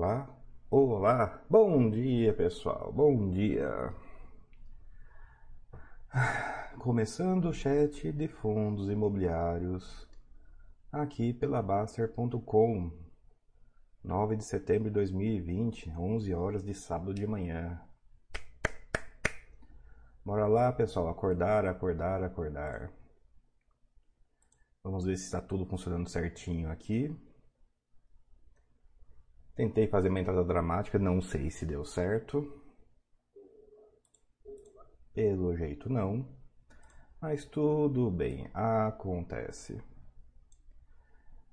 Olá, olá, bom dia pessoal, bom dia. Começando o chat de fundos imobiliários aqui pela Baster.com, 9 de setembro de 2020, 11 horas de sábado de manhã. Bora lá pessoal, acordar, acordar, acordar. Vamos ver se está tudo funcionando certinho aqui. Tentei fazer uma entrada dramática, não sei se deu certo. Pelo jeito não. Mas tudo bem, acontece.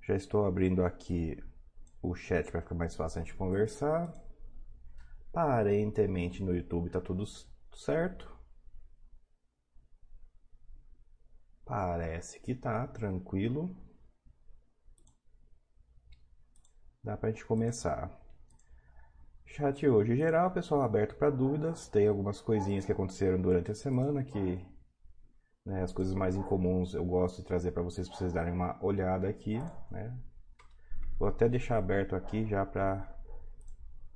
Já estou abrindo aqui o chat para ficar mais fácil a gente conversar. Aparentemente no YouTube está tudo certo. Parece que tá tranquilo. Dá pra gente começar. Chat hoje geral, pessoal aberto para dúvidas. Tem algumas coisinhas que aconteceram durante a semana que né, as coisas mais incomuns eu gosto de trazer para vocês para vocês darem uma olhada aqui, né? Vou até deixar aberto aqui já para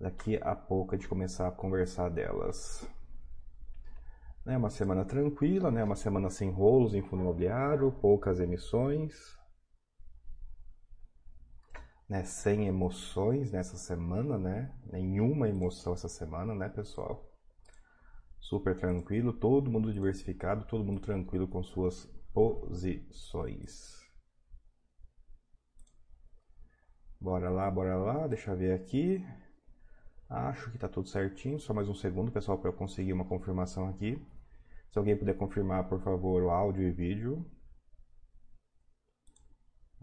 daqui a pouco a gente começar a conversar delas. É uma semana tranquila, né? Uma semana sem rolos em fundo imobiliário, poucas emissões né, sem emoções nessa semana, né? Nenhuma emoção essa semana, né, pessoal? Super tranquilo, todo mundo diversificado, todo mundo tranquilo com suas posições. Bora lá, bora lá, deixa eu ver aqui. Acho que tá tudo certinho, só mais um segundo, pessoal, para eu conseguir uma confirmação aqui. Se alguém puder confirmar, por favor, o áudio e vídeo.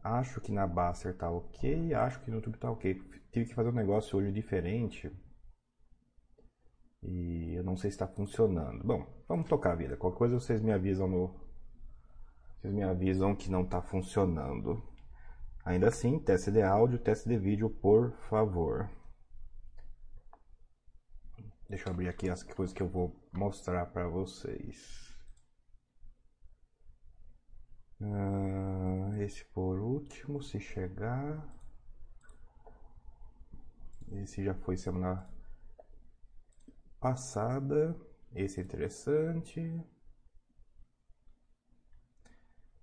Acho que na Baster tá ok, acho que no YouTube tá ok. Tive que fazer um negócio hoje diferente. E eu não sei se está funcionando. Bom, vamos tocar a vida. Qualquer coisa vocês me avisam no. Vocês me avisam que não está funcionando. Ainda assim, teste de áudio, teste de vídeo, por favor. Deixa eu abrir aqui as coisas que eu vou mostrar para vocês. Uh, esse por último, se chegar. Esse já foi semana passada. Esse é interessante.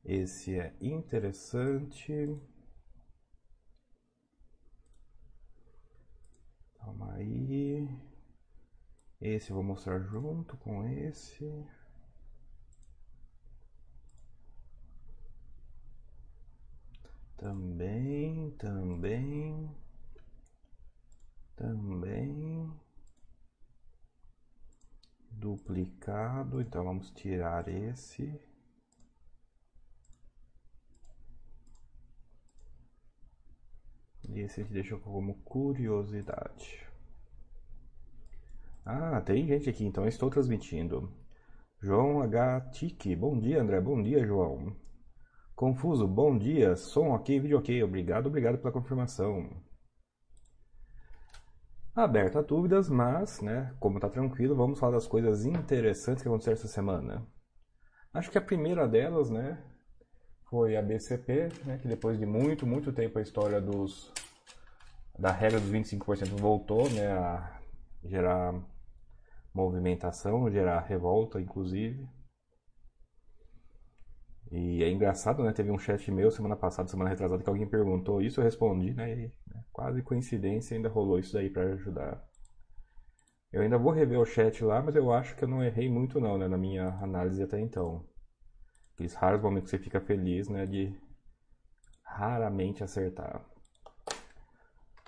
Esse é interessante. Calma aí. Esse eu vou mostrar junto com esse. Também, também, também. Duplicado, então vamos tirar esse. E esse a gente deixou como curiosidade. Ah, tem gente aqui, então estou transmitindo. João H. Tique. Bom dia, André. Bom dia, João. Confuso, bom dia, som ok, vídeo ok, obrigado, obrigado pela confirmação. Aberto a dúvidas, mas, né, como tá tranquilo, vamos falar das coisas interessantes que aconteceram essa semana. Acho que a primeira delas, né, foi a BCP, né, que depois de muito, muito tempo a história dos da regra dos 25% voltou, né, a gerar movimentação, gerar revolta, inclusive. E é engraçado, né? Teve um chat meu semana passada, semana retrasada, que alguém perguntou isso, eu respondi, né? E, né, quase coincidência ainda rolou isso daí para ajudar. Eu ainda vou rever o chat lá, mas eu acho que eu não errei muito não, né? Na minha análise até então. Aqueles raros momentos que você fica feliz, né? De raramente acertar.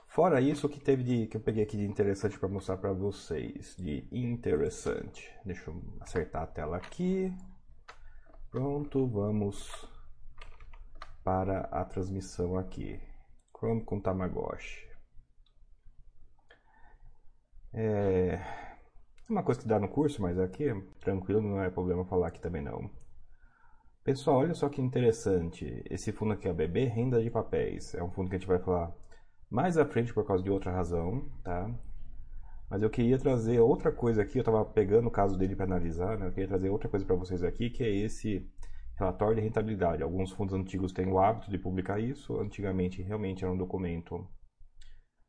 Fora isso, o que teve de que eu peguei aqui de interessante para mostrar para vocês, de interessante. Deixa eu acertar a tela aqui. Pronto, vamos para a transmissão aqui. Chrome com Tamagotchi. É uma coisa que dá no curso, mas aqui é tranquilo, não é problema falar aqui também não. Pessoal, olha só que interessante. Esse fundo aqui é a BB Renda de Papéis. É um fundo que a gente vai falar mais à frente por causa de outra razão, tá? Mas eu queria trazer outra coisa aqui, eu estava pegando o caso dele para analisar, né? eu queria trazer outra coisa para vocês aqui, que é esse relatório de rentabilidade. Alguns fundos antigos têm o hábito de publicar isso, antigamente realmente era um documento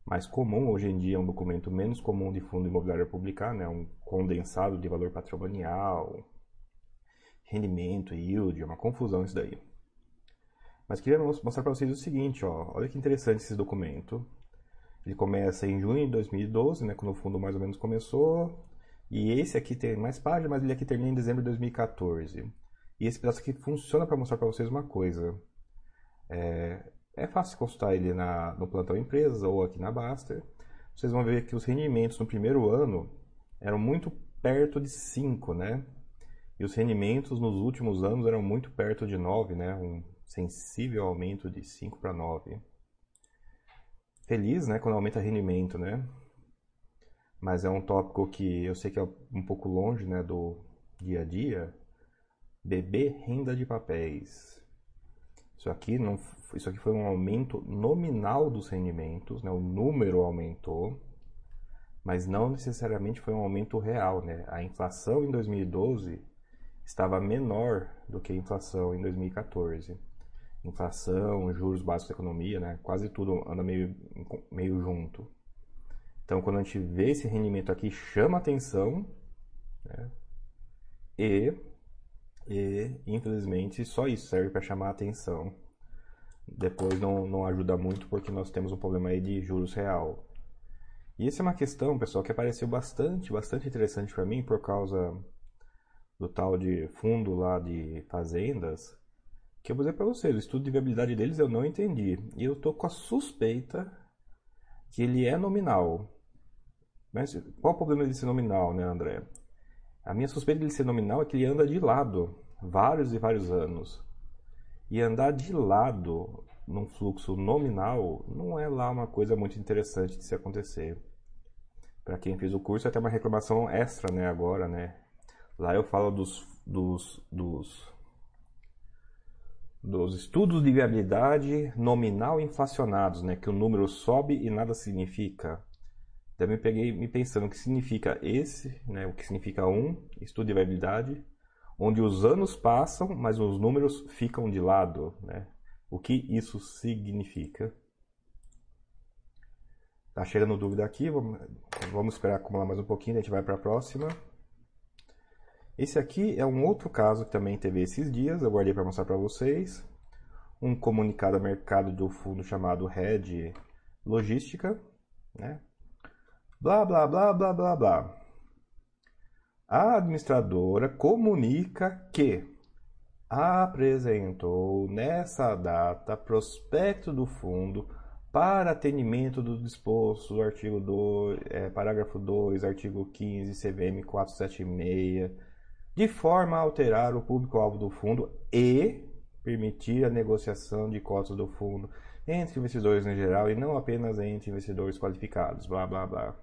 mais comum. Hoje em dia é um documento menos comum de fundo imobiliário publicar, né? um condensado de valor patrimonial, rendimento, yield, é uma confusão isso daí. Mas queria mostrar para vocês o seguinte, ó, olha que interessante esse documento. Ele começa em junho de 2012, né, quando o fundo mais ou menos começou, e esse aqui tem mais páginas, mas ele aqui termina em dezembro de 2014. E esse pedaço aqui funciona para mostrar para vocês uma coisa. É, é fácil consultar ele na, no Plantão Empresas ou aqui na Baster. Vocês vão ver que os rendimentos no primeiro ano eram muito perto de 5, né? E os rendimentos nos últimos anos eram muito perto de 9, né? Um sensível aumento de 5 para 9. Feliz, né, quando aumenta rendimento, né? Mas é um tópico que eu sei que é um pouco longe, né, do dia a dia. Beber renda de papéis. Isso aqui, não, isso aqui foi um aumento nominal dos rendimentos, né? o número aumentou, mas não necessariamente foi um aumento real. Né? A inflação em 2012 estava menor do que a inflação em 2014. Inflação, juros básicos da economia, né? quase tudo anda meio, meio junto. Então, quando a gente vê esse rendimento aqui, chama atenção né? e, e, infelizmente, só isso serve para chamar atenção. Depois não, não ajuda muito porque nós temos um problema aí de juros real. E essa é uma questão, pessoal, que apareceu bastante, bastante interessante para mim por causa do tal de fundo lá de fazendas, que eu vou dizer para vocês, o estudo de viabilidade deles eu não entendi. E eu tô com a suspeita que ele é nominal. Mas qual o problema de ser nominal, né, André? A minha suspeita de ele ser nominal é que ele anda de lado vários e vários anos. E andar de lado num fluxo nominal não é lá uma coisa muito interessante de se acontecer. Para quem fez o curso, é até uma reclamação extra, né, agora, né? Lá eu falo dos, dos, dos, dos estudos de viabilidade nominal inflacionados, né? Que o número sobe e nada significa. Daí me peguei me pensando o que significa esse, né? O que significa um estudo de viabilidade, onde os anos passam, mas os números ficam de lado, né? O que isso significa? Tá chegando dúvida aqui, vamos, vamos esperar acumular mais um pouquinho, a gente vai para a próxima. Esse aqui é um outro caso que também teve esses dias, eu guardei para mostrar para vocês. Um comunicado a mercado do fundo chamado Red Logística, né? Blá, blá, blá, blá, blá, blá. A administradora comunica que apresentou nessa data prospecto do fundo para atendimento do disposto do artigo 2, é, parágrafo 2, artigo 15, CVM 476 de forma a alterar o público-alvo do fundo e permitir a negociação de cotas do fundo entre investidores em geral e não apenas entre investidores qualificados, blá blá blá.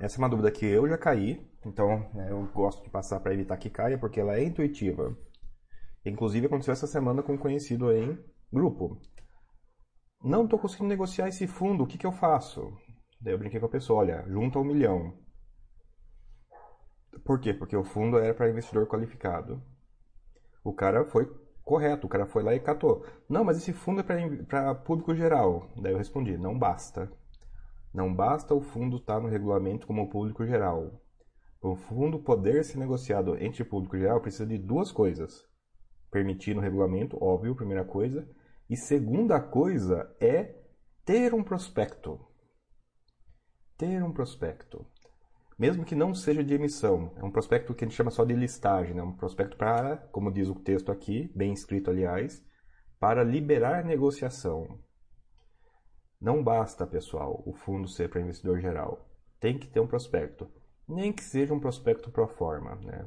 Essa é uma dúvida que eu já caí, então né, eu gosto de passar para evitar que caia, porque ela é intuitiva. Inclusive aconteceu essa semana com um conhecido em grupo. Não estou conseguindo negociar esse fundo, o que, que eu faço? Daí eu brinquei com a pessoa, olha, junta um milhão. Por quê? Porque o fundo era para investidor qualificado. O cara foi correto, o cara foi lá e catou. Não, mas esse fundo é para público geral. Daí eu respondi: não basta. Não basta o fundo estar tá no regulamento como público geral. O fundo poder ser negociado entre público geral, precisa de duas coisas: permitir no regulamento, óbvio, primeira coisa, e segunda coisa é ter um prospecto. Ter um prospecto mesmo que não seja de emissão. É um prospecto que a gente chama só de listagem, né? um prospecto para, como diz o texto aqui, bem escrito aliás, para liberar negociação. Não basta, pessoal, o fundo ser para investidor geral. Tem que ter um prospecto, nem que seja um prospecto pro forma. Né?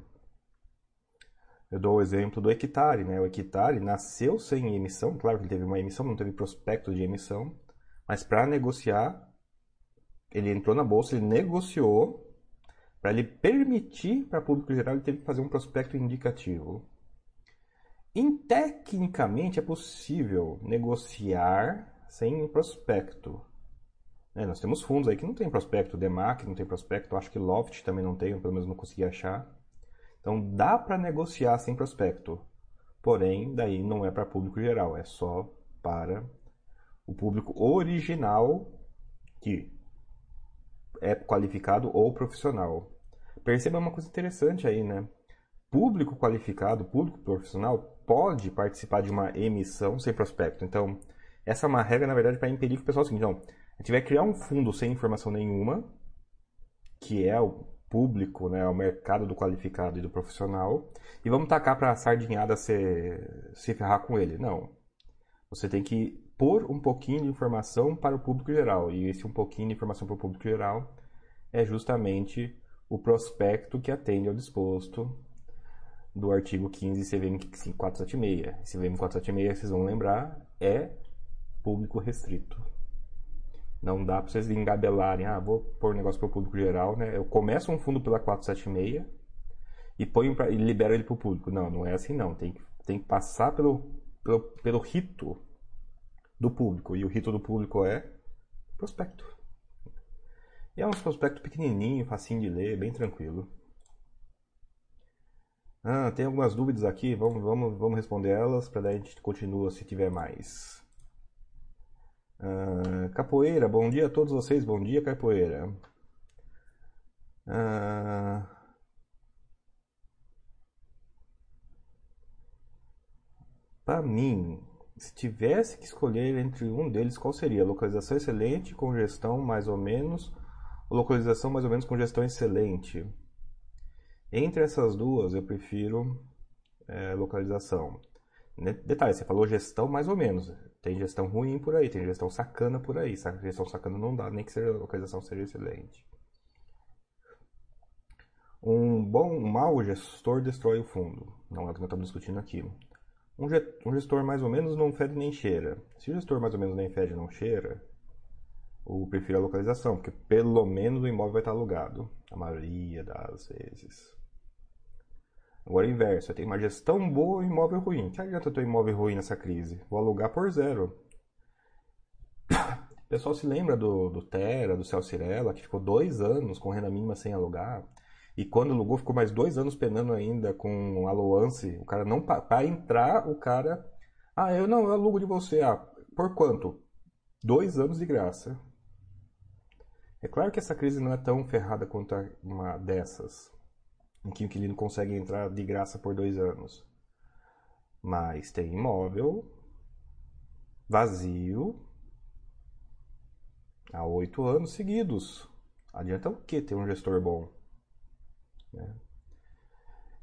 Eu dou o exemplo do Equitare. Né? O Equitare nasceu sem emissão, claro que ele teve uma emissão, não teve prospecto de emissão, mas para negociar, ele entrou na bolsa, ele negociou para ele permitir para público geral, ele teve que fazer um prospecto indicativo. E, tecnicamente, é possível negociar sem prospecto. É, nós temos fundos aí que não tem prospecto, Demac não tem prospecto, acho que Loft também não tem, pelo menos não consegui achar. Então dá para negociar sem prospecto. Porém, daí não é para público geral, é só para o público original que é qualificado ou profissional. Perceba uma coisa interessante aí, né? Público qualificado, público profissional, pode participar de uma emissão sem prospecto. Então, essa é uma regra, na verdade, para impedir que o pessoal assim, não, a gente vai criar um fundo sem informação nenhuma, que é o público, né, o mercado do qualificado e do profissional, e vamos tacar para a sardinhada se, se ferrar com ele. Não. Você tem que pôr um pouquinho de informação para o público geral, e esse um pouquinho de informação para o público geral é justamente o prospecto que atende ao disposto do artigo 15 CVM 476. Esse CVM 476, vocês vão lembrar, é público restrito. Não dá para vocês engabelarem, ah, vou pôr um negócio para o público geral, né? Eu começo um fundo pela 476 e ponho pra, e libero ele para o público. Não, não é assim não. Tem, tem que passar pelo, pelo, pelo rito do público. E o rito do público é prospecto. E é um prospecto pequenininho, facinho de ler, bem tranquilo. Ah, tem algumas dúvidas aqui, vamos, vamos, vamos responder elas para daí a gente continua se tiver mais. Ah, capoeira, bom dia a todos vocês, bom dia Capoeira. Ah, para mim, se tivesse que escolher entre um deles, qual seria? Localização excelente com gestão mais ou menos, localização mais ou menos com gestão excelente? Entre essas duas, eu prefiro é, localização. Detalhe, você falou gestão mais ou menos. Tem gestão ruim por aí, tem gestão sacana por aí. Gestão sacana não dá, nem que a localização seja excelente. Um bom, um mau gestor destrói o fundo. Não é o que nós estamos discutindo aqui. Um, gestor mais ou menos não fede nem cheira. Se o gestor mais ou menos nem fede nem cheira, eu prefiro a localização, porque pelo menos o imóvel vai estar alugado. A maioria das vezes. Agora, inverso, eu tenho uma gestão boa e imóvel ruim. Que adianta ter um imóvel ruim nessa crise? Vou alugar por zero. O pessoal se lembra do, do Terra, do Celcirella, que ficou dois anos com renda mínima sem alugar. E quando alugou, ficou mais dois anos penando ainda com aloance. O cara não. Para entrar, o cara. Ah, eu não, eu alugo de você. Ah, por quanto? Dois anos de graça. É claro que essa crise não é tão ferrada quanto uma dessas em que o inquilino consegue entrar de graça por dois anos. Mas tem imóvel vazio há oito anos seguidos. Adianta o que ter um gestor bom? Né?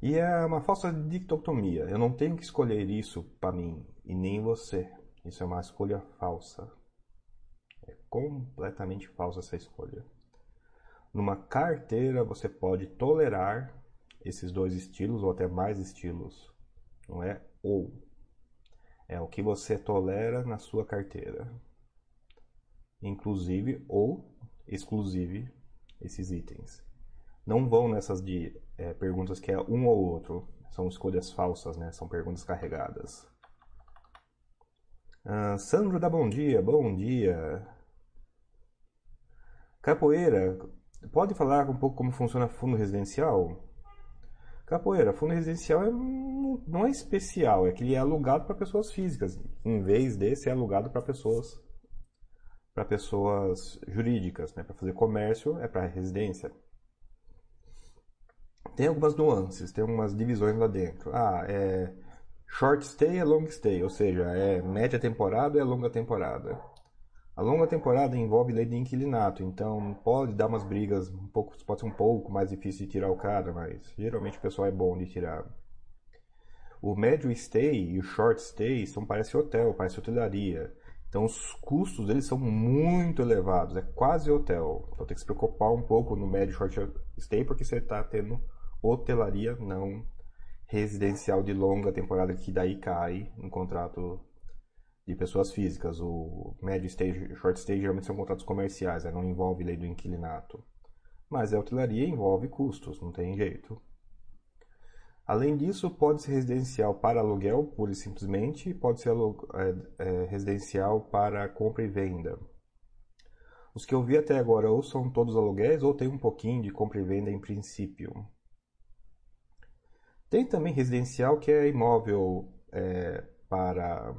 E é uma falsa dicotomia. Eu não tenho que escolher isso para mim e nem você. Isso é uma escolha falsa. Completamente falsa essa escolha. Numa carteira você pode tolerar esses dois estilos ou até mais estilos. Não é ou. É o que você tolera na sua carteira. Inclusive ou exclusive esses itens. Não vão nessas de é, perguntas que é um ou outro. São escolhas falsas, né? São perguntas carregadas. Ah, Sandro dá bom dia, bom dia. Capoeira, pode falar um pouco como funciona fundo residencial? Capoeira, fundo residencial é, não é especial, é que ele é alugado para pessoas físicas. Em vez desse, é alugado para pessoas para pessoas jurídicas, né? Para fazer comércio é para residência. Tem algumas nuances, tem algumas divisões lá dentro. Ah, é short stay é long stay, ou seja, é média temporada é longa temporada. A longa temporada envolve lei de inquilinato, então pode dar umas brigas, um pouco, pode ser um pouco mais difícil de tirar o cara, mas geralmente o pessoal é bom de tirar. O médio stay e o short stay são parece hotel, parece hotelaria. Então os custos deles são muito elevados, é quase hotel. Então tem que se preocupar um pouco no médio short stay porque você está tendo hotelaria, não residencial de longa temporada que daí cai no contrato de pessoas físicas. O médio stage e short stage geralmente são contratos comerciais, né? não envolve lei do inquilinato. Mas a hotelaria envolve custos, não tem jeito. Além disso, pode ser residencial para aluguel, pura e simplesmente, pode ser é, é, residencial para compra e venda. Os que eu vi até agora ou são todos aluguéis ou tem um pouquinho de compra e venda em princípio. Tem também residencial que é imóvel é, para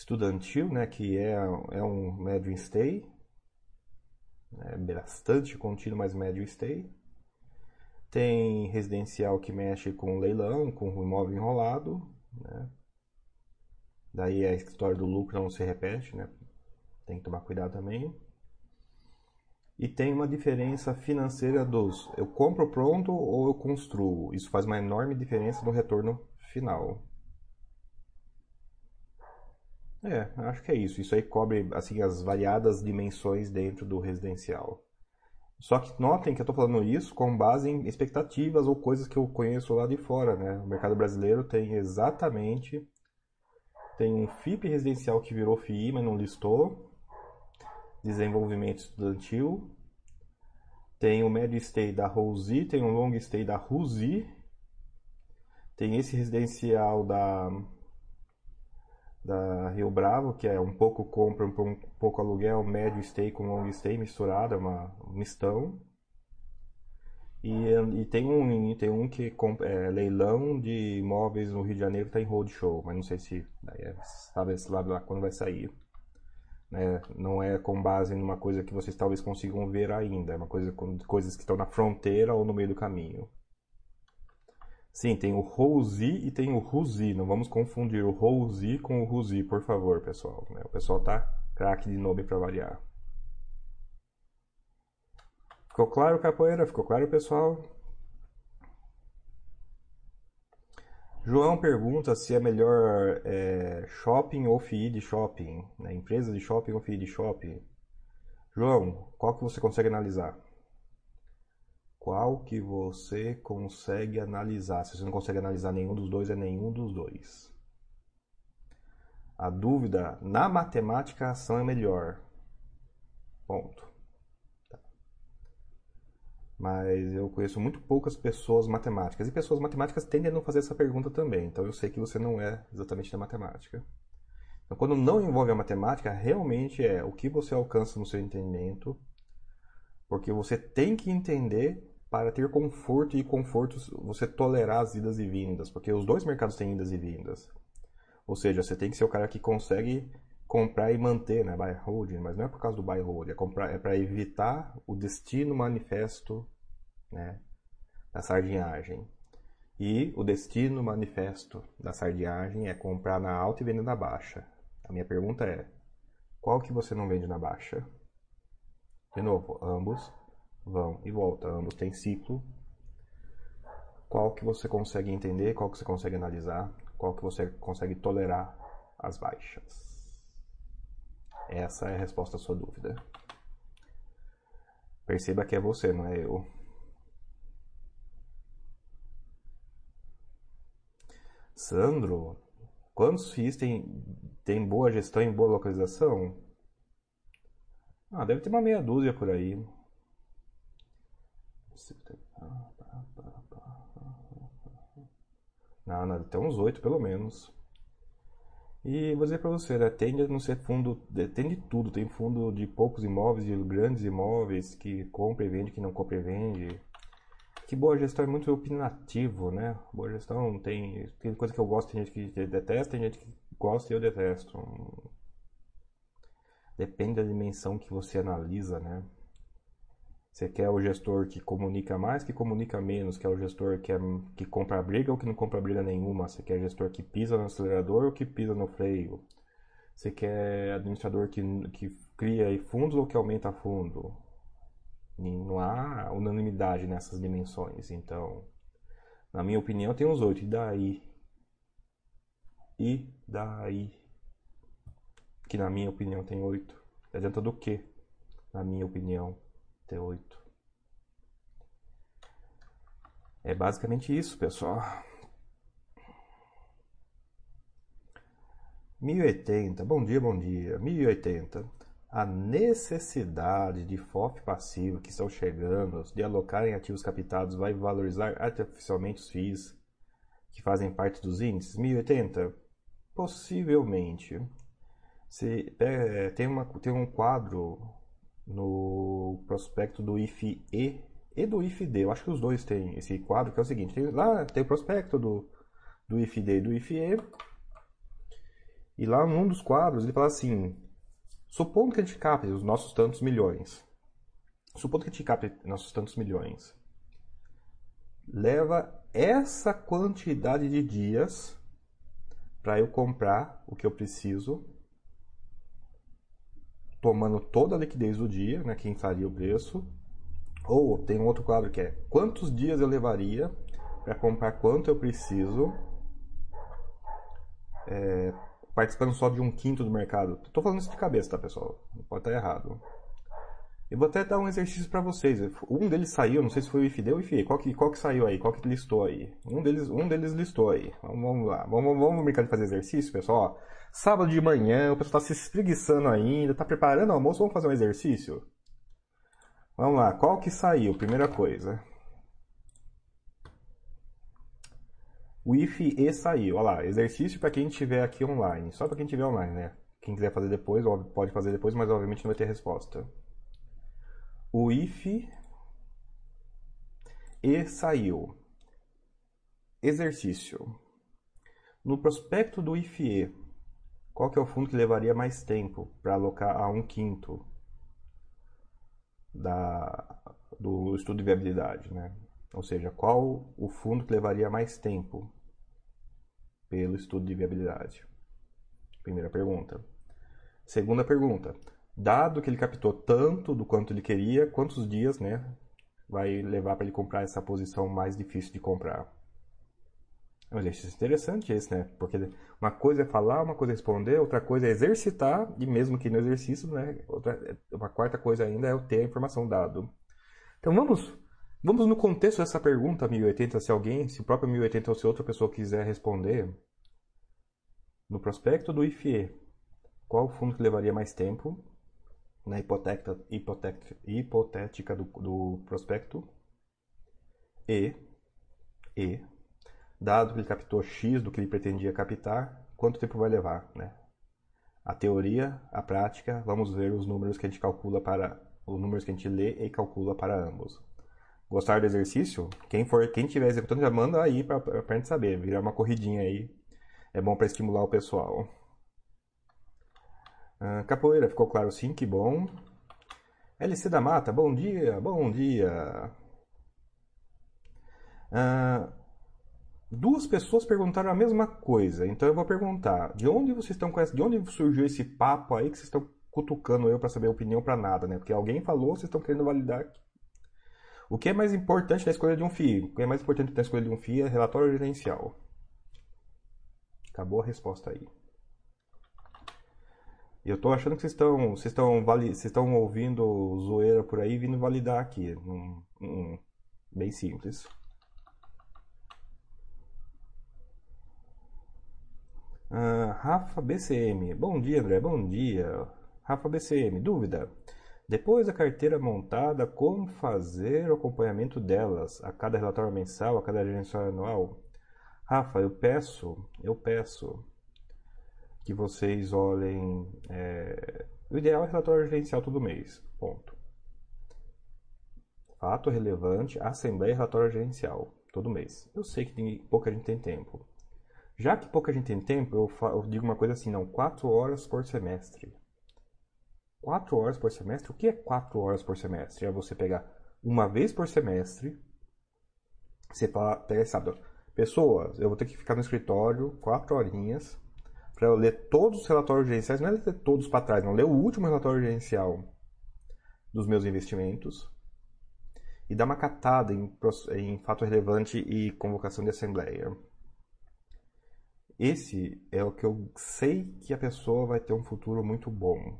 estudantil, né, que é, é um médio stay, é bastante contínuo, mas médio stay. Tem residencial que mexe com leilão, com imóvel enrolado, né? Daí a história do lucro não se repete, né? Tem que tomar cuidado também. E tem uma diferença financeira dos eu compro pronto ou eu construo. Isso faz uma enorme diferença no retorno final. É, acho que é isso. Isso aí cobre assim as variadas dimensões dentro do residencial. Só que notem que eu estou falando isso com base em expectativas ou coisas que eu conheço lá de fora, né? O mercado brasileiro tem exatamente tem um FIP residencial que virou FII, mas não listou. Desenvolvimento estudantil. Tem o médio stay da Rosi, tem o long stay da Ruzi. Tem esse residencial da da Rio Bravo, que é um pouco compra, um pouco aluguel, médio stay com long stay misturado, é uma um mistão. E, e, tem um tem um que é leilão de imóveis no Rio de Janeiro está em roadshow, mas não sei se é, sabe esse lado lá quando vai sair. Né? Não é com base numa coisa que vocês talvez consigam ver ainda, é uma coisa com coisas que estão na fronteira ou no meio do caminho. Sim, tem o Rouzi e tem o Ruzi. Não vamos confundir o Rouzi com o Ruzi, por favor, pessoal. Né? O pessoal tá craque de nome para variar. Ficou claro, capoeira? Ficou claro, pessoal? João pergunta se é melhor é, shopping ou FII de shopping, né? empresa de shopping ou FII de shopping. João, qual que você consegue analisar? Qual que você consegue analisar? Se você não consegue analisar nenhum dos dois, é nenhum dos dois. A dúvida, na matemática, a ação é melhor. Ponto. Tá. Mas eu conheço muito poucas pessoas matemáticas. E pessoas matemáticas tendem a não fazer essa pergunta também. Então eu sei que você não é exatamente da matemática. Então, quando não envolve a matemática, realmente é o que você alcança no seu entendimento. Porque você tem que entender para ter conforto e conforto você tolerar as idas e vindas, porque os dois mercados têm idas e vindas. Ou seja, você tem que ser o cara que consegue comprar e manter, né, buy holding, mas não é por causa do buy hold, é comprar é para evitar o destino manifesto, né, da sardinhagem. E o destino manifesto da sardinhagem é comprar na alta e vender na baixa. A minha pergunta é: qual que você não vende na baixa? De novo, ambos vão e voltam. Ambos têm ciclo. Qual que você consegue entender, qual que você consegue analisar, qual que você consegue tolerar as baixas. Essa é a resposta à sua dúvida. Perceba que é você, não é eu. Sandro, quantos FIIs tem, tem boa gestão e boa localização? Ah, deve ter uma meia dúzia por aí. Não, não, tem uns oito pelo menos. E vou dizer para você, né, tende a não ser fundo, tem de tudo, tem fundo de poucos imóveis, de grandes imóveis, que compra e vende, que não compra e vende. Que boa gestão é muito opinativo, né? Boa gestão tem, tem coisa que eu gosto, tem gente que detesta, tem gente que gosta e eu detesto. Depende da dimensão que você analisa, né? Você quer o gestor que comunica mais, que comunica menos? Quer o gestor que, é, que compra briga ou que não compra briga nenhuma? Você quer gestor que pisa no acelerador ou que pisa no freio? Você quer administrador que, que cria fundos ou que aumenta fundo? Não há unanimidade nessas dimensões. Então, na minha opinião, tem uns oito. E daí? E daí? Que na minha opinião tem oito. Adianta do que? Na minha opinião. T8. É basicamente isso, pessoal. 1080, bom dia, bom dia. 1080. A necessidade de FOF passivo que estão chegando de alocar em ativos captados vai valorizar artificialmente os FIIs que fazem parte dos índices? 1080? Possivelmente. Se, é, tem, uma, tem um quadro no prospecto do IFE e do IFD. Eu acho que os dois têm esse quadro que é o seguinte: tem, lá tem o prospecto do, do IFD e do IFE. E lá num dos quadros ele fala assim: supondo que a gente capte os nossos tantos milhões, supondo que a gente capte nossos tantos milhões, leva essa quantidade de dias para eu comprar o que eu preciso, tomando toda a liquidez do dia, né, quem faria o preço. Ou tem um outro quadro que é quantos dias eu levaria para comprar quanto eu preciso, é, participando só de um quinto do mercado. Estou falando isso de cabeça, tá, pessoal? Pode estar errado. Eu vou até dar um exercício para vocês. Um deles saiu, não sei se foi o IFD ou o IFE. Qual que, qual que saiu aí? Qual que listou aí? Um deles, um deles listou aí. Vamos, vamos lá. Vamos, vamos brincar de fazer exercício, pessoal? Sábado de manhã, o pessoal está se espreguiçando ainda, está preparando o almoço, vamos fazer um exercício? Vamos lá. Qual que saiu? Primeira coisa. O IFE saiu. Olha lá, exercício para quem estiver aqui online. Só para quem estiver online, né? Quem quiser fazer depois, pode fazer depois, mas obviamente não vai ter resposta o if e saiu. Exercício. No prospecto do IFE, qual que é o fundo que levaria mais tempo para alocar a um quinto da, do estudo de viabilidade, né? Ou seja, qual o fundo que levaria mais tempo pelo estudo de viabilidade? Primeira pergunta. Segunda pergunta dado que ele captou tanto do quanto ele queria, quantos dias, né, vai levar para ele comprar essa posição mais difícil de comprar. É um exercício interessante esse, né? Porque uma coisa é falar, uma coisa é responder, outra coisa é exercitar, e mesmo que no exercício, né? Outra, uma quarta coisa ainda é ter a informação dado. Então vamos, vamos no contexto dessa pergunta 1080, se alguém, se o próprio 1080 ou se outra pessoa quiser responder, no prospecto do IFE, qual o fundo que levaria mais tempo? Na hipotética, hipotética, hipotética do, do prospecto e, e, dado que ele captou X do que ele pretendia captar, quanto tempo vai levar, né? A teoria, a prática, vamos ver os números que a gente calcula para os números que a gente lê e calcula para ambos. Gostar do exercício? Quem for, quem estiver executando já manda aí para a gente saber, virar uma corridinha aí. É bom para estimular o pessoal. Ah, capoeira, ficou claro sim, que bom. LC da Mata, bom dia, bom dia. Ah, duas pessoas perguntaram a mesma coisa, então eu vou perguntar: de onde vocês estão com essa, de onde surgiu esse papo aí que vocês estão cutucando eu para saber a opinião para nada, né? Porque alguém falou, vocês estão querendo validar. O que é mais importante na escolha de um FII? O que é mais importante na escolha de um FII é relatório gerencial. Acabou a resposta aí. Eu tô achando que vocês estão, vocês estão, vocês estão ouvindo zoeira por aí vindo validar aqui. Um, um, bem simples. Uh, Rafa BCM. Bom dia, André. Bom dia. Rafa BCM. Dúvida. Depois da carteira montada, como fazer o acompanhamento delas? A cada relatório mensal, a cada gerencial anual? Rafa, eu peço, eu peço que vocês olhem. É... O ideal é relatório gerencial todo mês. Ponto. Fato relevante, assembleia e relatório gerencial todo mês. Eu sei que tem, pouca gente tem tempo. Já que pouca gente tem tempo, eu, eu digo uma coisa assim, não, 4 horas por semestre. 4 horas por semestre? O que é 4 horas por semestre? É você pegar uma vez por semestre, você fala, pega, sabe, pessoas, eu vou ter que ficar no escritório 4 horinhas para eu ler todos os relatórios gerenciais, não é ler todos para trás, não, ler o último relatório gerencial dos meus investimentos e dar uma catada em, em fato relevante e convocação de assembleia. Esse é o que eu sei que a pessoa vai ter um futuro muito bom.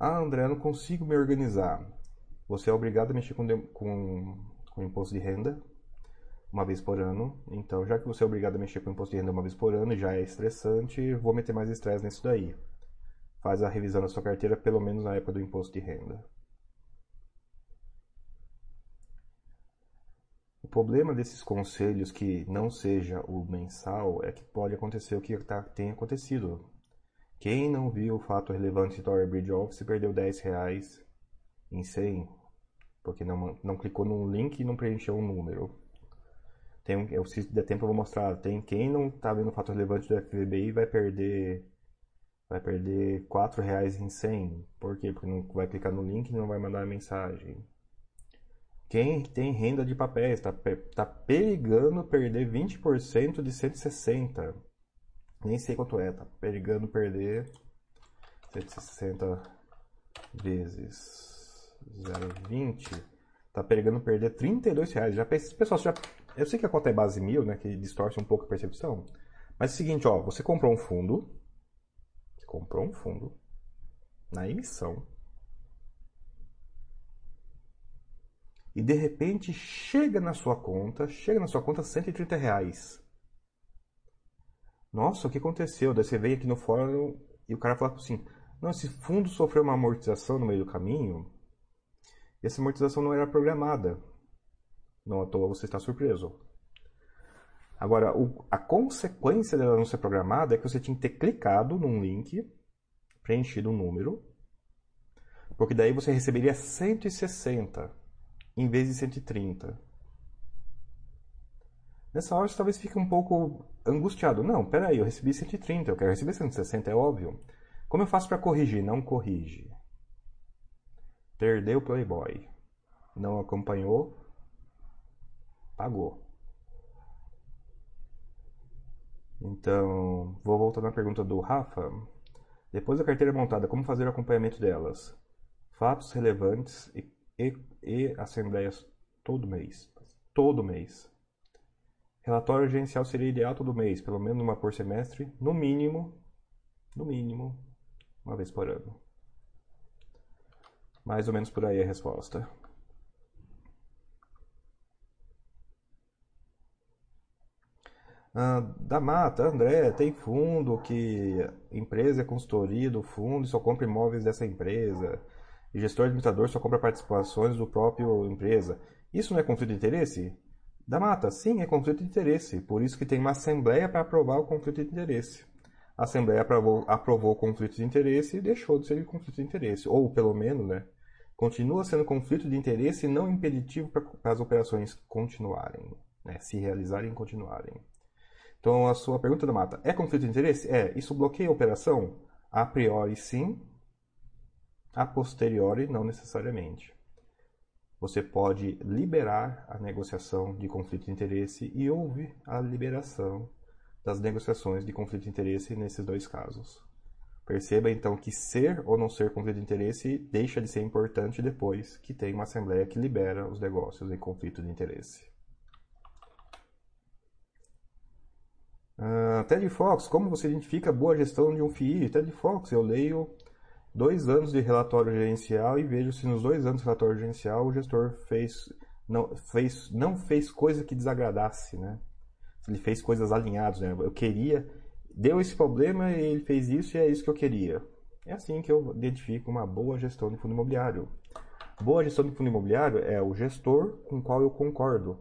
Ah, André, eu não consigo me organizar. Você é obrigado a mexer com, com, com imposto de renda, uma vez por ano. Então, já que você é obrigado a mexer com o imposto de renda uma vez por ano e já é estressante, vou meter mais estresse nisso daí. Faz a revisão da sua carteira pelo menos na época do imposto de renda. O problema desses conselhos que não seja o mensal é que pode acontecer o que tá, tem acontecido. Quem não viu o fato relevante do Bridge Office perdeu 10 reais em 100 porque não, não clicou num link e não preencheu um número. Tem, eu, se der tempo eu vou mostrar. Tem quem não está vendo o fato relevante do FVBI vai perder vai perder R$ reais em 100. Por quê? Porque não vai clicar no link e não vai mandar a mensagem. Quem tem renda de papéis está tá perigando perder 20% de 160. Nem sei quanto é, tá perigando perder 160 vezes 0,20. Tá perigando perder 32 reais. Já, pessoal, já, eu sei que a conta é base mil, né? Que distorce um pouco a percepção. Mas é o seguinte, ó, você comprou um fundo. Você comprou um fundo na emissão e de repente chega na sua conta, chega na sua conta 130 reais. Nossa, o que aconteceu? Daí você veio aqui no fórum e o cara fala assim: Não, esse fundo sofreu uma amortização no meio do caminho. E essa amortização não era programada. Não à toa você está surpreso. Agora, o, a consequência dela não ser programada é que você tinha que ter clicado num link, preenchido um número, porque daí você receberia 160 em vez de 130. Nessa hora você talvez fique um pouco angustiado. Não, peraí, eu recebi 130, eu quero receber 160, é óbvio. Como eu faço para corrigir? Não corrige. Perdeu o Playboy. Não acompanhou, pagou. Então, vou voltar na pergunta do Rafa. Depois da carteira montada, como fazer o acompanhamento delas? Fatos relevantes e e, e assembleias todo mês. Todo mês. Relatório gerencial seria ideal todo mês, pelo menos uma por semestre, no mínimo, no mínimo, uma vez por ano. Mais ou menos por aí a resposta. Ah, da Mata, André, tem fundo que empresa é consultoria do fundo e só compra imóveis dessa empresa e gestor administrador só compra participações do próprio empresa. Isso não é conflito de interesse? Da mata, sim, é conflito de interesse. Por isso que tem uma assembleia para aprovar o conflito de interesse. A assembleia aprovou, aprovou o conflito de interesse e deixou de ser conflito de interesse. Ou, pelo menos, né, continua sendo conflito de interesse não impeditivo para as operações continuarem, né, se realizarem e continuarem. Então, a sua pergunta da mata, é conflito de interesse? É. Isso bloqueia a operação? A priori, sim a posteriori não necessariamente. Você pode liberar a negociação de conflito de interesse e houve a liberação das negociações de conflito de interesse nesses dois casos. Perceba então que ser ou não ser conflito de interesse deixa de ser importante depois que tem uma assembleia que libera os negócios em conflito de interesse. Uh, Ted Fox, como você identifica a boa gestão de um FII? Ted Fox, eu leio dois anos de relatório gerencial e vejo se nos dois anos de relatório gerencial o gestor fez não fez não fez coisa que desagradasse, né? Ele fez coisas alinhadas, né? Eu queria, deu esse problema e ele fez isso e é isso que eu queria. É assim que eu identifico uma boa gestão de fundo imobiliário. Boa gestão de fundo imobiliário é o gestor com o qual eu concordo.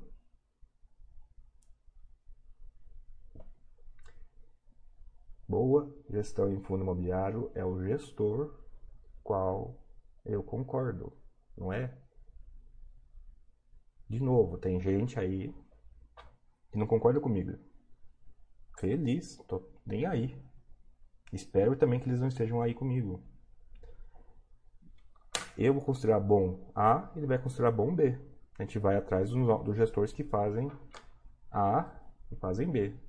Boa gestão em fundo imobiliário é o gestor qual eu concordo, não é? De novo, tem gente aí que não concorda comigo. Feliz, tô nem aí. Espero também que eles não estejam aí comigo. Eu vou considerar bom A, ele vai considerar bom B. A gente vai atrás dos, dos gestores que fazem A e fazem B.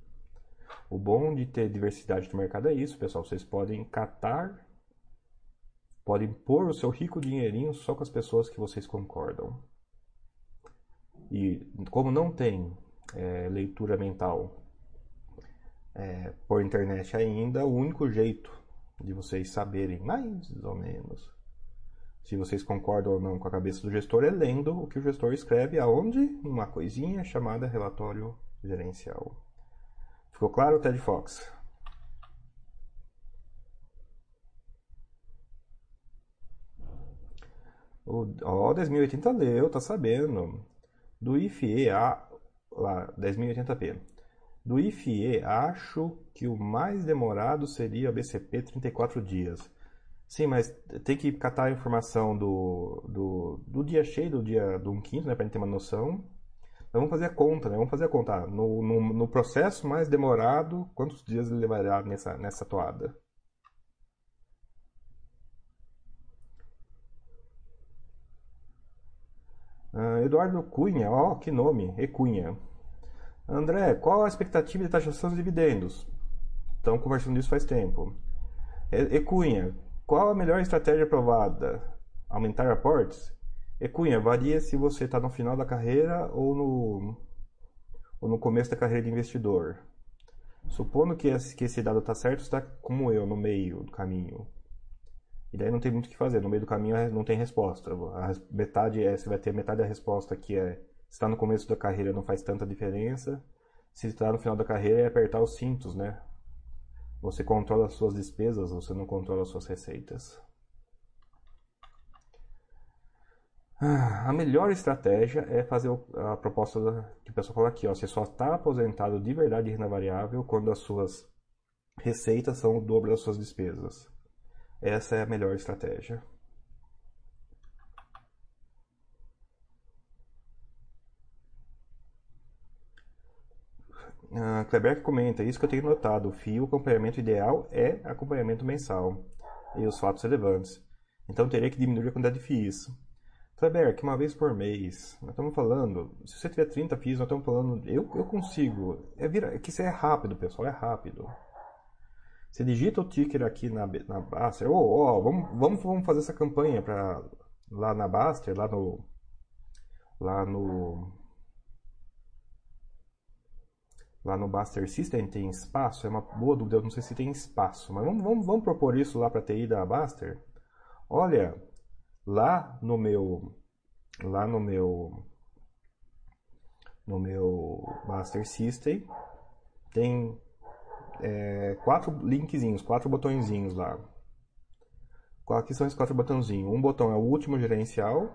O bom de ter diversidade no mercado é isso, pessoal. Vocês podem catar podem pôr o seu rico dinheirinho só com as pessoas que vocês concordam. E como não tem é, leitura mental é, por internet ainda, o único jeito de vocês saberem mais ou menos se vocês concordam ou não com a cabeça do gestor é lendo o que o gestor escreve aonde? Uma coisinha chamada relatório gerencial. Ficou claro, Ted Fox? Ó, oh, 1080 leu, tá sabendo. Do IFE A, lá, 1080p. Do IFE, acho que o mais demorado seria a BCP 34 dias. Sim, mas tem que catar a informação do, do, do dia cheio, do dia do 1 quinto, né, pra gente ter uma noção. Então, vamos fazer a conta, né? Vamos fazer a conta. Ah, no, no, no, processo mais demorado, quantos dias ele levará nessa, nessa toada? Ah, Eduardo Cunha, ó, oh, que nome, e Cunha. André, qual a expectativa de taxação de dividendos? estamos conversando disso faz tempo. E Cunha, qual a melhor estratégia aprovada? Aumentar aportes? Ecunha, varia se você está no final da carreira ou no, ou no começo da carreira de investidor. Supondo que esse, que esse dado está certo, está como eu, no meio do caminho. E daí não tem muito o que fazer. No meio do caminho não tem resposta. A metade é, você vai ter metade da resposta que é está no começo da carreira não faz tanta diferença. Se está no final da carreira é apertar os cintos, né? Você controla as suas despesas, você não controla as suas receitas. Ah, a melhor estratégia é fazer a proposta que o pessoal fala aqui, ó, você só está aposentado de verdade em renda variável quando as suas receitas são o dobro das suas despesas. Essa é a melhor estratégia. Uh, Kleber comenta, isso que eu tenho notado, o FIO, o acompanhamento ideal é acompanhamento mensal e os fatos relevantes. Então teria que diminuir a quantidade de FIIs. Kleber, que uma vez por mês, nós estamos falando, se você tiver 30 FIIs, nós estamos falando, eu, eu consigo, é, vira, é que isso é rápido, pessoal, é rápido. Você digita o ticker aqui na, na Baster, oh, oh, vamos, vamos, vamos fazer essa campanha para lá na Baster, lá no, lá no, lá no Baster System tem espaço? É uma boa dúvida, eu não sei se tem espaço, mas vamos, vamos, vamos propor isso lá para a TI da Baster. Olha, lá no meu, lá no meu, no meu Baster System tem é, quatro linkzinhos, quatro botõezinhos lá. Aqui são esses quatro botãozinhos. Um botão é o último gerencial,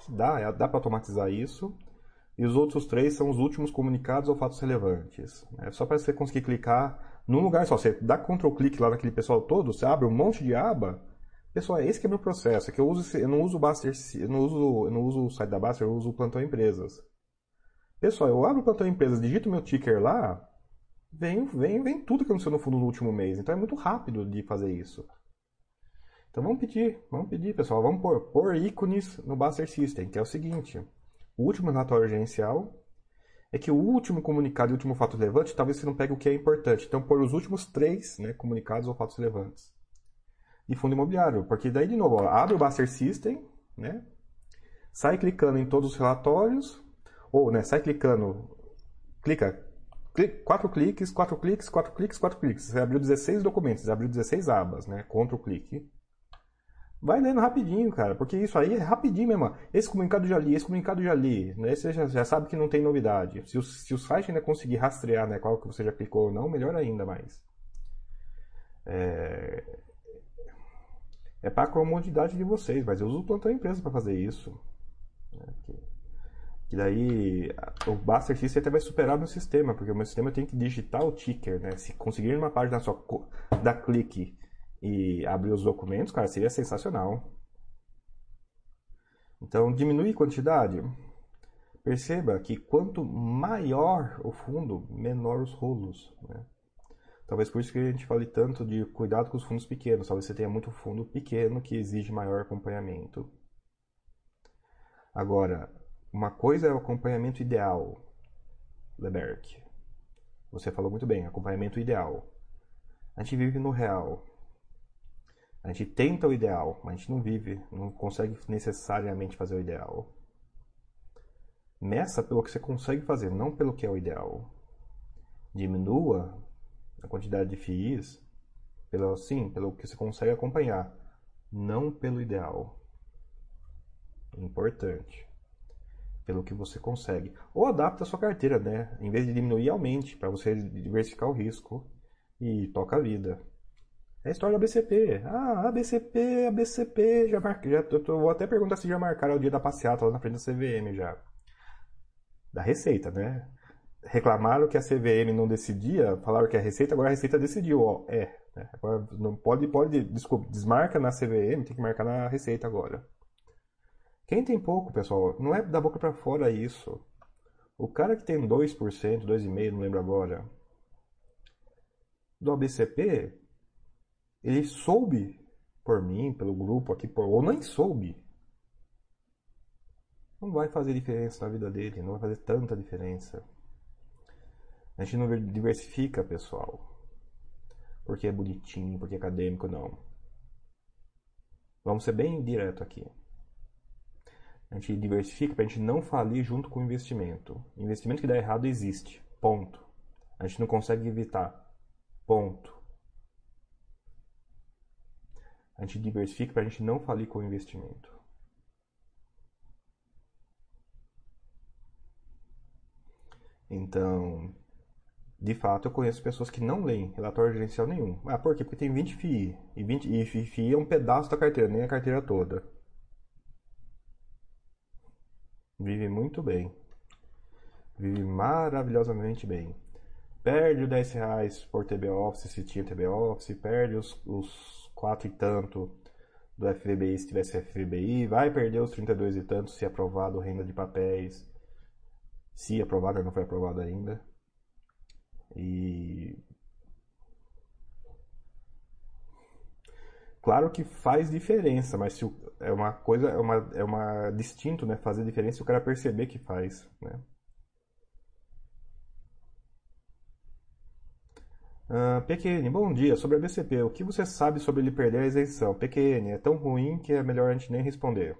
que dá, é, dá para automatizar isso. E os outros três são os últimos comunicados ou fatos relevantes. É só para você conseguir clicar num lugar só. Você dá Ctrl clique lá naquele pessoal todo, você abre um monte de aba. Pessoal, esse que é meu processo. É que eu, uso, eu não uso o Baster, eu não uso, eu não uso o site da Baster, eu uso o Plantão Empresas. Pessoal, eu abro o Plantão Empresas, digito meu ticker lá, vem, vem, vem tudo que aconteceu no fundo no último mês. Então é muito rápido de fazer isso. Então vamos pedir, vamos pedir, pessoal, vamos pôr, pôr ícones no Buster System, que é o seguinte. O último relatório gerencial é que o último comunicado e o último fato relevante, talvez você não pegue o que é importante. Então, pôr os últimos três né, comunicados ou fatos relevantes. E fundo imobiliário, porque daí, de novo, ó, abre o Buster System, né, sai clicando em todos os relatórios, ou né, sai clicando, clica quatro cliques, quatro cliques, quatro cliques, quatro cliques. Você abriu 16 documentos, você abriu 16 abas, né? Contra o clique. Vai lendo rapidinho, cara, porque isso aí é rapidinho mesmo. Esse comunicado já li, esse comunicado já li. Né? Você já, já sabe que não tem novidade. Se o, se o site ainda conseguir rastrear né, qual que você já clicou ou não, melhor ainda mais. É, é para a comodidade de vocês, mas eu uso o plantão empresa para fazer isso. Né? Que daí o Buster System até vai superar meu sistema, porque o meu sistema tem que digitar o ticker, né? Se conseguir uma página só dar clique e abrir os documentos, cara, seria sensacional. Então, diminuir quantidade. Perceba que quanto maior o fundo, menor os rolos. Né? Talvez por isso que a gente fale tanto de cuidado com os fundos pequenos. Talvez você tenha muito fundo pequeno que exige maior acompanhamento. Agora, uma coisa é o acompanhamento ideal, Leberk. Você falou muito bem, acompanhamento ideal. A gente vive no real. A gente tenta o ideal, mas a gente não vive, não consegue necessariamente fazer o ideal. Meça pelo que você consegue fazer, não pelo que é o ideal. Diminua a quantidade de FIIs pelo, sim, pelo que você consegue acompanhar, não pelo ideal. Importante pelo que você consegue. Ou adapta a sua carteira, né? Em vez de diminuir, aumente, para você diversificar o risco e toca a vida. É a história da BCP. Ah, a BCP, BCP, já marquei. Já, eu, vou até perguntar se já marcaram o dia da passeata lá na frente da CVM já. Da Receita, né? Reclamaram que a CVM não decidia, falaram que a Receita, agora a Receita decidiu, ó. É. Né? Agora não pode, pode, desculpa, desmarca na CVM, tem que marcar na Receita agora. Quem tem pouco, pessoal, não é da boca para fora isso. O cara que tem 2%, 2,5%, não lembro agora, do ABCP, ele soube por mim, pelo grupo aqui, por, ou nem soube. não vai fazer diferença na vida dele, não vai fazer tanta diferença. A gente não diversifica, pessoal. Porque é bonitinho, porque é acadêmico, não. Vamos ser bem direto aqui. A gente diversifica para a gente não falir junto com o investimento. Investimento que dá errado existe. Ponto. A gente não consegue evitar. Ponto. A gente diversifica para a gente não falir com o investimento. Então, de fato, eu conheço pessoas que não leem relatório gerencial nenhum. Ah, por quê? Porque tem 20 FII. E, 20, e FII é um pedaço da carteira, nem a carteira toda. Vive muito bem. Vive maravilhosamente bem. Perde os 10 reais por TB Office se tinha TB Office, perde os, os 4 e tanto do FVBI se tivesse FVBI, vai perder os 32 e tanto se aprovado renda de papéis, se aprovado, não foi aprovado ainda. E claro que faz diferença, mas se o, é uma coisa, é uma, é uma distinto, né? Fazer diferença se o cara perceber que faz, né? Uh, PQN, bom dia. Sobre a BCP, o que você sabe sobre ele perder a isenção? PQN, é tão ruim que é melhor a gente nem responder.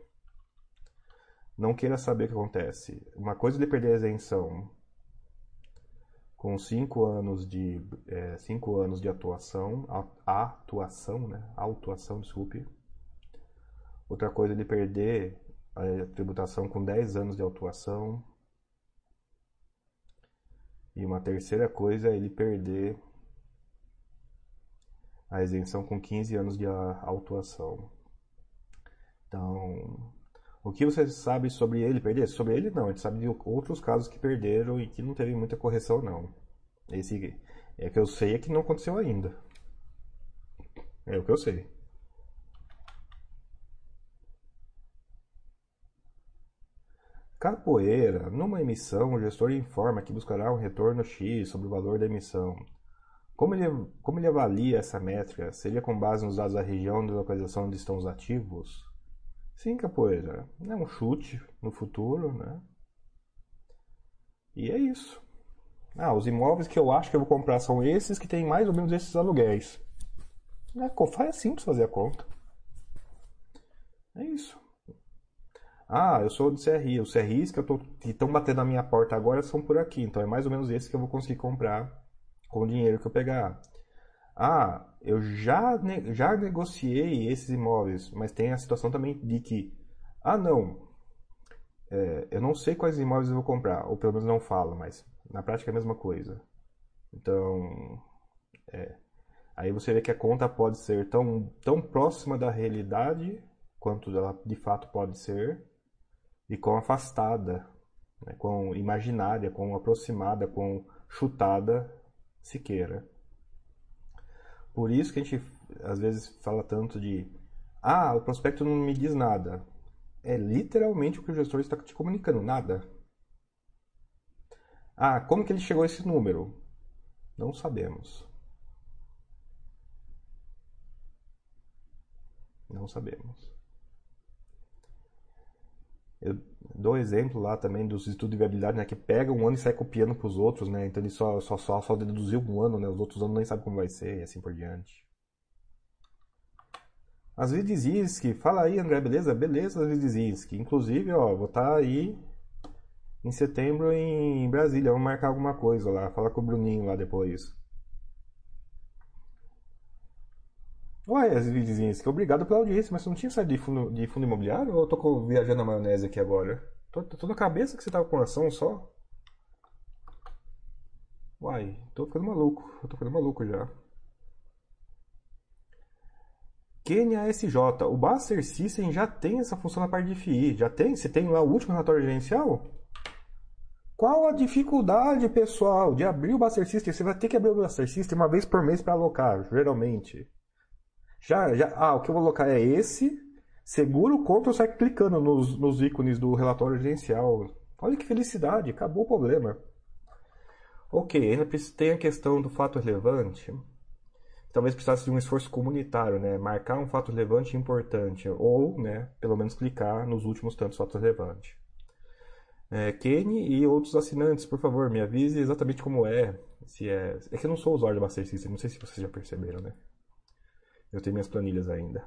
Não queira saber o que acontece. Uma coisa é ele perder a isenção com cinco anos de é, cinco anos de atuação, a, atuação, né? Autuação, desculpe. Outra coisa ele perder a tributação com 10 anos de autuação. E uma terceira coisa é ele perder a isenção com 15 anos de autuação. Então, o que você sabe sobre ele perder? Sobre ele não, a gente sabe de outros casos que perderam e que não teve muita correção não. Esse é que eu sei é que não aconteceu ainda. É o que eu sei. Capoeira. Numa emissão, o gestor informa que buscará um retorno X sobre o valor da emissão. Como ele, como ele avalia essa métrica? Seria com base nos dados da região de localização onde estão os ativos? Sim, capoeira. É um chute no futuro, né? E é isso. Ah, os imóveis que eu acho que eu vou comprar são esses que têm mais ou menos esses aluguéis. É, faz simples fazer a conta. É isso. Ah, eu sou do CRI. Os CRIs que estão batendo na minha porta agora são por aqui. Então é mais ou menos esses que eu vou conseguir comprar com o dinheiro que eu pegar. Ah, eu já, já negociei esses imóveis, mas tem a situação também de que, ah, não, é, eu não sei quais imóveis eu vou comprar, ou pelo menos não fala, mas na prática é a mesma coisa. Então, é, aí você vê que a conta pode ser tão, tão próxima da realidade quanto ela de fato pode ser, e quão afastada, né, quão imaginária, quão aproximada, quão chutada se queira. Por isso que a gente às vezes fala tanto de ah, o prospecto não me diz nada. É literalmente o que o gestor está te comunicando, nada. Ah, como que ele chegou a esse número? Não sabemos. Não sabemos. Eu dou exemplo lá também dos estudos de viabilidade, né? Que pega um ano e sai copiando para os outros, né? Então ele só, só, só, só deduziu um ano, né? Os outros anos nem sabe como vai ser e assim por diante. As Vidizinski, fala aí André, beleza? Beleza, as Vidizinski. Inclusive, ó, vou estar tá aí em setembro em Brasília, vamos marcar alguma coisa lá, fala com o Bruninho lá depois. Ué, as vizinhas, que obrigado pela audiência, mas você não tinha saído de fundo, de fundo imobiliário ou eu tô viajando na maionese aqui agora? Tô, tô na cabeça que você tava com ação só? Uai, tô ficando maluco, eu tô ficando maluco já. QNASJ, o Buster System já tem essa função na parte de FI, já tem? Você tem lá o último relatório gerencial? Qual a dificuldade, pessoal, de abrir o Buster System? Você vai ter que abrir o Buster System uma vez por mês para alocar, geralmente. Já, já, ah, o que eu vou colocar é esse. Segura o Ctrl sai clicando nos, nos ícones do relatório gerencial. Olha que felicidade, acabou o problema. Ok, ainda tem a questão do fato relevante. Talvez precisasse de um esforço comunitário, né? Marcar um fato relevante importante. Ou, né, pelo menos clicar nos últimos tantos fatos relevantes. É, Kenny e outros assinantes, por favor, me avise exatamente como é. Se é... é que eu não sou usuário do Master System, não sei se vocês já perceberam, né? Eu tenho minhas planilhas ainda.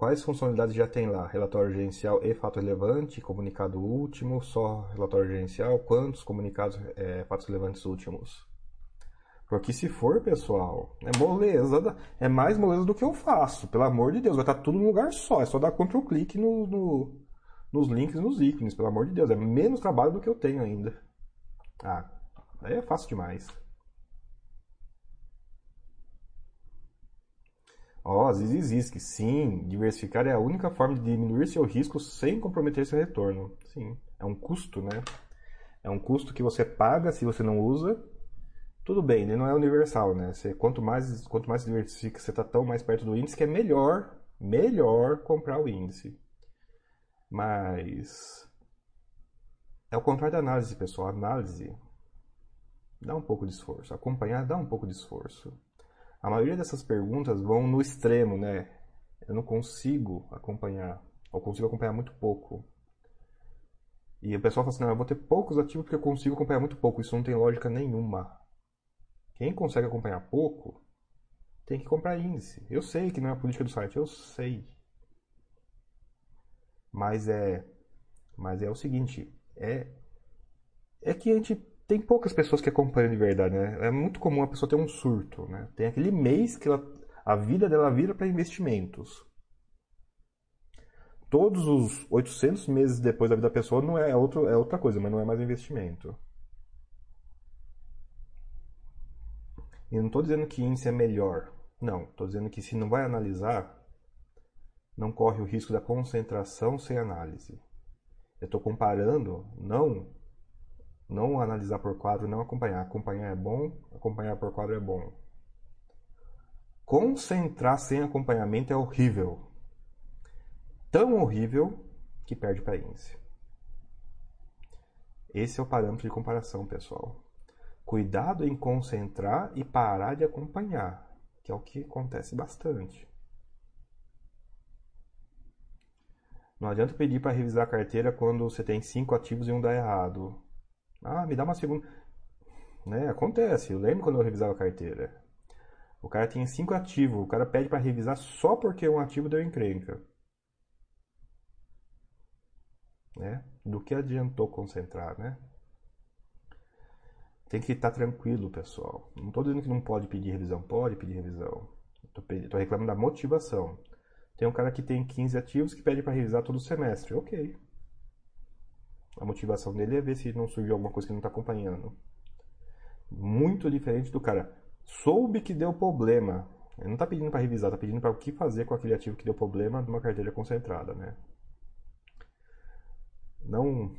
Quais funcionalidades já tem lá? Relatório gerencial e fato relevante, comunicado último, só relatório gerencial, quantos comunicados, é, fatos relevantes últimos? Porque se for, pessoal, é moleza, é mais moleza do que eu faço, pelo amor de Deus, vai estar tudo num lugar só, é só dar Ctrl clique no, no, nos links nos ícones, pelo amor de Deus, é menos trabalho do que eu tenho ainda. Ah, aí é fácil demais. Ó, oh, Zizizisk, sim, diversificar é a única forma de diminuir seu risco sem comprometer seu retorno. Sim, é um custo, né? É um custo que você paga se você não usa. Tudo bem, ele não é universal, né? Você, quanto mais quanto mais diversifica, você está tão mais perto do índice que é melhor, melhor comprar o índice. Mas é o contrário da análise, pessoal. A análise dá um pouco de esforço, acompanhar dá um pouco de esforço. A maioria dessas perguntas vão no extremo, né? Eu não consigo acompanhar, ou consigo acompanhar muito pouco. E o pessoal fala assim, não, eu vou ter poucos ativos porque eu consigo acompanhar muito pouco. Isso não tem lógica nenhuma. Quem consegue acompanhar pouco, tem que comprar índice. Eu sei que não é a política do site, eu sei. Mas é, mas é o seguinte, é, é que a gente tem poucas pessoas que acompanham de verdade, né? É muito comum a pessoa ter um surto, né? Tem aquele mês que ela, a vida dela vira para investimentos. Todos os 800 meses depois da vida da pessoa não é, outro, é outra coisa, mas não é mais investimento. E eu não estou dizendo que índice é melhor. Não, estou dizendo que se não vai analisar, não corre o risco da concentração sem análise. Eu estou comparando, não não analisar por quadro, não acompanhar. Acompanhar é bom, acompanhar por quadro é bom. Concentrar sem acompanhamento é horrível. Tão horrível que perde para índice. Esse é o parâmetro de comparação, pessoal. Cuidado em concentrar e parar de acompanhar, que é o que acontece bastante. Não adianta pedir para revisar a carteira quando você tem cinco ativos e um dá errado. Ah, me dá uma segunda. Né? Acontece. Eu lembro quando eu revisava a carteira. O cara tinha cinco ativos. O cara pede para revisar só porque um ativo deu encrenca. Né? Do que adiantou concentrar, né? Tem que estar tranquilo, pessoal. Não estou dizendo que não pode pedir revisão. Pode pedir revisão. Estou reclamando da motivação. Tem um cara que tem 15 ativos que pede para revisar todo semestre. Ok. A motivação dele é ver se não surgiu alguma coisa que não está acompanhando. Muito diferente do cara. Soube que deu problema. Ele não está pedindo para revisar, está pedindo para o que fazer com aquele ativo que deu problema numa carteira concentrada, né? Não,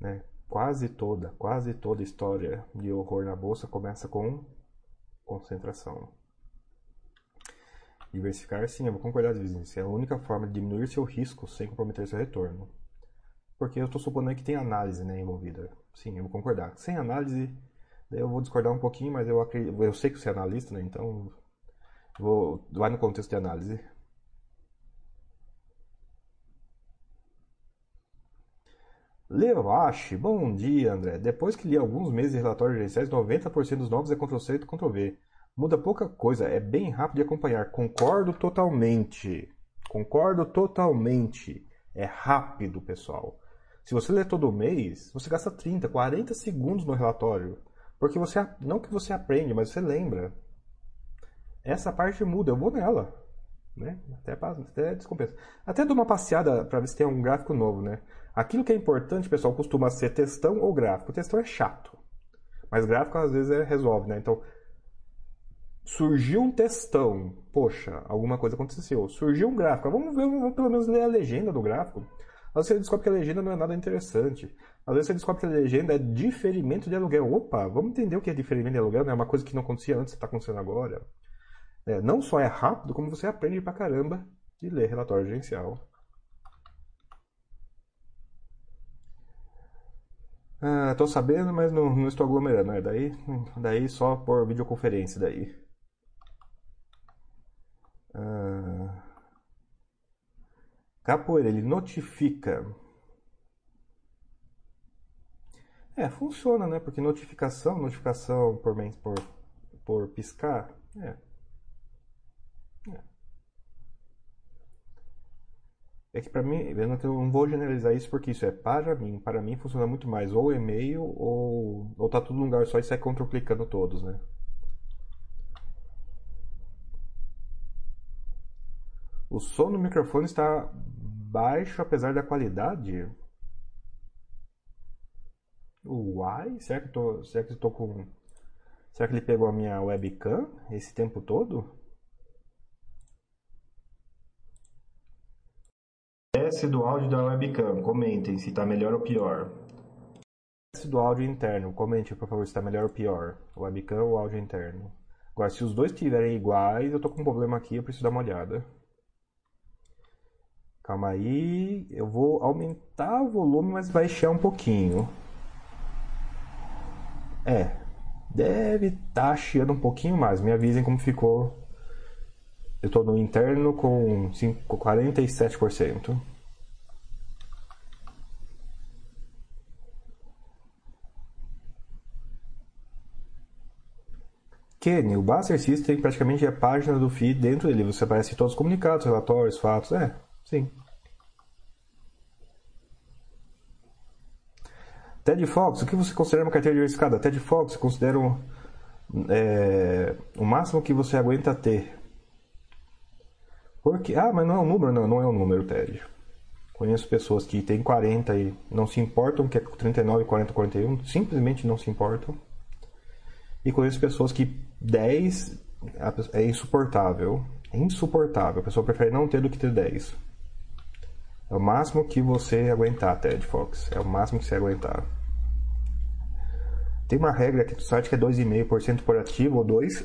né? Quase toda, quase toda história de horror na bolsa começa com concentração. Diversificar, sim, eu vou concordar, vizinhos. É a única forma de diminuir seu risco sem comprometer seu retorno. Porque eu estou supondo que tem análise né, envolvida. Sim, eu vou concordar. Sem análise, eu vou discordar um pouquinho, mas eu, acredito, eu sei que você é analista, né? Então, vou, vai no contexto de análise. Levache, bom dia, André. Depois que li alguns meses de relatórios gerenciais, 90% dos novos é Ctrl-C e Ctrl-V. Muda pouca coisa, é bem rápido de acompanhar. Concordo totalmente. Concordo totalmente. É rápido, pessoal. Se você lê todo mês, você gasta 30, 40 segundos no relatório. Porque você não que você aprende, mas você lembra. Essa parte muda, eu vou nela. Né? Até, até descompensa. Até dou uma passeada para ver se tem um gráfico novo, né? Aquilo que é importante, pessoal, costuma ser textão ou gráfico. Textão é chato. Mas gráfico às vezes é, resolve, né? Então, surgiu um textão. Poxa, alguma coisa aconteceu. Surgiu um gráfico. Vamos ver, vamos pelo menos ler a legenda do gráfico. Às vezes você descobre que a legenda não é nada interessante. Às vezes você descobre que a legenda é diferimento de aluguel. Opa, vamos entender o que é diferimento de aluguel, né? É uma coisa que não acontecia antes, está acontecendo agora. É, não só é rápido, como você aprende pra caramba de ler relatório gerencial. Ah, tô sabendo, mas não, não estou aglomerando. Né? Daí, daí só por videoconferência daí. Ah, Capoeira, ele notifica É, funciona, né? Porque notificação, notificação por, por, por piscar, é. É, é que para mim, eu não vou generalizar isso porque isso é para mim. Para mim funciona muito mais ou e-mail ou, ou tá tudo num lugar só e sai control-clicando todos, né? O som do microfone está baixo apesar da qualidade. Uai, será que, tô, será que eu tô com. Será que ele pegou a minha webcam esse tempo todo? Teste do áudio da webcam, comentem se está melhor ou pior. Teste do áudio interno, comente por favor se está melhor ou pior. Webcam ou áudio interno. Agora, se os dois estiverem iguais, eu tô com um problema aqui, eu preciso dar uma olhada. Calma aí, eu vou aumentar o volume, mas baixar um pouquinho. É, deve estar tá chiando um pouquinho mais. Me avisem como ficou. Eu estou no interno com 5, 47%. Kenny, o Buster System praticamente é a página do feed dentro dele. Você aparece todos os comunicados, relatórios, fatos. É, Sim. Ted Fox, o que você considera uma carteira diversificada? Ted Fox, considera é, o máximo que você aguenta ter. Porque, ah, mas não é um número? Não, não é um número, Ted. Conheço pessoas que têm 40 e não se importam, que é 39, 40, 41, simplesmente não se importam. E conheço pessoas que 10 é insuportável. É insuportável. A pessoa prefere não ter do que ter 10. É o máximo que você aguentar, Ted Fox. É o máximo que você aguentar. Tem uma regra aqui do site que é 2,5% por ativo ou 2,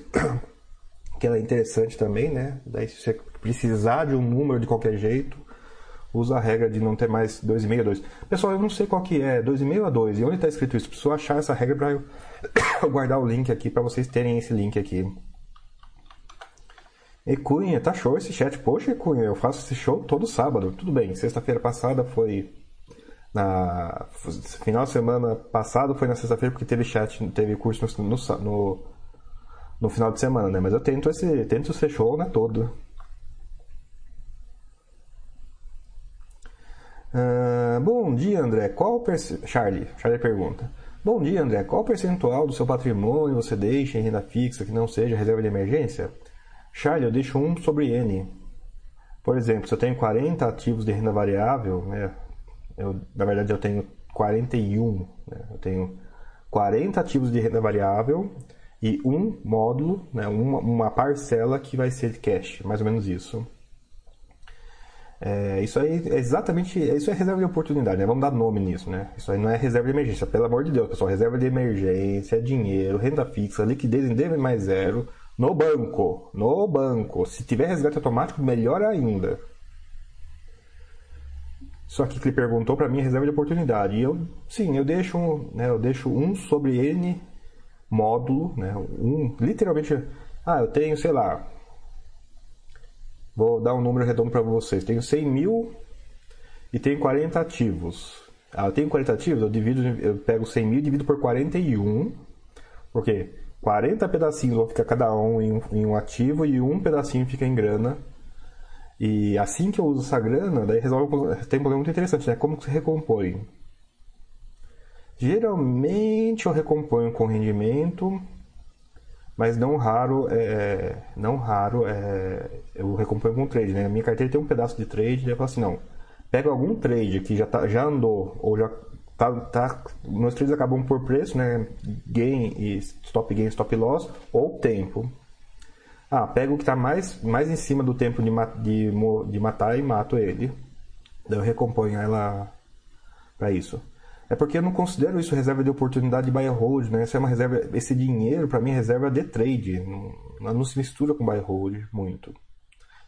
que ela é interessante também, né? Daí se você precisar de um número de qualquer jeito, usa a regra de não ter mais 2,5 a 2. Pessoal, eu não sei qual que é, 2,5 a 2. E onde está escrito isso? Preciso achar essa regra para eu guardar o link aqui para vocês terem esse link aqui. E Cunha, tá show esse chat. Poxa, Cunha, eu faço esse show todo sábado. Tudo bem, sexta-feira passada foi. Na final de semana passado foi na sexta-feira porque teve chat, teve curso no, no, no, final de semana, né? Mas eu tento esse, tento ser show né, todo. Uh, bom dia, André. Qual Charlie, Charlie pergunta. Bom dia, André. Qual percentual do seu patrimônio você deixa em renda fixa que não seja reserva de emergência? Charlie, eu deixo 1 sobre N. Por exemplo, se eu tenho 40 ativos de renda variável, né, eu, na verdade eu tenho 41. Né, eu tenho 40 ativos de renda variável e um módulo, né, uma, uma parcela que vai ser cash, mais ou menos isso. É, isso aí é exatamente. Isso é reserva de oportunidade, né? Vamos dar nome nisso, né? Isso aí não é reserva de emergência, pelo amor de Deus, pessoal. Reserva de emergência, dinheiro, renda fixa, liquidez em D mais zero no banco, no banco. Se tiver resgate automático, melhor ainda. Só que ele perguntou para mim reserva de oportunidade. E eu, sim, eu deixo, né, eu deixo um sobre N módulo, né, um, literalmente, ah, eu tenho, sei lá, vou dar um número redondo para vocês, tenho 100 mil e tenho 40 ativos. Ah, eu tenho 40 ativos, eu divido, eu pego 100 mil e divido por 41, porque 40 pedacinhos vão ficar cada um em, um em um ativo e um pedacinho fica em grana. E assim que eu uso essa grana, daí resolve tem um problema muito interessante, né? Como se recompõe? Geralmente eu recomponho com rendimento, mas não raro, é, não raro é, eu recomponho com trade, né? Minha carteira tem um pedaço de trade, daí eu falo assim, não, pega algum trade que já, tá, já andou ou já tá, tá, meus trades acabam por preço, né? Gain e stop gain, stop loss, ou tempo. Ah, pego o que está mais, mais em cima do tempo de, de, de matar e mato ele. Daí eu recomponho ela para isso. É porque eu não considero isso reserva de oportunidade de buy and hold, né? Isso é uma reserva, esse dinheiro para mim é reserva de trade, não, não se mistura com buy and hold muito.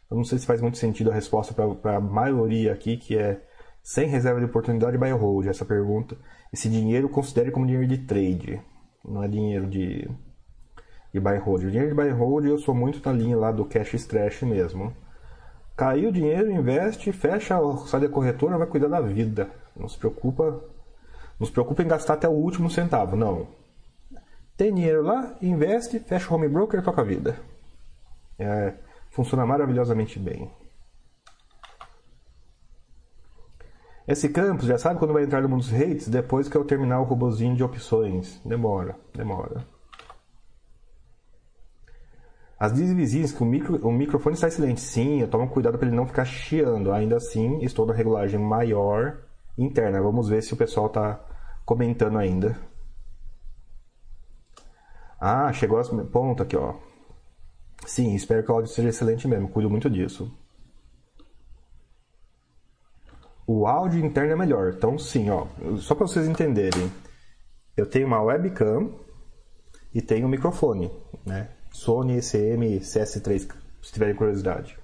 Eu não sei se faz muito sentido a resposta para a maioria aqui, que é sem reserva de oportunidade buy hold, essa pergunta. Esse dinheiro considere como dinheiro de trade, não é dinheiro de, de buy hold. O dinheiro de buy hold eu sou muito na linha lá do cash stretch mesmo. Caiu o dinheiro, investe, fecha, sai da corretora, vai cuidar da vida. Não se preocupa, Não se preocupe em gastar até o último centavo, não. Tem dinheiro lá, investe, fecha o home broker e toca a vida. É, funciona maravilhosamente bem. Esse campus já sabe quando vai entrar no mundo dos rates depois que eu terminar o robozinho de opções. Demora, demora. As dizem vizinhas que o, micro, o microfone está excelente. Sim, eu tomo cuidado para ele não ficar chiando. Ainda assim, estou na regulagem maior interna. Vamos ver se o pessoal está comentando ainda. Ah, chegou a ponto aqui, ó. Sim, espero que o áudio seja excelente mesmo. Cuido muito disso. O áudio interno é melhor. Então, sim, ó. Só para vocês entenderem. Eu tenho uma webcam e tenho um microfone, né? Sony ECM CS3, se tiverem curiosidade.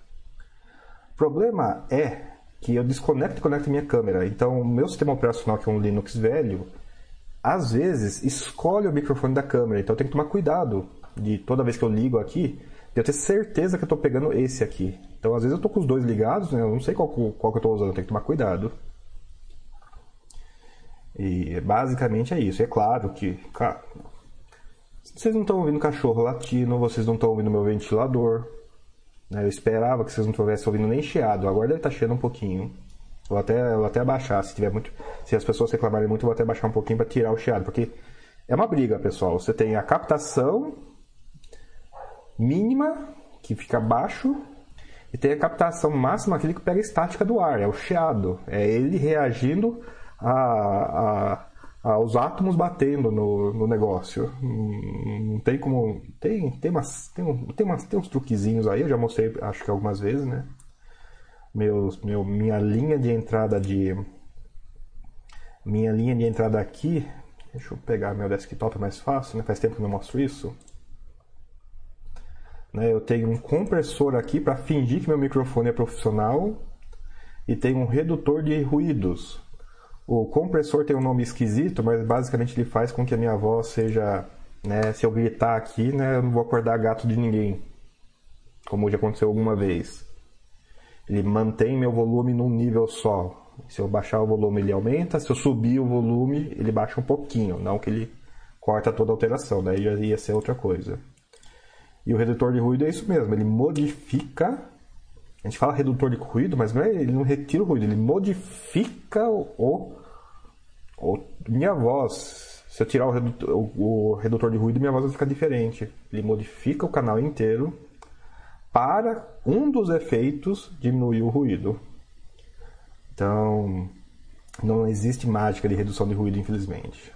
O problema é que eu desconecto e conecto minha câmera. Então, o meu sistema operacional, que é um Linux velho, às vezes escolhe o microfone da câmera. Então, eu tenho que tomar cuidado de toda vez que eu ligo aqui, de eu ter certeza que eu estou pegando esse aqui. Então, às vezes eu estou com os dois ligados, né? eu não sei qual, qual que eu estou usando, eu tenho que tomar cuidado. E basicamente é isso. É claro que, cara, vocês não estão ouvindo cachorro latindo, vocês não estão ouvindo meu ventilador. Né? Eu esperava que vocês não estivessem ouvindo nem chiado, agora deve estar tá um pouquinho. Vou até, vou até abaixar, se tiver muito. Se as pessoas reclamarem muito, eu vou até abaixar um pouquinho para tirar o chiado, porque é uma briga, pessoal. Você tem a captação mínima, que fica baixo, e tem a captação máxima, aquele que pega estática do ar, é o chiado. É ele reagindo a, a aos átomos batendo no, no negócio. Não tem como. Tem, tem, umas, tem, um, tem, umas, tem uns truquezinhos aí, eu já mostrei acho que algumas vezes, né? Meus, meu, minha linha de entrada de. Minha linha de entrada aqui. Deixa eu pegar meu desktop mais fácil, né? Faz tempo que eu não mostro isso. Né? Eu tenho um compressor aqui para fingir que meu microfone é profissional e tenho um redutor de ruídos o compressor tem um nome esquisito, mas basicamente ele faz com que a minha voz seja, né, se eu gritar aqui, né, eu não vou acordar gato de ninguém, como já aconteceu alguma vez. Ele mantém meu volume num nível só. Se eu baixar o volume, ele aumenta. Se eu subir o volume, ele baixa um pouquinho. Não que ele corta toda a alteração, daí já ia ser outra coisa. E o redutor de ruído é isso mesmo, ele modifica a gente fala redutor de ruído, mas não é, ele não retira o ruído, ele modifica o, o minha voz. Se eu tirar o redutor, o, o redutor de ruído, minha voz vai ficar diferente. Ele modifica o canal inteiro para um dos efeitos diminuir o ruído. Então, não existe mágica de redução de ruído, infelizmente.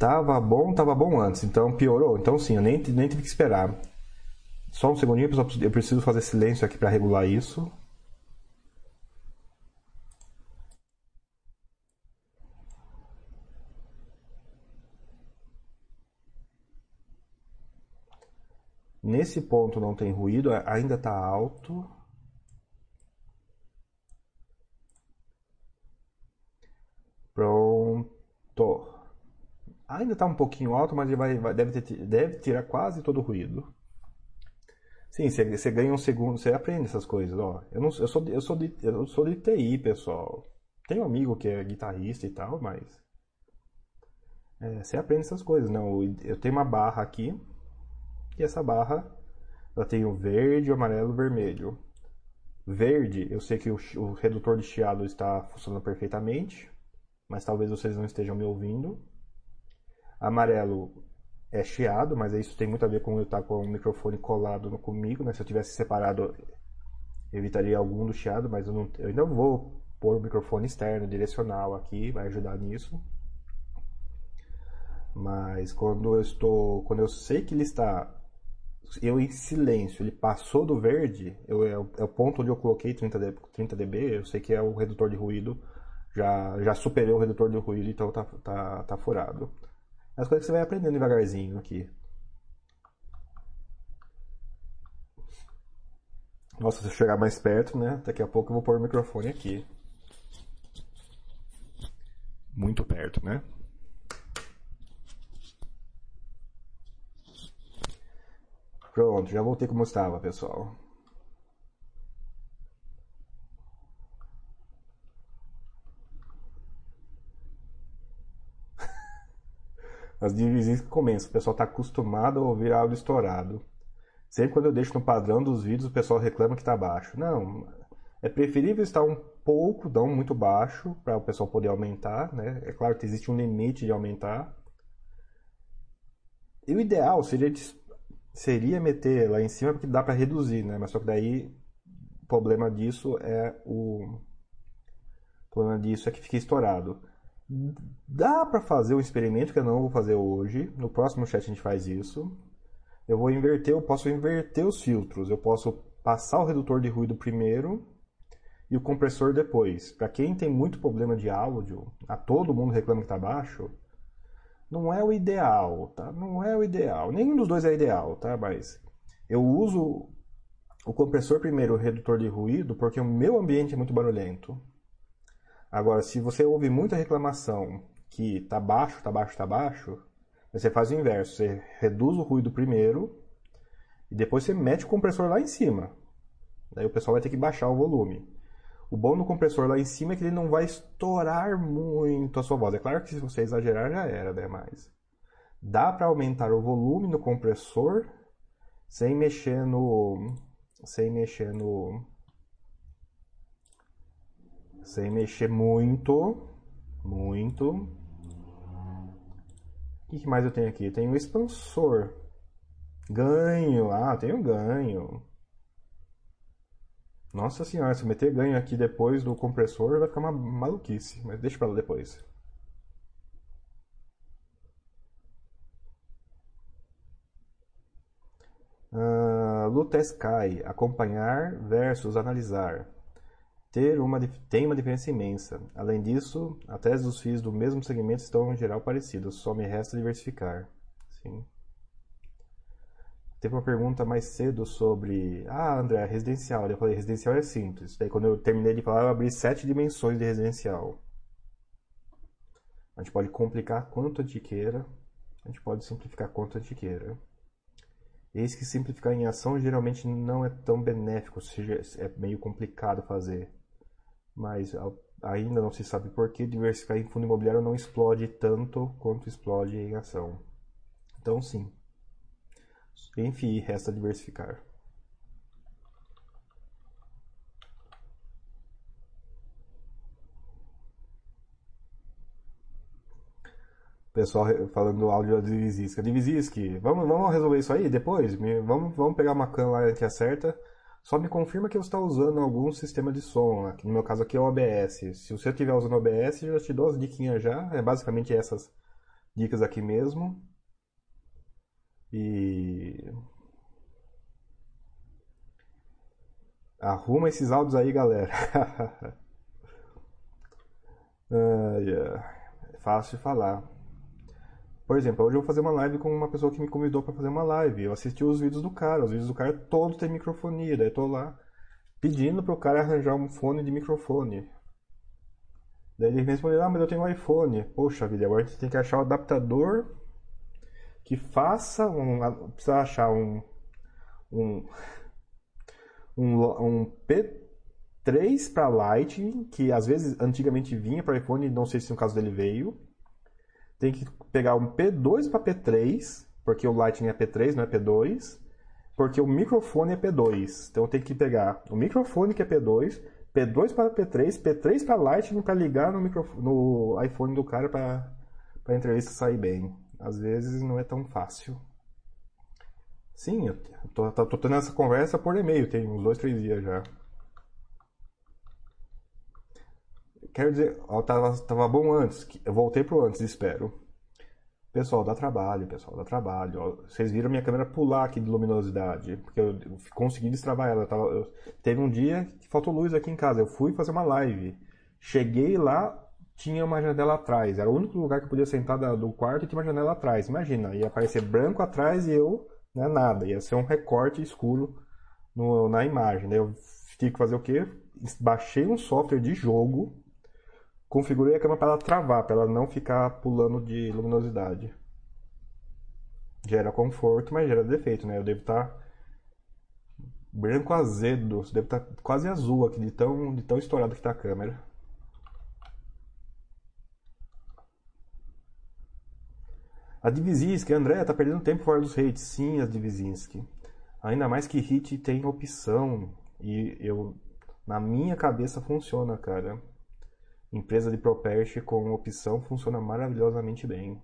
Tava bom, tava bom antes, então piorou. Então sim, eu nem, nem tive que esperar. Só um segundinho. Eu preciso fazer silêncio aqui para regular isso. Nesse ponto não tem ruído, ainda está alto. Pronto. Ainda está um pouquinho alto, mas ele vai, vai deve, ter, deve tirar quase todo o ruído. Sim, você, você ganha um segundo, você aprende essas coisas, ó. Eu, não, eu, sou, eu, sou de, eu sou de TI, pessoal. Tenho um amigo que é guitarrista e tal, mas. É, você aprende essas coisas, não. Eu tenho uma barra aqui, e essa barra ela tem o verde, o amarelo e o vermelho. Verde, eu sei que o, o redutor de chiado está funcionando perfeitamente, mas talvez vocês não estejam me ouvindo. Amarelo, é chiado, mas isso tem muito a ver com eu estar com o microfone colado no comigo, né? Se eu tivesse separado, evitaria algum do chiado, mas eu, não, eu ainda vou pôr o microfone externo, direcional aqui, vai ajudar nisso. Mas quando eu estou, quando eu sei que ele está eu em silêncio, ele passou do verde, eu, é, o, é o ponto onde eu coloquei 30 dB, 30 dB, eu sei que é o redutor de ruído, já, já superei o redutor de ruído, então tá, tá, tá furado. As coisas que você vai aprendendo devagarzinho aqui. Nossa, se eu chegar mais perto, né? Daqui a pouco eu vou pôr o microfone aqui. Muito perto, né? Pronto, já voltei como estava, pessoal. As divisões que começam, o pessoal está acostumado a ouvir áudio estourado. Sempre quando eu deixo no padrão dos vídeos, o pessoal reclama que está baixo. Não, é preferível estar um pouco, não muito baixo, para o pessoal poder aumentar, né? É claro que existe um limite de aumentar. E o ideal seria, seria meter lá em cima, porque dá para reduzir, né? Mas só que daí, o problema disso é o... O problema disso é que fica estourado. Dá para fazer um experimento que eu não vou fazer hoje. No próximo chat a gente faz isso. Eu vou inverter, eu posso inverter os filtros. Eu posso passar o redutor de ruído primeiro e o compressor depois. Para quem tem muito problema de áudio, a todo mundo reclama que está baixo, não é o ideal, tá? Não é o ideal. Nenhum dos dois é ideal, tá? Mas eu uso o compressor primeiro, o redutor de ruído, porque o meu ambiente é muito barulhento. Agora, se você ouve muita reclamação que tá baixo, tá baixo, tá baixo, você faz o inverso. Você reduz o ruído primeiro e depois você mete o compressor lá em cima. Daí o pessoal vai ter que baixar o volume. O bom do compressor lá em cima é que ele não vai estourar muito a sua voz. É claro que se você exagerar já era, né? Mas dá para aumentar o volume no compressor sem mexer no sem mexer no sem mexer muito, muito. O que mais eu tenho aqui? tenho o expansor. Ganho. Ah, tenho ganho. Nossa senhora, se eu meter ganho aqui depois do compressor vai ficar uma maluquice. Mas deixa pra lá depois. Uh, Luteskai, acompanhar versus analisar ter uma, tem uma diferença imensa. Além disso, a tese dos FIIs do mesmo segmento estão em geral parecidas, só me resta diversificar. Sim. Teve uma pergunta mais cedo sobre. Ah, André, residencial. Eu falei, residencial é simples. Daí, quando eu terminei de falar, eu abri sete dimensões de residencial. A gente pode complicar quanto a gente queira, a gente pode simplificar quanto a gente queira. Eis que simplificar em ação geralmente não é tão benéfico, é meio complicado fazer mas ainda não se sabe por que diversificar em fundo imobiliário não explode tanto quanto explode em ação. Então, sim. Enfim, resta diversificar. Pessoal falando do áudio da Divisisca. Divisisca, vamos, vamos resolver isso aí depois? Vamos, vamos pegar uma can lá que acerta só me confirma que você está usando algum sistema de som. Aqui, no meu caso aqui é o OBS. Se você estiver usando OBS, eu já te dou as diquinhas já. É basicamente essas dicas aqui mesmo. E... Arruma esses áudios aí, galera. uh, yeah. É fácil de falar. Por exemplo, hoje eu vou fazer uma live com uma pessoa que me convidou para fazer uma live. Eu assisti os vídeos do cara, os vídeos do cara todos têm microfonia. Daí eu tô lá pedindo pro cara arranjar um fone de microfone. Daí ele respondeu, ah, mas eu tenho um iPhone. Poxa vida, agora a gente tem que achar o um adaptador que faça um. Precisa achar um. Um, um, um P3 para Lightning, que às vezes antigamente vinha para iPhone, não sei se no caso dele veio tem que pegar um P2 para P3, porque o Lightning é P3, não é P2, porque o microfone é P2. Então tem que pegar o microfone que é P2, P2 para P3, P3 para Lightning para ligar no, no iPhone do cara para a entrevista sair bem. Às vezes não é tão fácil. Sim, eu tô, tô, tô tendo essa conversa por e-mail, tem uns dois, três dias já. Quero dizer, tava, tava bom antes. Eu voltei pro antes, espero. Pessoal, dá trabalho, pessoal, dá trabalho. Vocês viram minha câmera pular aqui de luminosidade, porque eu, consegui destravar ela. Eu tava, eu, teve um dia que faltou luz aqui em casa. Eu fui fazer uma live. Cheguei lá, tinha uma janela atrás. Era o único lugar que eu podia sentar da, do quarto e tinha uma janela atrás. Imagina, ia aparecer branco atrás e eu, né, nada. Ia ser um recorte escuro no, na imagem. Daí eu tive que fazer o quê? Baixei um software de jogo configurei a câmera para ela travar, para ela não ficar pulando de luminosidade. Gera conforto, mas gera defeito, né? Eu devo estar tá branco azedo, devo estar tá quase azul aqui de tão, de tão estourado que está a câmera. A Divisinski, André, tá perdendo tempo fora dos hates. Sim, a Divisinski. Ainda mais que hit tem opção. E eu, na minha cabeça, funciona, cara. Empresa de Property com opção funciona maravilhosamente bem.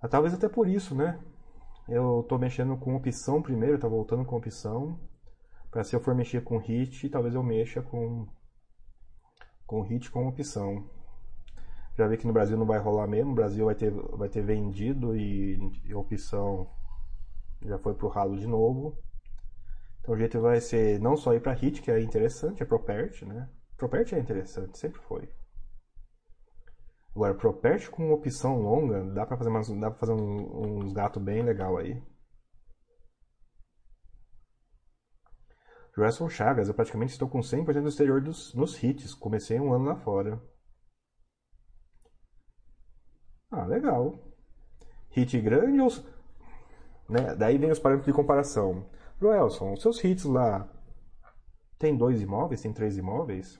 Ah, talvez até por isso, né? Eu tô mexendo com opção primeiro, tá voltando com opção. Para se eu for mexer com hit, talvez eu mexa com com hit com opção. Já vi que no Brasil não vai rolar mesmo, o Brasil vai ter, vai ter vendido e, e opção já foi pro ralo de novo. Então o jeito vai ser não só ir para hit, que é interessante, é property, né? Property é interessante, sempre foi. Agora, Property com opção longa, dá pra fazer, umas, dá pra fazer um, uns gatos bem legal aí. Gerson Chagas, eu praticamente estou com 100% do exterior dos, nos hits. Comecei um ano lá fora. Ah, legal. Hit grande ou. Né? Daí vem os parâmetros de comparação. Joelson, os seus hits lá. Tem dois imóveis? Tem três imóveis?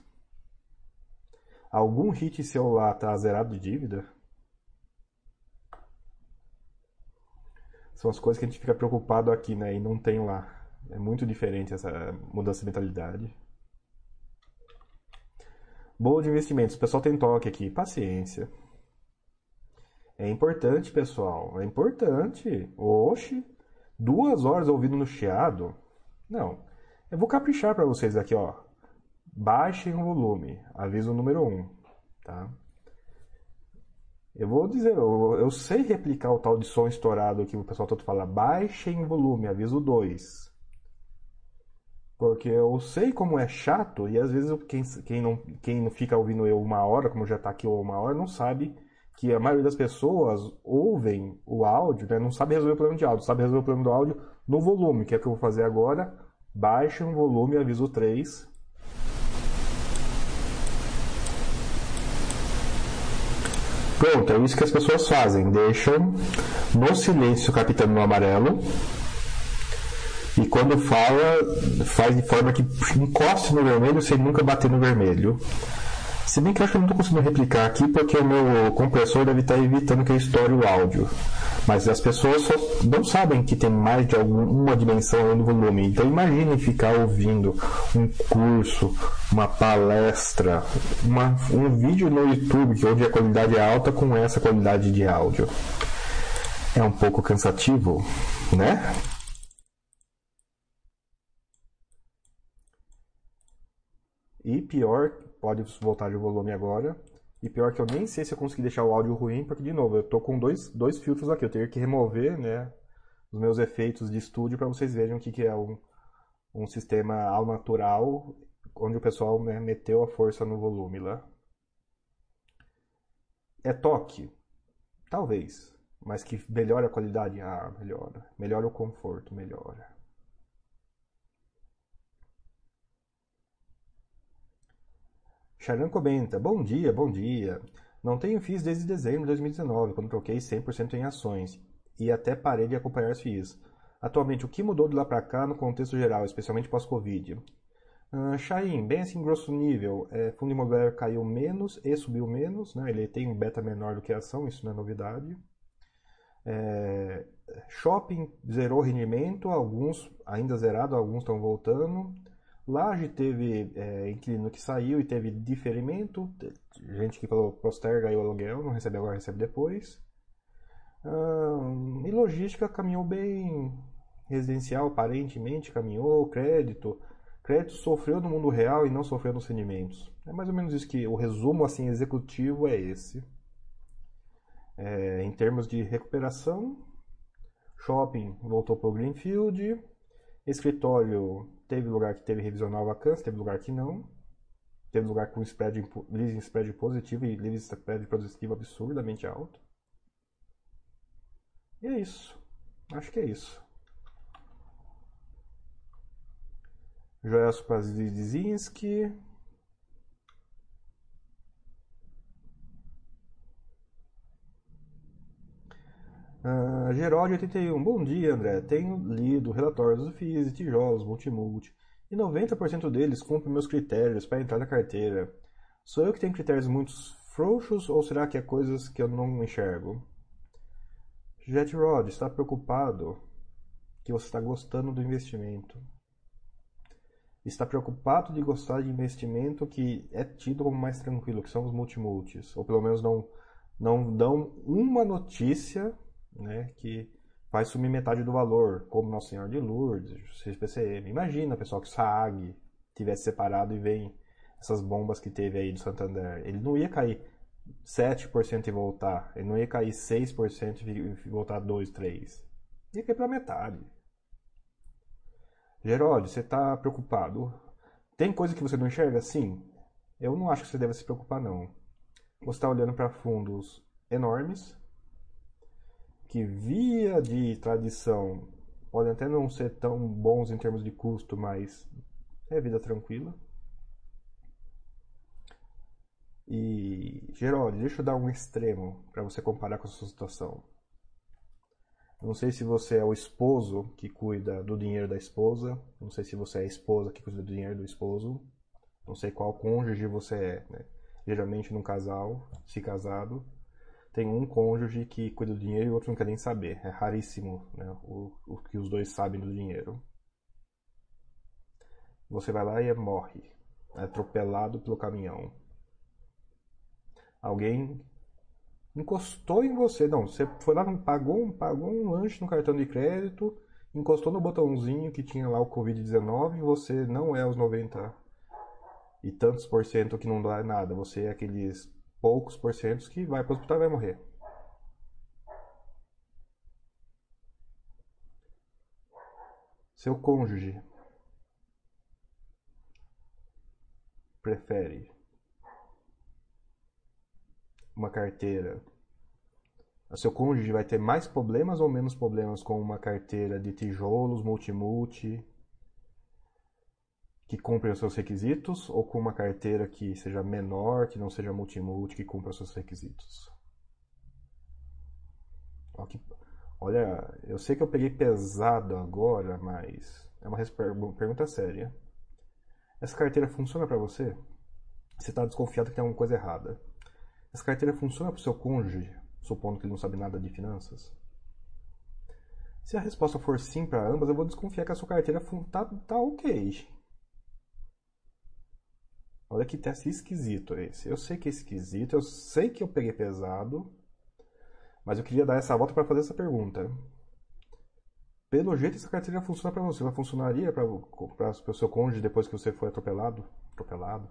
Algum hit seu lá tá zerado de dívida? São as coisas que a gente fica preocupado aqui, né? E não tem lá. É muito diferente essa mudança de mentalidade. Boa de investimentos. O pessoal tem toque aqui. Paciência. É importante, pessoal. É importante. Oxe. Duas horas ouvindo no chiado? Não. Eu vou caprichar para vocês aqui, ó. Baixem o volume. Aviso número 1. Um, tá? Eu vou dizer, eu, eu, sei replicar o tal de som estourado que o pessoal todo fala. Baixem o volume. Aviso 2. Porque eu sei como é chato e às vezes quem, quem, não, quem não fica ouvindo eu uma hora, como já está aqui uma hora, não sabe que a maioria das pessoas ouvem o áudio, né? não sabe resolver o problema de áudio, sabe resolver o problema do áudio no volume, que é o que eu vou fazer agora. Baixe um volume, aviso 3. Pronto, é isso que as pessoas fazem. Deixam no silêncio capitando no amarelo e quando fala, faz de forma que encoste no vermelho sem nunca bater no vermelho. Se bem que eu acho que eu não estou conseguindo replicar aqui porque o meu compressor deve estar evitando que eu estoure o áudio. Mas as pessoas só não sabem que tem mais de alguma dimensão do volume. Então imagine ficar ouvindo um curso, uma palestra, uma, um vídeo no YouTube onde a qualidade é alta com essa qualidade de áudio. É um pouco cansativo, né? E pior, pode voltar de volume agora. E pior que eu nem sei se eu consegui deixar o áudio ruim, porque de novo, eu tô com dois, dois filtros aqui. Eu teria que remover, né, os meus efeitos de estúdio para vocês verem o que, que é um, um sistema ao natural, onde o pessoal né, meteu a força no volume lá. É toque? Talvez. Mas que melhora a qualidade? Ah, melhora. Melhora o conforto, melhora. Charan comenta: Bom dia, bom dia. Não tenho FIIs desde dezembro de 2019, quando troquei 100% em ações, e até parei de acompanhar os FIIs. Atualmente, o que mudou de lá para cá no contexto geral, especialmente pós-Covid? Uh, bem assim, grosso nível, é, fundo imobiliário caiu menos e subiu menos, né? ele tem um beta menor do que a ação, isso não é novidade. É, shopping zerou rendimento, alguns ainda zerado, alguns estão voltando. Laje teve é, inquilino que saiu e teve diferimento. Gente que falou posterga aí o aluguel, não recebe agora, recebe depois. e logística caminhou bem. Residencial aparentemente caminhou. Crédito. Crédito sofreu no mundo real e não sofreu nos rendimentos. É mais ou menos isso que o resumo assim executivo é esse. É, em termos de recuperação, shopping voltou para o Greenfield, escritório Teve lugar que teve revisional vacância, teve lugar que não. Teve lugar com spread, leasing spread positivo e leasing spread positivo absurdamente alto. E é isso. Acho que é isso. Joel Spazinski. Uh, Geraldo 81. Bom dia, André. Tenho lido relatórios do FIIs tijolos, multimulti, e 90% deles cumprem meus critérios para entrar na carteira. Sou eu que tenho critérios muito frouxos ou será que é coisas que eu não enxergo? Jet Rod, está preocupado que você está gostando do investimento. Está preocupado de gostar de investimento que é tido como mais tranquilo, que são os multimultis, ou pelo menos não, não dão uma notícia né, que vai sumir metade do valor, como Nosso Senhor de Lourdes, CPCM. Imagina, pessoal, que SAG tivesse separado e vem essas bombas que teve aí do Santander. Ele não ia cair 7% e voltar. Ele não ia cair 6% e voltar 2, 3. Ia cair pela metade. Gerode, você está preocupado? Tem coisa que você não enxerga? Sim. Eu não acho que você deve se preocupar, não. Você está olhando para fundos enormes, que via de tradição podem até não ser tão bons em termos de custo, mas é vida tranquila. E, Geraldo, deixa eu dar um extremo para você comparar com a sua situação. Não sei se você é o esposo que cuida do dinheiro da esposa. Não sei se você é a esposa que cuida do dinheiro do esposo. Não sei qual cônjuge você é. Né? Geralmente, num casal, se casado, tem um cônjuge que cuida do dinheiro e o outro não quer nem saber. É raríssimo né? o, o que os dois sabem do dinheiro. Você vai lá e morre. É atropelado pelo caminhão. Alguém encostou em você. Não, você foi lá, pagou, pagou um lanche no cartão de crédito, encostou no botãozinho que tinha lá o Covid-19 e você não é os 90 e tantos por cento que não dá nada. Você é aqueles poucos porcentos que vai para o hospital e vai morrer. Seu cônjuge prefere uma carteira, o seu cônjuge vai ter mais problemas ou menos problemas com uma carteira de tijolos, multimulti, que cumpre os seus requisitos, ou com uma carteira que seja menor, que não seja multimulti, que cumpra os seus requisitos? Olha, eu sei que eu peguei pesado agora, mas é uma pergunta séria. Essa carteira funciona para você? Você está desconfiado que tem alguma coisa errada. Essa carteira funciona para o seu cônjuge, supondo que ele não sabe nada de finanças? Se a resposta for sim para ambas, eu vou desconfiar que a sua carteira tá, tá ok. Olha que teste esquisito esse. Eu sei que é esquisito, eu sei que eu peguei pesado, mas eu queria dar essa volta para fazer essa pergunta. Pelo jeito, essa carteira funciona para você. Ela funcionaria para o seu cônjuge depois que você foi atropelado? Atropelado?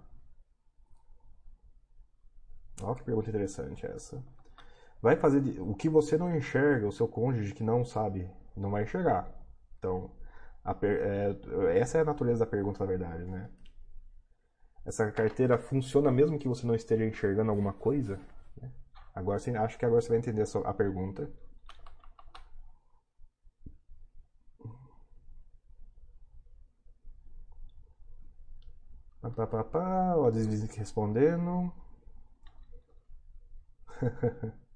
Olha que pergunta interessante essa. Vai fazer de, o que você não enxerga, o seu cônjuge que não sabe, não vai enxergar. Então, é, essa é a natureza da pergunta, na verdade, né? Essa carteira funciona mesmo que você não esteja enxergando alguma coisa? Né? Agora, acho que agora você vai entender a pergunta. Pá, pá, pá. O respondendo.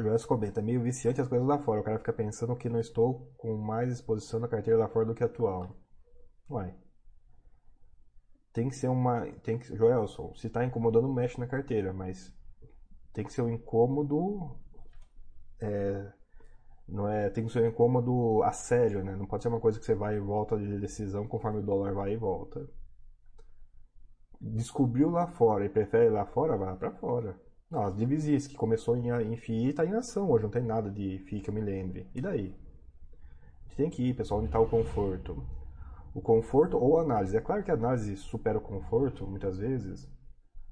Joyce comenta, é meio viciante as coisas lá fora. O cara fica pensando que não estou com mais exposição na carteira lá fora do que atual. Uai. Tem que ser uma. Tem que, Joelson, se está incomodando, mexe na carteira, mas tem que ser um incômodo. É, não é, tem que ser um incômodo a sério, né? Não pode ser uma coisa que você vai e volta de decisão conforme o dólar vai e volta. Descobriu lá fora e prefere lá fora, vá para fora. Não, as divisões que começou em, em FI está em ação hoje, não tem nada de FI que eu me lembre. E daí? A gente tem que ir, pessoal, onde está o conforto. O conforto ou a análise. É claro que a análise supera o conforto, muitas vezes,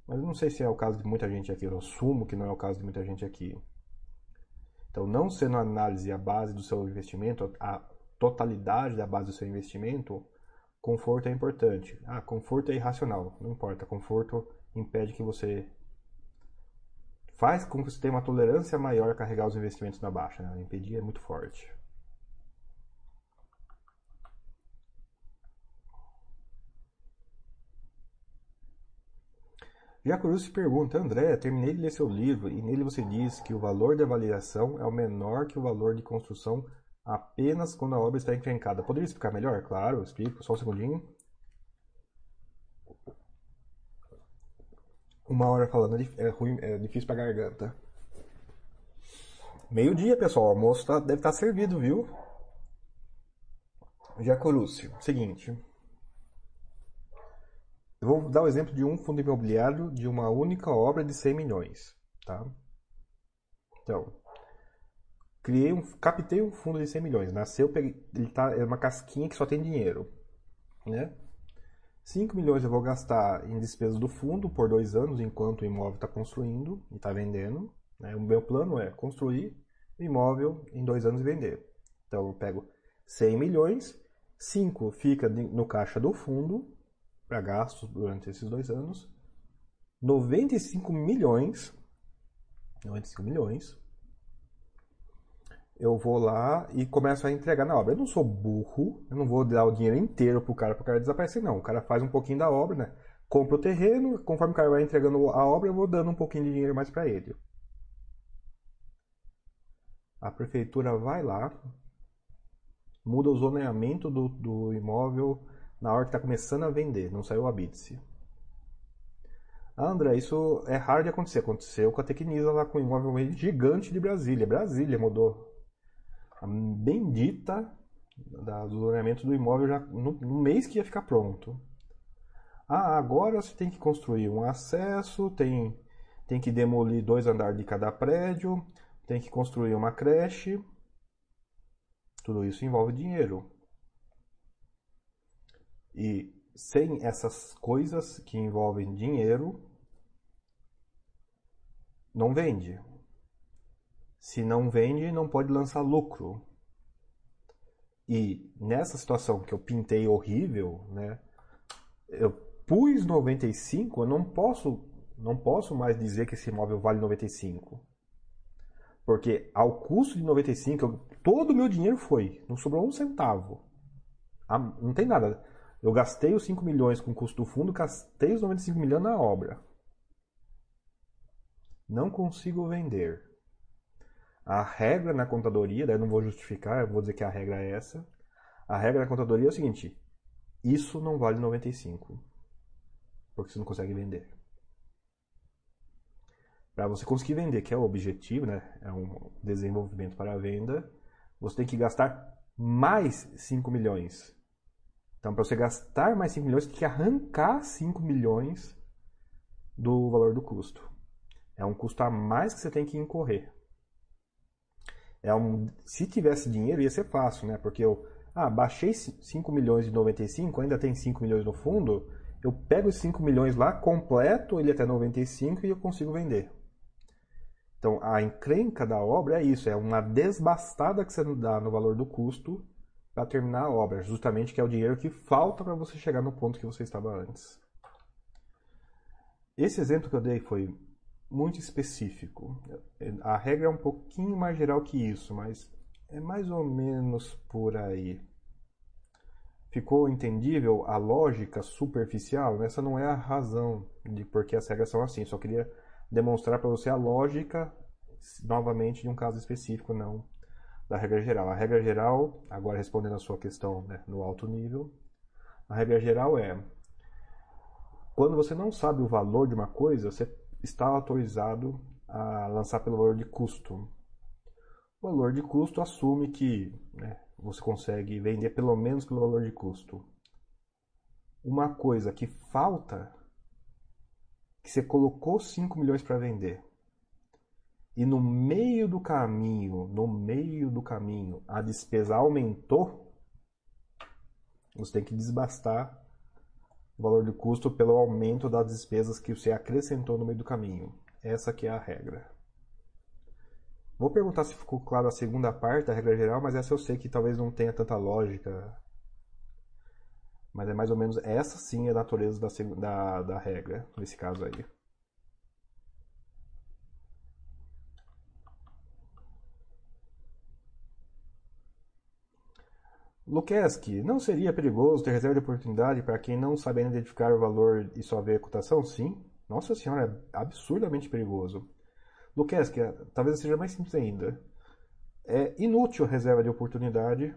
mas não sei se é o caso de muita gente aqui. Eu assumo que não é o caso de muita gente aqui. Então, não sendo a análise a base do seu investimento, a totalidade da base do seu investimento, conforto é importante. Ah, conforto é irracional, não importa. Conforto impede que você faz com que você tenha uma tolerância maior a carregar os investimentos na baixa. Né? Impedir é muito forte. Jacuru se pergunta, André, terminei de ler seu livro e nele você diz que o valor da avaliação é o menor que o valor de construção apenas quando a obra está encrencada. Poderia explicar melhor? Claro, explico, só um segundinho. Uma hora falando é ruim, é difícil pra garganta. Meio-dia, pessoal. O almoço tá, deve estar tá servido, viu? Jacorucci. Seguinte. Eu vou dar o exemplo de um fundo imobiliário de uma única obra de 100 milhões, tá? Então, criei um, captei um fundo de 100 milhões. Nasceu, ele tá, é uma casquinha que só tem dinheiro, né? 5 milhões eu vou gastar em despesas do fundo por dois anos, enquanto o imóvel está construindo e está vendendo. Né? O meu plano é construir o imóvel em dois anos e vender. Então eu pego 100 milhões, 5 fica no caixa do fundo para gastos durante esses dois anos, 95 milhões, 95 milhões eu vou lá e começo a entregar na obra. Eu não sou burro, eu não vou dar o dinheiro inteiro pro cara, pro cara desaparecer, não. O cara faz um pouquinho da obra, né? Compra o terreno, conforme o cara vai entregando a obra, eu vou dando um pouquinho de dinheiro mais para ele. A prefeitura vai lá, muda o zoneamento do, do imóvel na hora que está começando a vender, não saiu a bit Ah, André, isso é raro de acontecer. Aconteceu com a Tecnisa lá com o imóvel gigante de Brasília. Brasília mudou a bendita do zoneamento do imóvel já no, no, mês que ia ficar pronto. Ah, agora você tem que construir um acesso, tem, tem que demolir dois andares de cada prédio, tem que construir uma creche. Tudo isso envolve dinheiro. E sem essas coisas que envolvem dinheiro, não vende. Se não vende, não pode lançar lucro. E nessa situação que eu pintei horrível, né? Eu pus 95, eu não posso, não posso mais dizer que esse imóvel vale 95. Porque ao custo de 95, eu, todo o meu dinheiro foi, não sobrou um centavo. Ah, não tem nada. Eu gastei os 5 milhões com o custo do fundo, gastei os 95 milhões na obra. Não consigo vender. A regra na contadoria, daí não vou justificar, vou dizer que a regra é essa. A regra na contadoria é o seguinte: isso não vale 95, porque você não consegue vender. Para você conseguir vender, que é o objetivo, né? É um desenvolvimento para a venda, você tem que gastar mais 5 milhões. Então, para você gastar mais 5 milhões, você tem que arrancar 5 milhões do valor do custo. É um custo a mais que você tem que incorrer. É um, se tivesse dinheiro ia ser fácil, né? Porque eu ah, baixei 5 milhões de 95, ainda tem 5 milhões no fundo, eu pego os 5 milhões lá, completo ele até 95 e eu consigo vender. Então, a encrenca da obra é isso, é uma desbastada que você dá no valor do custo para terminar a obra, justamente que é o dinheiro que falta para você chegar no ponto que você estava antes. Esse exemplo que eu dei foi muito específico. A regra é um pouquinho mais geral que isso, mas é mais ou menos por aí. Ficou entendível a lógica superficial? Essa não é a razão de por que as regras são assim. Só queria demonstrar para você a lógica, novamente, de um caso específico, não da regra geral. A regra geral, agora respondendo a sua questão né, no alto nível, a regra geral é quando você não sabe o valor de uma coisa, você está autorizado a lançar pelo valor de custo. O valor de custo assume que né, você consegue vender pelo menos pelo valor de custo. Uma coisa que falta, que você colocou 5 milhões para vender, e no meio do caminho, no meio do caminho, a despesa aumentou, você tem que desbastar valor de custo pelo aumento das despesas que você acrescentou no meio do caminho. Essa que é a regra. Vou perguntar se ficou claro a segunda parte da regra geral, mas essa eu sei que talvez não tenha tanta lógica. Mas é mais ou menos essa sim é a natureza da, da, da regra, nesse caso aí. Luqueschi, não seria perigoso ter reserva de oportunidade para quem não sabe identificar o valor e só ver a cotação? Sim. Nossa senhora, é absurdamente perigoso. Luqueschi, talvez seja mais simples ainda. é inútil reserva de oportunidade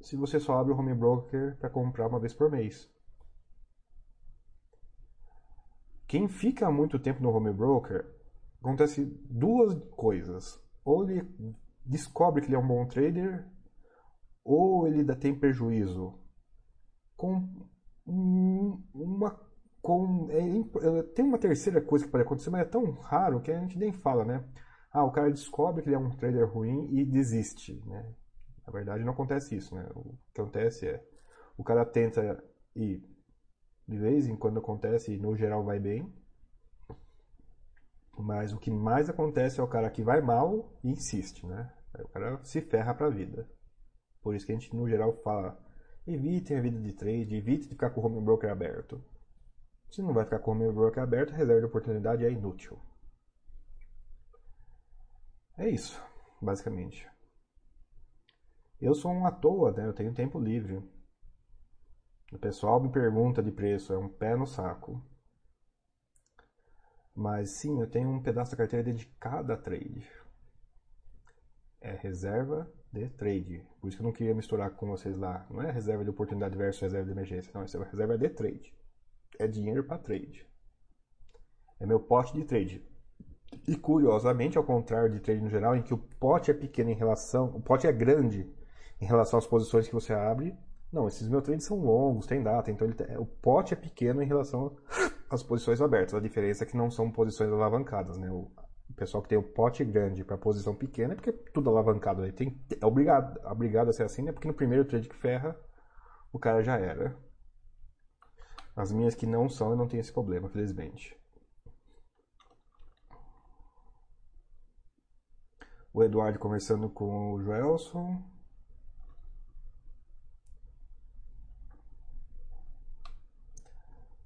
se você só abre o home broker para comprar uma vez por mês. Quem fica muito tempo no home broker, acontece duas coisas. Ou ele descobre que ele é um bom trader, ou ele tem prejuízo. Com uma com é, tem uma terceira coisa que pode acontecer, mas é tão raro que a gente nem fala, né? Ah, o cara descobre que ele é um trader ruim e desiste, né? Na verdade, não acontece isso, né? O que acontece é o cara tenta e de vez em quando acontece e no geral vai bem. Mas o que mais acontece é o cara que vai mal e insiste, né? Aí o cara se ferra pra vida. Por isso que a gente no geral fala: evitem a vida de trade, evite de ficar com o home broker aberto. Se não vai ficar com o home broker aberto, reserva de oportunidade é inútil. É isso, basicamente. Eu sou um à toa, né? Eu tenho tempo livre. O pessoal me pergunta de preço, é um pé no saco. Mas sim, eu tenho um pedaço da carteira dedicado a trade. É reserva de trade. Por isso que eu não queria misturar com vocês lá. Não é reserva de oportunidade versus reserva de emergência. Não, é reserva de trade. É dinheiro para trade. É meu pote de trade. E curiosamente, ao contrário de trade no geral, em que o pote é pequeno em relação. O pote é grande em relação às posições que você abre. Não, esses meus trades são longos, tem data, então o pote é pequeno em relação às posições abertas. A diferença é que não são posições alavancadas, né? Pessoal que tem o pote grande para posição pequena é porque tudo alavancado. Aí tem, é obrigado, obrigado a ser assim, né? Porque no primeiro trade que ferra, o cara já era. As minhas que não são, eu não tenho esse problema, felizmente. O Eduardo conversando com o Joelson.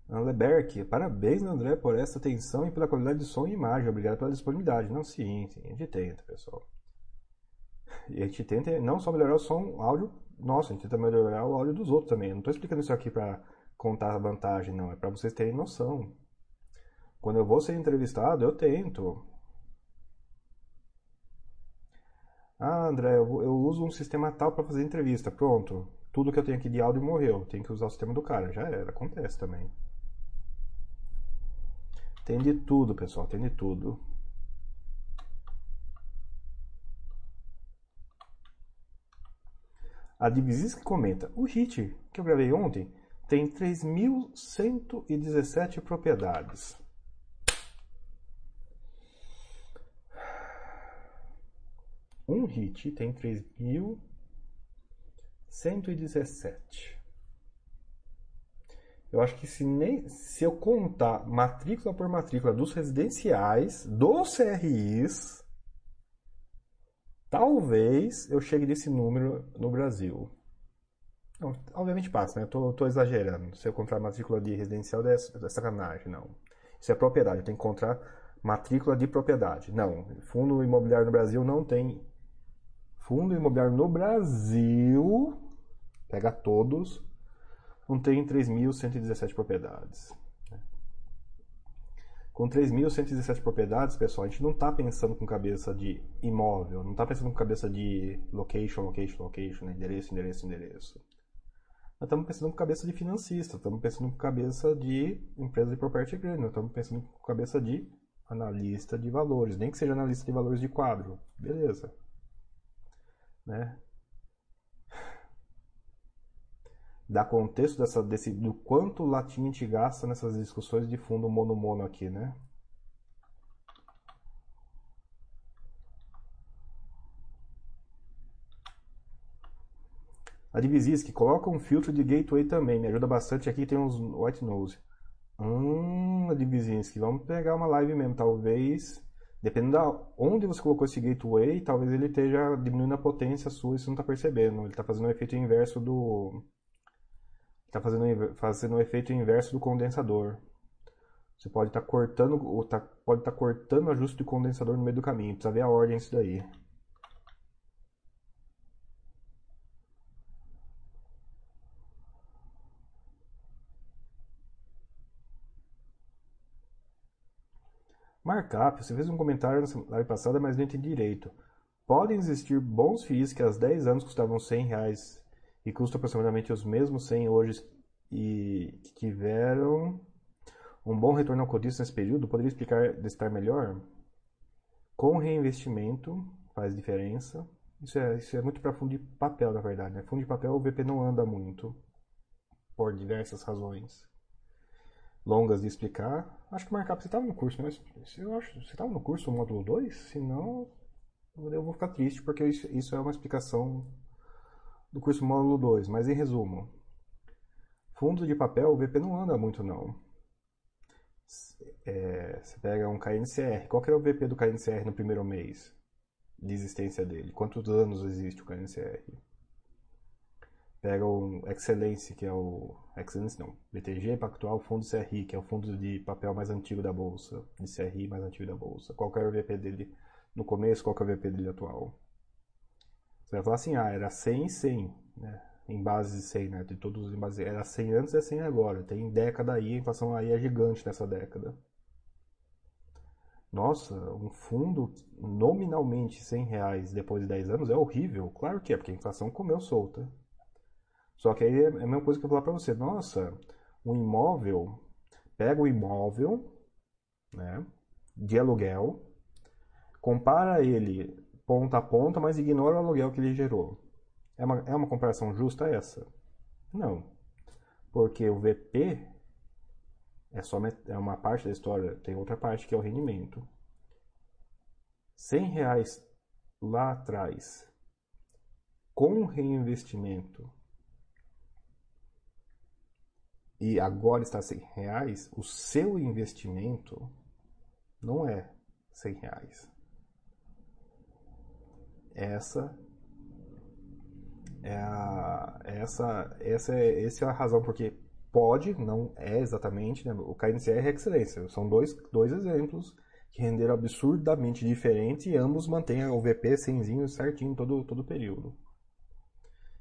Leberk, parabéns, André, por essa atenção e pela qualidade de som e imagem. Obrigado pela disponibilidade. Não, sim, sim, a gente tenta, pessoal. E a gente tenta não só melhorar o som, o áudio, nossa, a gente tenta melhorar o áudio dos outros também. Eu não estou explicando isso aqui para contar a vantagem, não. É para vocês terem noção. Quando eu vou ser entrevistado, eu tento. Ah, André, eu, eu uso um sistema tal para fazer entrevista. Pronto. Tudo que eu tenho aqui de áudio morreu. Tem que usar o sistema do cara. Já era. Acontece também. Tem de tudo, pessoal, tem de tudo. A que comenta: O HIT que eu gravei ontem tem 3.117 propriedades. Um hit tem 3.117. Eu acho que se, nem, se eu contar matrícula por matrícula dos residenciais, dos CRIs, talvez eu chegue nesse número no Brasil. Não, obviamente passa, né? Tô, tô exagerando. Se eu encontrar matrícula de residencial, é, é sacanagem, não. Isso é propriedade, eu tenho que encontrar matrícula de propriedade. Não, fundo imobiliário no Brasil não tem. Fundo imobiliário no Brasil, pega todos, tem 3.117 propriedades. Né? Com 3.117 propriedades, pessoal, a gente não está pensando com cabeça de imóvel, não está pensando com cabeça de location, location, location, né? endereço, endereço, endereço. Nós estamos pensando com cabeça de financista, estamos pensando com cabeça de empresa de property grande, estamos pensando com cabeça de analista de valores, nem que seja analista de valores de quadro. Beleza. Né? Dar contexto dessa, desse, do quanto latim a gente gasta nessas discussões de fundo mono-mono aqui, né? A Divisis, que coloca um filtro de gateway também, me ajuda bastante. Aqui tem uns white nose. Hum, a que vamos pegar uma live mesmo, talvez. Dependendo da onde você colocou esse gateway, talvez ele esteja diminuindo a potência sua e você não está percebendo. Ele está fazendo o um efeito inverso do, está fazendo, fazendo o efeito inverso do condensador. Você pode estar tá cortando, ou tá, pode estar tá cortando o ajuste do condensador no meio do caminho. Precisa ver a ordem disso daí. Markup, você fez um comentário na live passada, mas não entendi direito. Podem existir bons FIIs que há 10 anos custavam 100 reais e custam aproximadamente os mesmos 100 hoje e que tiveram um bom retorno ao cotista nesse período. Poderia explicar estar melhor? Com reinvestimento faz diferença. Isso é, isso é muito para fundo de papel, na verdade. Né? Fundo de papel o VP não anda muito por diversas razões longas de explicar. Acho que o markup você estava no curso, né? Eu acho, você estava no curso módulo 2? Se não, eu vou ficar triste porque isso é uma explicação do curso módulo 2. Mas em resumo, fundo de papel o VP não anda muito não. É, você pega um KNCR. Qual que era o VP do KNCR no primeiro mês de existência dele? Quantos anos existe o KNCR? pega o Excellence, que é o. Excellence não. BTG Pactual Fundo CRI, que é o fundo de papel mais antigo da bolsa. De CRI mais antigo da bolsa. Qual que era o VP dele no começo, qual que é o VP dele atual? Você vai falar assim, ah, era 100 e 100, né? Em base de 100, né? De todos em base. Era 100 antes e é 100 agora. Tem década aí, a inflação aí é gigante nessa década. Nossa, um fundo nominalmente 100 reais depois de 10 anos é horrível. Claro que é, porque a inflação comeu solta. Só que aí é a mesma coisa que eu falar para você. Nossa, um imóvel, pega o imóvel, né, de aluguel, compara ele ponta a ponta, mas ignora o aluguel que ele gerou. É uma, é uma comparação justa essa? Não. Porque o VP é só é uma parte da história, tem outra parte que é o rendimento. 100 reais lá atrás, com reinvestimento, e agora está 100 reais, o seu investimento não é 100 reais. Essa é a, essa, essa, é, essa é a razão porque pode, não é exatamente, né? o KNCR é excelência. São dois, dois exemplos que renderam absurdamente diferente e ambos mantêm o VP 100 certinho todo, todo período.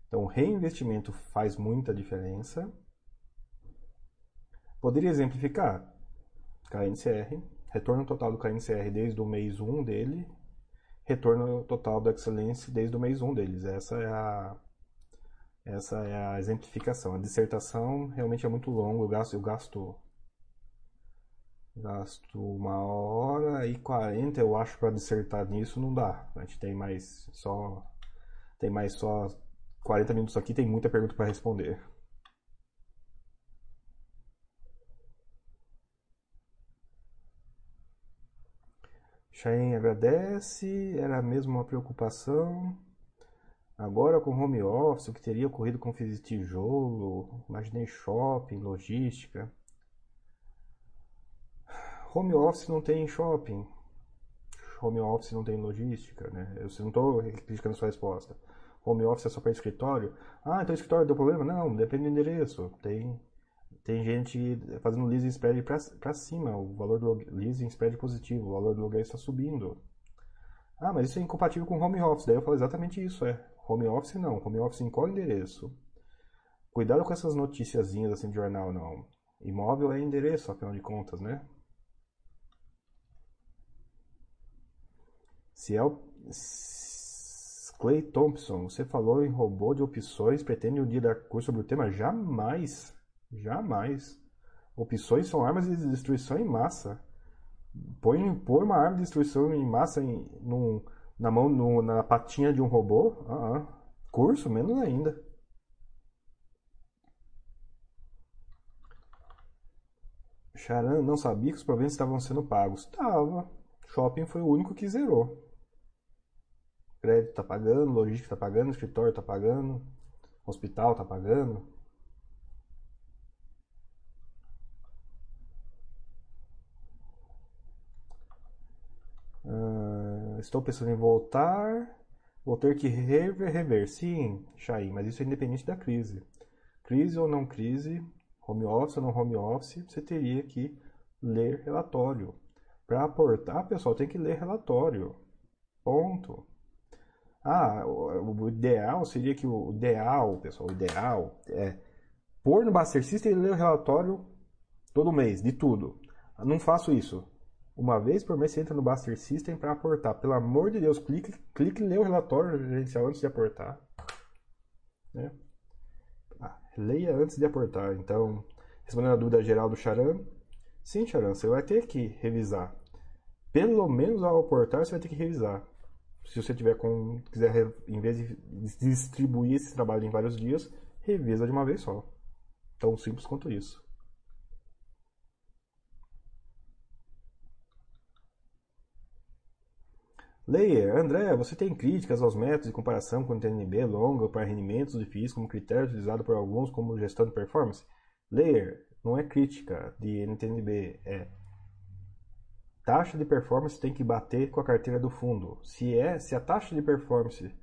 Então, reinvestimento faz muita diferença Poderia exemplificar? KNCR, retorno total do KNCR desde o mês 1 dele, retorno total do Excellence desde o mês 1 deles. Essa é a essa é a exemplificação. A dissertação realmente é muito longa, eu gasto, eu gasto gasto uma hora e quarenta, eu acho, para dissertar nisso, não dá. A gente tem mais só tem mais só 40 minutos aqui, tem muita pergunta para responder. Cheyenne agradece, era mesmo uma preocupação. Agora com home office, o que teria ocorrido com fiz tijolo, imaginei shopping, logística. Home office não tem shopping. Home office não tem logística, né? Eu não estou criticando sua resposta. Home office é só para escritório. Ah, então escritório deu problema? Não, depende do endereço. Tem tem gente fazendo leasing spread para cima, o valor do leasing spread positivo, o valor do aluguel está subindo. Ah, mas isso é incompatível com home office. Daí eu falo exatamente isso, é. Home office não. Home office em qual endereço? Cuidado com essas noticiazinhas assim de jornal, não. Imóvel é endereço, afinal de contas, né? Se é o... Clay Thompson, você falou em robô de opções, pretende um dia dar curso sobre o tema? Jamais! Jamais. Opções são armas de destruição em massa. Põe, põe uma arma de destruição em massa em, num, na mão, no, na patinha de um robô? Ah, ah. Curso? Menos ainda. Charan não sabia que os proventos estavam sendo pagos. Tava. Shopping foi o único que zerou. Crédito tá pagando, logística tá pagando, escritório tá pagando, hospital tá pagando. Uh, estou pensando em voltar. Vou ter que rever, rever. Sim, Chay, mas isso é independente da crise. Crise ou não crise, home office ou não home office, você teria que ler relatório. Para aportar, pessoal, tem que ler relatório. Ponto. Ah, o, ideal seria que o ideal, pessoal, o ideal é pôr no Buster System e ler o relatório todo mês, de tudo. Não faço isso. Uma vez por mês você entra no Buster System para aportar. Pelo amor de Deus, clique, clique e lê o relatório gerencial antes de aportar. Né? Ah, leia antes de aportar. Então, respondendo a dúvida geral do Charan, sim, Charan, você vai ter que revisar. Pelo menos ao aportar, você vai ter que revisar. Se você tiver com, quiser, em vez de distribuir esse trabalho em vários dias, revisa de uma vez só. Tão simples quanto isso. Layer, André, você tem críticas aos métodos de comparação com o TNB longa para rendimentos difíceis como critério utilizado por alguns como gestão de performance? Layer, não é crítica de NTNB, é taxa de performance tem que bater com a carteira do fundo. Se é, se a taxa de performance,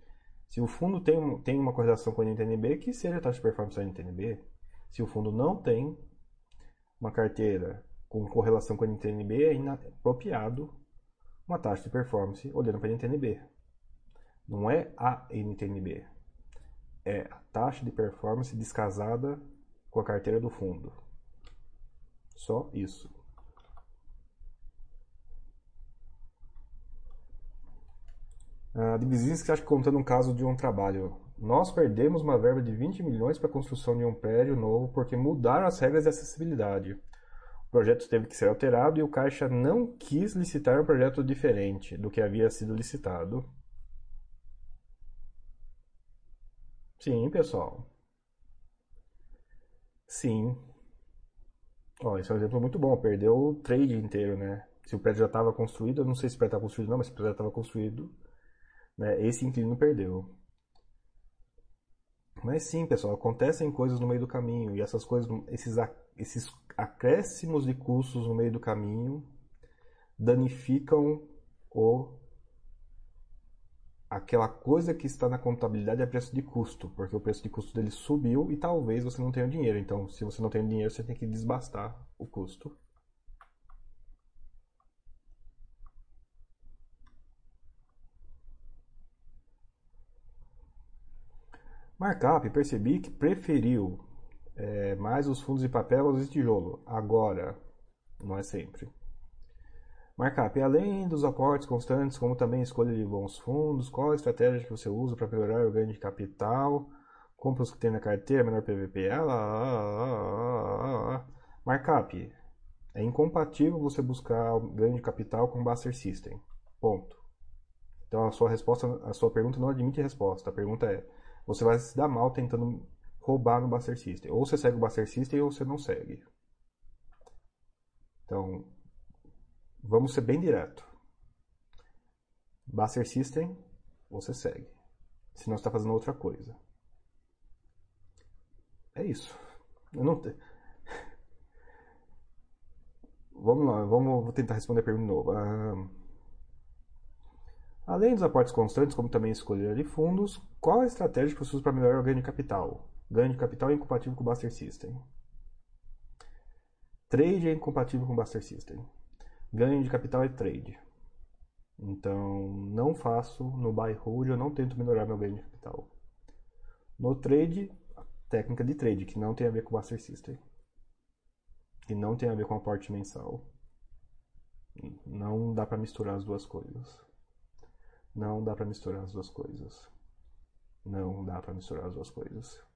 se o fundo tem, tem uma correlação com a NTNB, que seja a taxa de performance da NTNB. Se o fundo não tem uma carteira com correlação com a NTNB, é inapropriado uma taxa de performance olhando para a NTNB. Não é a NTNB. É a taxa de performance descasada com a carteira do fundo. Só isso. A uh, que acha que contando um caso de um trabalho. Nós perdemos uma verba de 20 milhões para a construção de um prédio novo porque mudaram as regras de acessibilidade. O projeto teve que ser alterado e o Caixa não quis licitar um projeto diferente do que havia sido licitado. Sim, pessoal. Sim. Ó, esse é um exemplo muito bom. Perdeu o trade inteiro, né? Se o prédio já estava construído, eu não sei se o prédio estava construído não, mas se o prédio estava construído, né? esse inquilino perdeu. Mas sim, pessoal, acontecem coisas no meio do caminho e essas coisas, esses, esses acréscimos de custos no meio do caminho danificam o aquela coisa que está na contabilidade é preço de custo, porque o preço de custo dele subiu e talvez você não tenha dinheiro. Então, se você não tem dinheiro, você tem que desbastar o custo. Markup, percebi que preferiu é, mais os fundos de papel de tijolo. Agora, não é sempre. Markup, além dos aportes constantes, como também escolha de bons fundos, qual a estratégia que você usa para melhorar o ganho de capital? Compra os que tem na carteira, menor PVP. Ah, ah, ah, Markup, é incompatível você buscar o ganho de capital com Buster System. Ponto. Então a sua resposta, a sua pergunta não admite resposta. A pergunta é: você vai se dar mal tentando roubar no Buster System. Ou você segue o Buster System ou você não segue. Então, vamos ser bem direto. Buster System, você segue. Se não está fazendo outra coisa. É isso. Eu não te... Vamos lá, vamos tentar responder a pergunta de novo. Ah, Além dos aportes constantes, como também escolher de fundos, qual a estratégia que você usa para melhorar o ganho de capital? Ganho de capital é incompatível com o Buster System. Trade é incompatível com o Buster System. Ganho de capital é trade. Então, não faço no buy hold, eu não tento melhorar meu ganho de capital. No trade, técnica de trade, que não tem a ver com o Buster System. Que não tem a ver com aporte mensal. Não dá para misturar as duas coisas. Não dá para misturar as duas coisas. Não dá para misturar as duas coisas.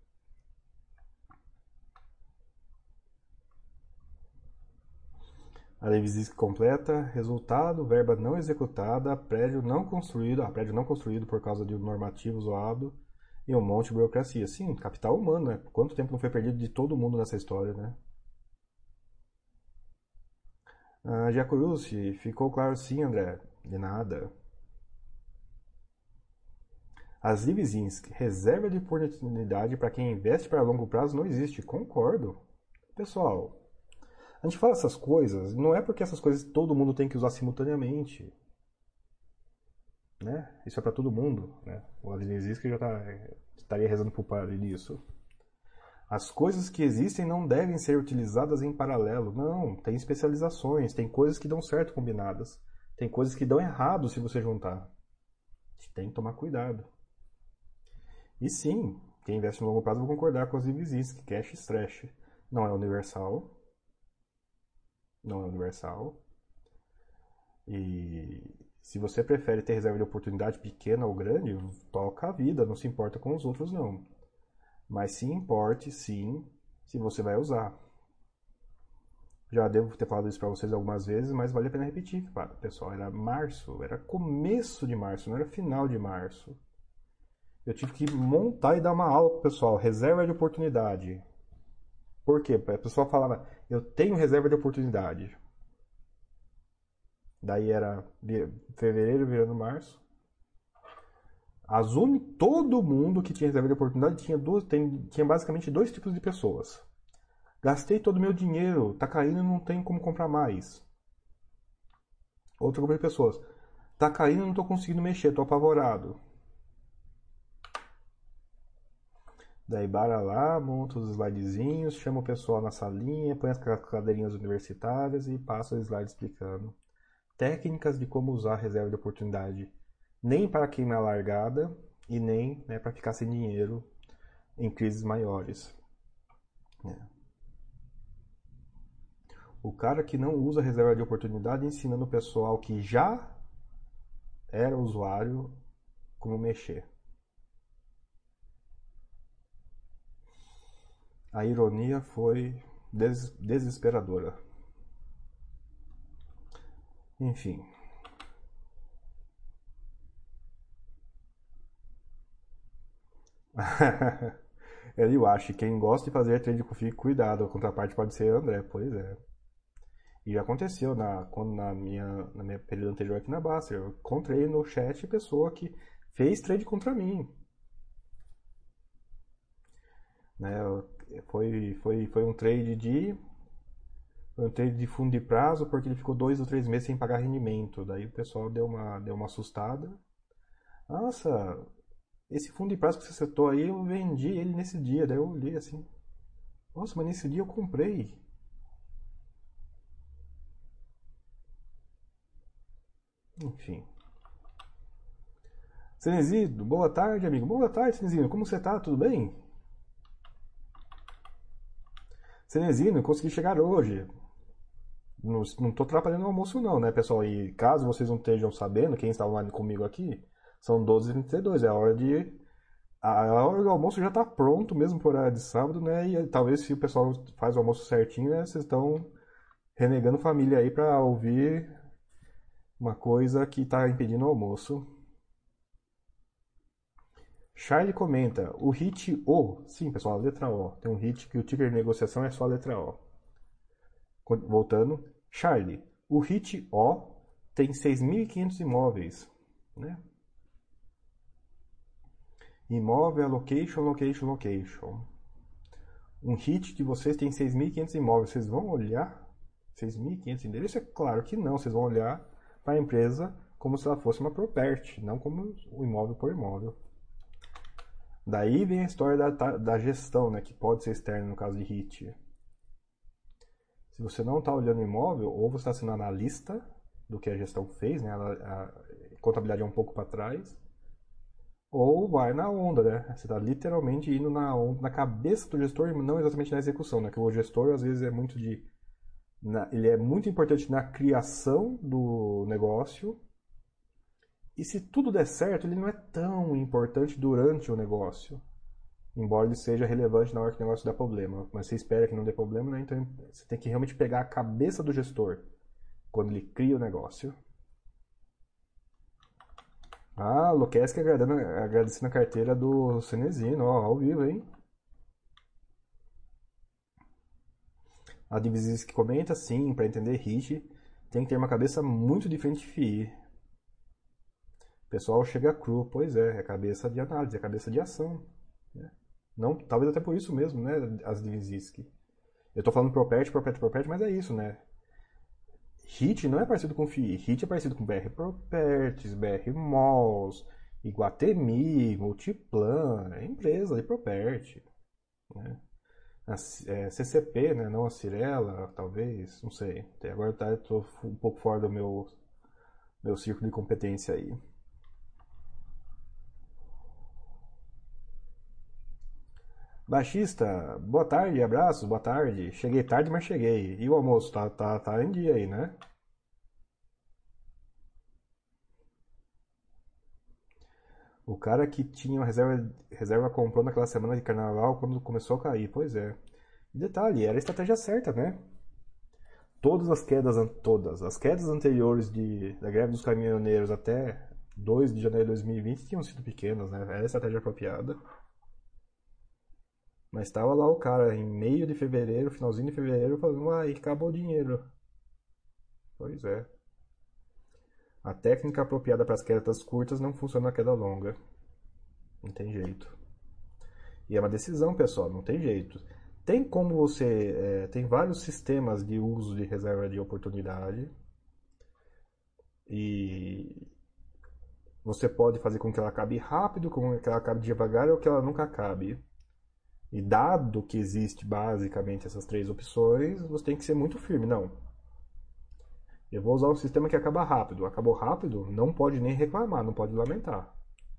A lei completa, resultado, verba não executada, prédio não construído, ah, prédio não construído por causa de um normativo zoado e um monte de burocracia. Sim, capital humano, né? Quanto tempo não foi perdido de todo mundo nessa história, né? Ah, Giacorucci, ficou claro sim, André. De nada. As Livezins, reserva de oportunidade para quem investe para longo prazo não existe. Concordo. Pessoal, a gente fala essas coisas, não é porque essas coisas todo mundo tem que usar simultaneamente. Né? Isso é para todo mundo. Né? O que já tá, estaria rezando pro padre nisso. As coisas que existem não devem ser utilizadas em paralelo. Não, tem especializações, tem coisas que dão certo combinadas. Tem coisas que dão errado se você juntar. Tem que tomar cuidado. E sim, quem investe no longo prazo vai concordar com as que cash stretch não é universal. Não é universal. E se você prefere ter reserva de oportunidade pequena ou grande, toca a vida, não se importa com os outros não. Mas se importe sim se você vai usar. Já devo ter falado isso para vocês algumas vezes, mas vale a pena repetir, pessoal. Era março, era começo de março, não era final de março. Eu tive que montar e dar uma aula pro pessoal, reserva de oportunidade. Por quê? A pessoa falava, eu tenho reserva de oportunidade. Daí era fevereiro virando março. Un... Todo mundo que tinha reserva de oportunidade tinha, duas, tem, tinha basicamente dois tipos de pessoas. Gastei todo o meu dinheiro, tá caindo não tem como comprar mais. Outro grupo de pessoas. Tá caindo não tô conseguindo mexer, tô apavorado. Daí bara lá, monta os slidezinhos, chama o pessoal na salinha, põe as cadeirinhas universitárias e passa o slide explicando técnicas de como usar a reserva de oportunidade, nem para queimar largada e nem né, para ficar sem dinheiro em crises maiores. É. O cara que não usa a reserva de oportunidade ensinando o pessoal que já era usuário como mexer. A ironia foi des desesperadora. Enfim. Eu acho, quem gosta de fazer trade com FII, cuidado, a contraparte pode ser André, pois é. E aconteceu na, quando, na, minha, na minha período anterior aqui na Baster. Eu encontrei no chat pessoa que fez trade contra mim. Né, foi, foi, foi um trade de eu entrei de fundo de prazo porque ele ficou dois ou três meses sem pagar rendimento. Daí o pessoal deu uma, deu uma assustada. Nossa, esse fundo de prazo que você setou aí, eu vendi ele nesse dia. Daí eu olhei assim. Nossa, mas nesse dia eu comprei. Enfim. Cenezino, boa tarde, amigo. Boa tarde, Cenezino. Como você tá? Tudo bem? Cenezino, consegui chegar hoje. Não, estou atrapalhando o almoço não, né, pessoal? E caso vocês não estejam sabendo, quem está online comigo aqui, são 12h32, é a hora de... A hora do almoço já está pronto, mesmo por horário de sábado, né? E talvez se o pessoal faz o almoço certinho, né, vocês estão renegando família aí para ouvir uma coisa que está impedindo o almoço. Charlie comenta, o hit O, sim pessoal, a letra O. Tem um hit que o ticker de negociação é só a letra O. Voltando, Charlie, o HIT O tem 6.500 imóveis. Né? Imóvel, location, location, location. Um hit de vocês tem 6.500 imóveis. Vocês vão olhar 6.500 endereços? É claro que não. Vocês vão olhar para a empresa como se ela fosse uma property, não como o imóvel por imóvel. Daí vem a história da, da gestão, né, que pode ser externa no caso de HIT. Se você não está olhando imóvel, ou você está sendo analista do que a gestão fez, né? A, a contabilidade é um pouco para trás, ou vai na onda, né? Você está literalmente indo na, onda, na cabeça do gestor, não exatamente na execução, né? Que o gestor às vezes é muito de, na, ele é muito importante na criação do negócio. E se tudo der certo, ele não é tão importante durante o negócio embora ele seja relevante na hora que o negócio dá problema. Mas você espera que não dê problema, né? Então você tem que realmente pegar a cabeça do gestor quando ele cria o negócio. Ah, Luquesque agradecendo a carteira do Cenezino, ó, ao vivo, hein? A Divisis que comenta, sim, para entender HIT, tem que ter uma cabeça muito diferente de FI. Pessoal chega cru, pois é, é cabeça de análise, é cabeça de ação. Né? Não, talvez até por isso mesmo, né, as Diviziski. Eu tô falando Property, Property, Property, mas é isso, né? HIT não é parecido com FII. HIT é parecido com BR Properties, BR Malls, Iguatemi, Multiplan, é empresa de property. Né? A, é, CCP, né? não a Cirela, talvez, não sei. Até agora tá, tô um pouco fora do meu, meu círculo de competência aí. Baixista, boa tarde, abraços, boa tarde. Cheguei tarde, mas cheguei. E o almoço, tá, tá, tá em dia aí, né? O cara que tinha reserva, reserva comprou naquela semana de carnaval quando começou a cair, pois é. Detalhe, era a estratégia certa, né? Todas as quedas, todas, as quedas anteriores de, da greve dos caminhoneiros até 2 de janeiro de 2020 tinham sido pequenas, né? Era a estratégia apropriada. Mas estava lá o cara em meio de fevereiro, finalzinho de fevereiro, falando, ah, acabou o dinheiro. Pois é. A técnica apropriada para as quedas curtas não funciona na queda longa. Não tem jeito. E é uma decisão, pessoal, não tem jeito. Tem como você. É, tem vários sistemas de uso de reserva de oportunidade. E você pode fazer com que ela acabe rápido, com que ela acabe devagar ou que ela nunca acabe. E dado que existe basicamente essas três opções, você tem que ser muito firme. Não. Eu vou usar um sistema que acaba rápido. Acabou rápido, não pode nem reclamar, não pode lamentar.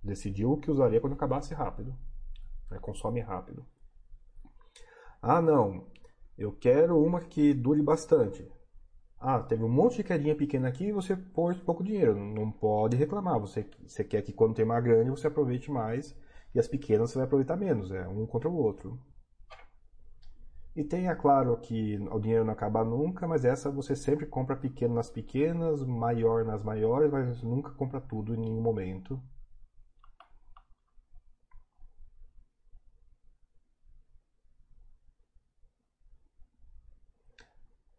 Decidiu que usaria quando acabasse rápido. Né? Consome rápido. Ah, não. Eu quero uma que dure bastante. Ah, teve um monte de quedinha pequena aqui e você pôs pouco dinheiro. Não pode reclamar. Você, você quer que quando tem uma grande você aproveite mais e as pequenas você vai aproveitar menos. É um contra o outro. E tem, é claro, que o dinheiro não acaba nunca, mas essa você sempre compra pequeno nas pequenas, maior nas maiores, mas nunca compra tudo em nenhum momento.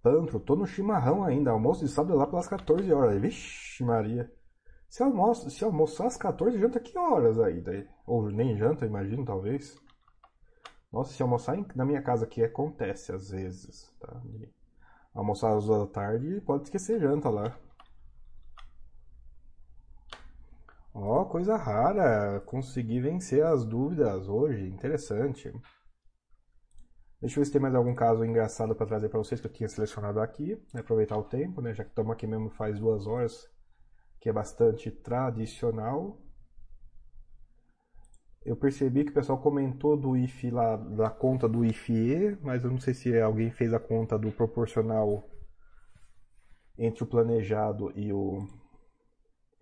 Pantro, tô no chimarrão ainda. Almoço de sábado lá pelas 14 horas. Vixe, Maria. Se, almoço, se almoçar às 14, janta que horas aí? Daí? Ou nem janta, imagino, talvez. Nossa, se almoçar na minha casa aqui acontece às vezes, tá? Almoçar às duas da tarde, pode esquecer janta lá. Ó, coisa rara. Consegui vencer as dúvidas hoje. Interessante. Deixa eu ver se tem mais algum caso engraçado para trazer para vocês que eu tinha selecionado aqui. Aproveitar o tempo, né? Já que estamos aqui mesmo faz duas horas, que é bastante tradicional. Eu percebi que o pessoal comentou do IF lá, da conta do IFE, mas eu não sei se alguém fez a conta do proporcional entre o planejado e o,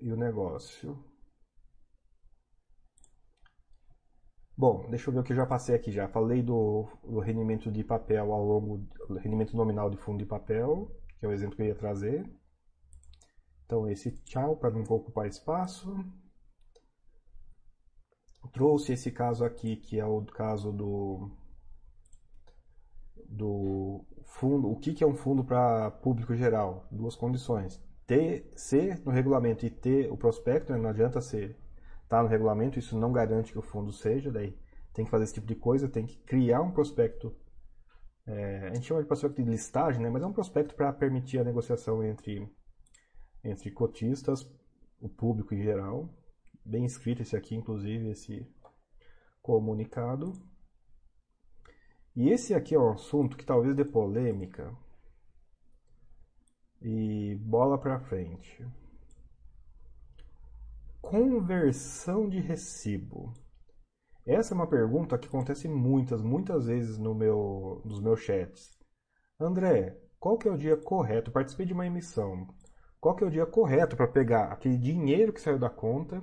e o negócio. Bom, deixa eu ver o que eu já passei aqui já. Falei do, do rendimento de papel ao longo do rendimento nominal de fundo de papel, que é o exemplo que eu ia trazer. Então esse tchau para não ocupar espaço. Trouxe esse caso aqui, que é o caso do do fundo, o que, que é um fundo para público geral? Duas condições. Ter, ser no regulamento e ter o prospecto, né? não adianta ser está no regulamento, isso não garante que o fundo seja, daí tem que fazer esse tipo de coisa, tem que criar um prospecto, é, a gente chama de prospecto de listagem, né, mas é um prospecto para permitir a negociação entre, entre cotistas, o público em geral, bem escrito esse aqui, inclusive, esse comunicado. E esse aqui é um assunto que talvez dê polêmica, e bola para frente. Conversão de recibo. Essa é uma pergunta que acontece muitas, muitas vezes no meu, nos meus chats. André, qual que é o dia correto? Participei de uma emissão. Qual que é o dia correto para pegar aquele dinheiro que saiu da conta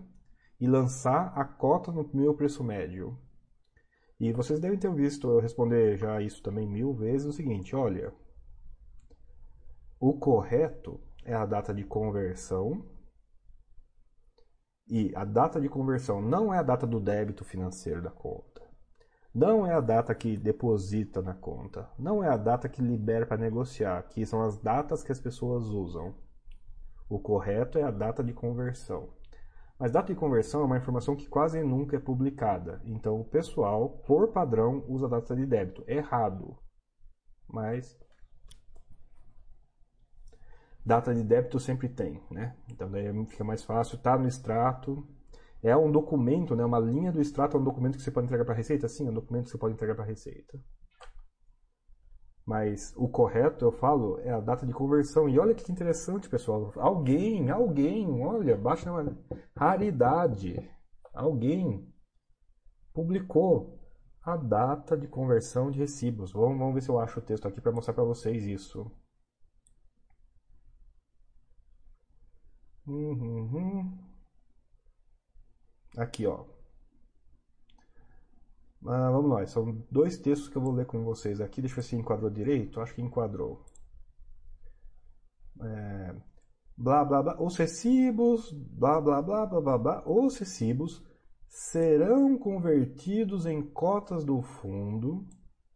e lançar a cota no meu preço médio? E vocês devem ter visto eu responder já isso também mil vezes o seguinte, olha, o correto é a data de conversão e a data de conversão não é a data do débito financeiro da conta. Não é a data que deposita na conta. Não é a data que libera para negociar. Que são as datas que as pessoas usam. O correto é a data de conversão. Mas data de conversão é uma informação que quase nunca é publicada. Então o pessoal, por padrão, usa a data de débito. Errado. Mas Data de débito sempre tem, né? Então daí fica mais fácil, tá no extrato. É um documento, né? Uma linha do extrato é um documento que você pode entregar para a Receita? Sim, é um documento que você pode entregar para a Receita. Mas o correto, eu falo, é a data de conversão. E olha que interessante, pessoal. Alguém, alguém, olha, baixa uma raridade. Alguém publicou a data de conversão de recibos. Vamos, vamos ver se eu acho o texto aqui para mostrar para vocês isso. Uhum. Aqui, ó. Ah, vamos lá, são dois textos que eu vou ler com vocês aqui. Deixa eu ver se enquadrou direito. Acho que enquadrou. É, blá blá blá. Os recibos, blá blá blá blá blá blá. Os recibos serão convertidos em cotas do fundo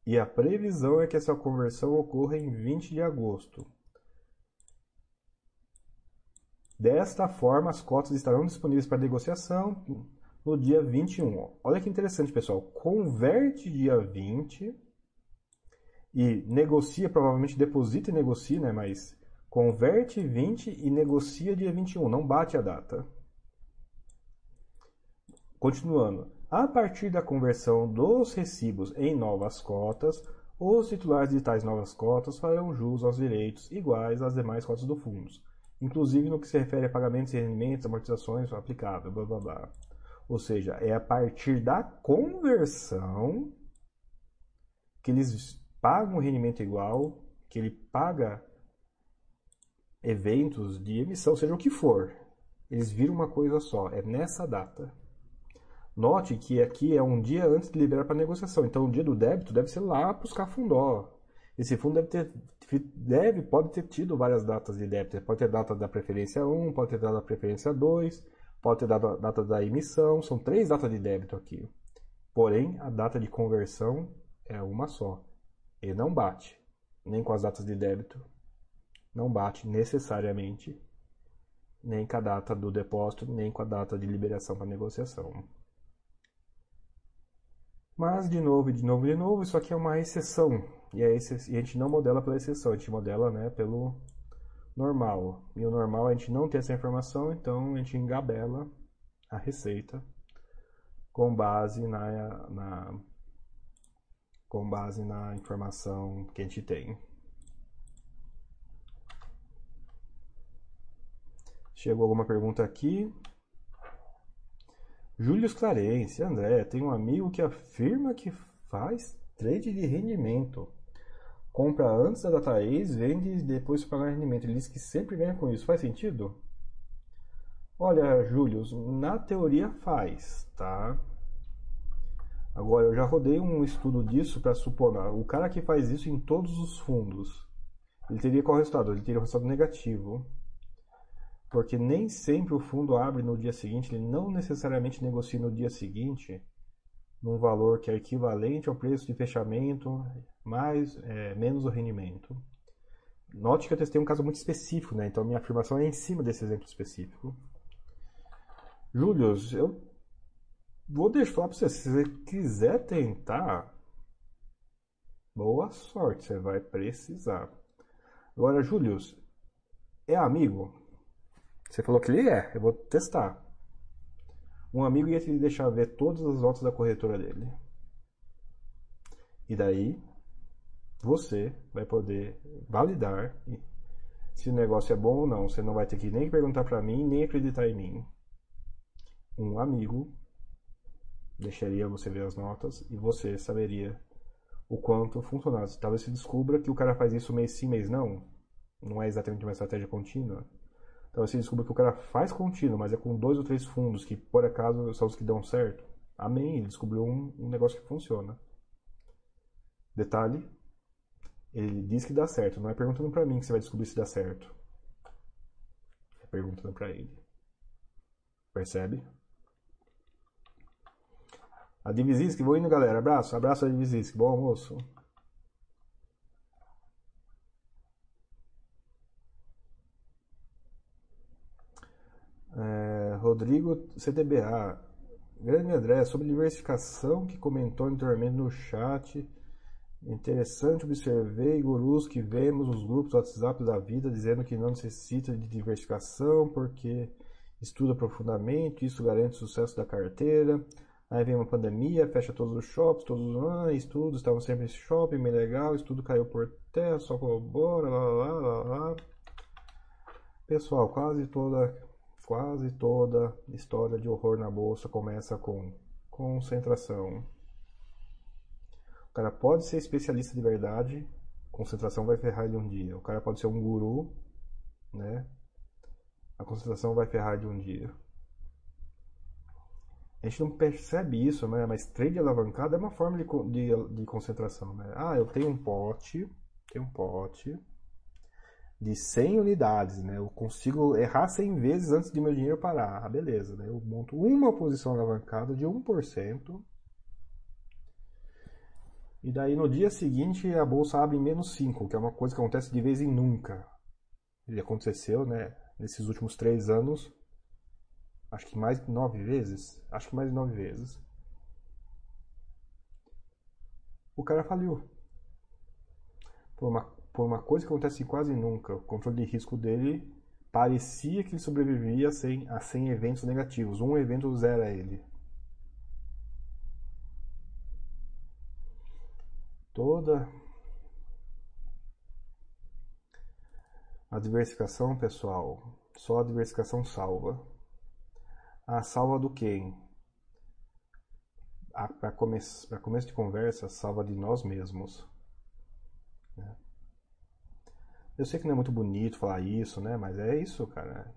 e a previsão é que essa conversão ocorra em 20 de agosto. Desta forma, as cotas estarão disponíveis para negociação no dia 21. Olha que interessante, pessoal. Converte dia 20 e negocia, provavelmente deposita e negocia, né? Mas converte 20 e negocia dia 21. Não bate a data. Continuando. A partir da conversão dos recibos em novas cotas, os titulares de tais novas cotas farão jus aos direitos iguais às demais cotas do fundo, inclusive no que se refere a pagamentos e rendimentos, amortizações aplicáveis, blá blá blá. Ou seja, é a partir da conversão que eles pagam o rendimento igual, que ele paga eventos de emissão, seja o que for. Eles viram uma coisa só, é nessa data. Note que aqui é um dia antes de liberar para negociação. Então, o dia do débito deve ser lá buscar fundó. Esse fundo deve ter, deve, pode ter tido várias datas de débito. Pode ter data da preferência 1, pode ter data da preferência 2, pode ter data, data da emissão. São três datas de débito aqui. Porém, a data de conversão é uma só. E não bate. Nem com as datas de débito. Não bate necessariamente. Nem com a data do depósito, nem com a data de liberação para negociação. Mas, de novo, de novo, de novo, isso aqui é uma exceção. E, a, a gente não modela pela exceção, a gente modela né, pelo normal. E o normal é a gente não ter essa informação, então a gente engabela a receita com base na, na, com base na informação que a gente tem. Chegou alguma pergunta aqui? Júlio Clarence, André, tem um amigo que afirma que faz trade de rendimento. Compra antes da data ex, vende e depois pagar rendimento. Ele diz que sempre ganha com isso. Faz sentido? Olha, Júlio, na teoria faz, tá? Agora, eu já rodei um estudo disso para supor, o cara que faz isso em todos os fundos, ele teria qual resultado? Ele teria um resultado negativo porque nem sempre o fundo abre no dia seguinte, ele não necessariamente negocia no dia seguinte num valor que é equivalente ao preço de fechamento mais é, menos o rendimento. Note que eu testei um caso muito específico, né? Então minha afirmação é em cima desse exemplo específico. Július, eu vou deixar falar para você, se você quiser tentar, boa sorte, você vai precisar. Agora, Július, é amigo? Você falou que ele é, eu vou testar. Um amigo ia te deixar ver todas as notas da corretora dele. E daí, você vai poder validar se o negócio é bom ou não. Você não vai ter que nem perguntar para mim, nem acreditar em mim. Um amigo deixaria você ver as notas e você saberia o quanto funcionasse. Talvez você descubra que o cara faz isso mês sim, mês não. Não é exatamente uma estratégia contínua. Então você descobre que o cara faz contínuo, mas é com dois ou três fundos que por acaso são os que dão certo. Amém, ele descobriu um, um negócio que funciona. Detalhe, ele diz que dá certo, não é perguntando para mim que você vai descobrir se dá certo. É perguntando para ele. Percebe? A Divisisk, vou indo galera, abraço, abraço a Divisisk, bom almoço. É, Rodrigo CDBA. Grande André, sobre diversificação que comentou anteriormente no chat. Interessante observei gurus que vemos nos grupos WhatsApp da vida dizendo que não necessita de diversificação porque estuda profundamente, isso garante o sucesso da carteira. Aí vem uma pandemia, fecha todos os shops, todos os ah, estudos estavam sempre em shopping, bem legal, estudo caiu por terra, só colabora, lá, lá, lá, lá. Pessoal, quase toda Quase toda história de horror na bolsa começa com concentração. O cara pode ser especialista de verdade, concentração vai ferrar ele um dia. O cara pode ser um guru, né? A concentração vai ferrar de um dia. A gente não percebe isso, né? mas trade alavancado é uma forma de, de, de concentração. Né? Ah, eu tenho um pote, tenho um pote de 100 unidades, né? Eu consigo errar 100 vezes antes de meu dinheiro parar. Ah, beleza, né? Eu monto uma posição alavancada de 1%. E daí no dia seguinte a bolsa abre em menos 5, que é uma coisa que acontece de vez em nunca. Ele aconteceu, né? Nesses últimos três anos, acho que mais de nove vezes. Acho que mais de nove vezes. O cara faliu. Por uma, por uma coisa que acontece quase nunca. O controle de risco dele parecia que ele sobrevivia 100, a 100 eventos negativos. Um evento zera ele. Toda a diversificação, pessoal, só a diversificação salva. A salva do quem? Para começo, começo de conversa, salva de nós mesmos. Né? Eu sei que não é muito bonito falar isso, né? Mas é isso, cara.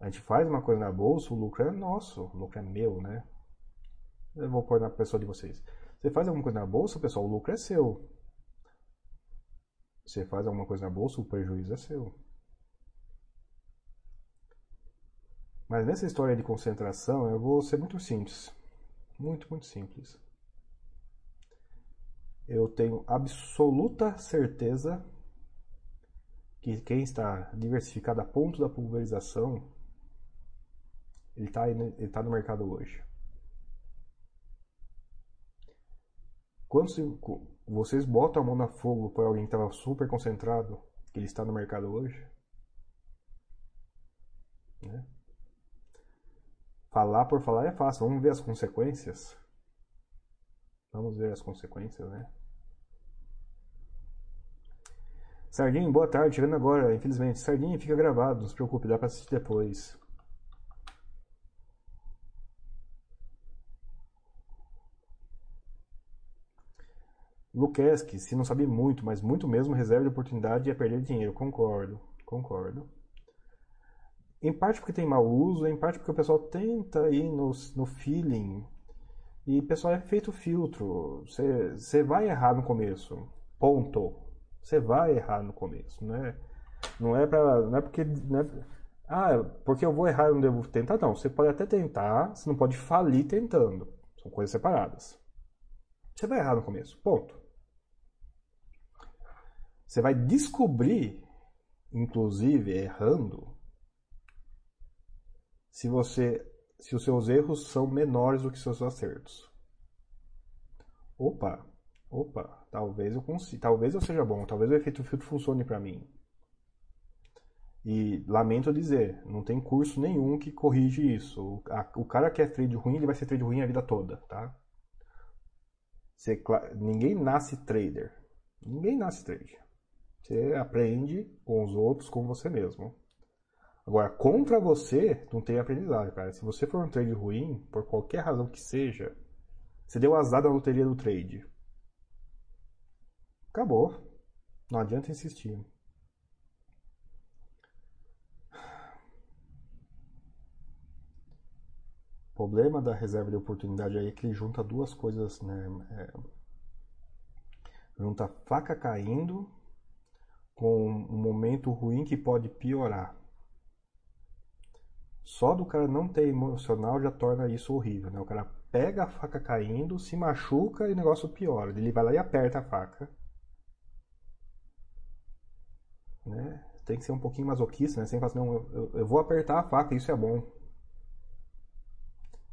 A gente faz uma coisa na bolsa, o lucro é nosso, o lucro é meu, né? Eu vou pôr na pessoa de vocês. Você faz alguma coisa na bolsa, pessoal, o lucro é seu. Você faz alguma coisa na bolsa, o prejuízo é seu. Mas nessa história de concentração, eu vou ser muito simples. Muito, muito simples. Eu tenho absoluta certeza que quem está diversificado a ponto da pulverização, ele está ele tá no mercado hoje. Quando vocês botam a mão na fogo por alguém que estava super concentrado, que ele está no mercado hoje, né? Falar por falar é fácil. Vamos ver as consequências. Vamos ver as consequências, né? Sardinha, boa tarde. Chegando agora, infelizmente. Sardinha, fica gravado. Não se preocupe, dá para assistir depois. Luquesque, se não sabe muito, mas muito mesmo, reserva de oportunidade é perder dinheiro. Concordo, concordo. Em parte porque tem mau uso, em parte porque o pessoal tenta ir no, no feeling. E o pessoal é feito filtro. Você vai errar no começo. Ponto. Você vai errar no começo. Não é, não é, pra, não é porque. Não é, ah, porque eu vou errar e não devo tentar. Não, você pode até tentar, você não pode falir tentando. São coisas separadas. Você vai errar no começo. Ponto. Você vai descobrir, inclusive errando, se você se os seus erros são menores do que seus acertos. Opa, opa, talvez eu consiga, talvez eu seja bom, talvez o efeito filtro funcione para mim. E lamento dizer, não tem curso nenhum que corrige isso. O, a, o cara que é trade ruim, ele vai ser trade ruim a vida toda, tá? Você, ninguém nasce trader. Ninguém nasce trader. Você aprende com os outros, com você mesmo. Agora, contra você, não tem aprendizado, cara. Se você for um trade ruim, por qualquer razão que seja, você deu azar da loteria do trade. Acabou. Não adianta insistir. O problema da reserva de oportunidade aí é que ele junta duas coisas, né? É, junta faca caindo com um momento ruim que pode piorar. Só do cara não ter emocional já torna isso horrível, né? O cara pega a faca caindo, se machuca e o negócio piora. Ele vai lá e aperta a faca. Né? Tem que ser um pouquinho masoquista, né? Sem falar assim, não, eu, eu vou apertar a faca, isso é bom.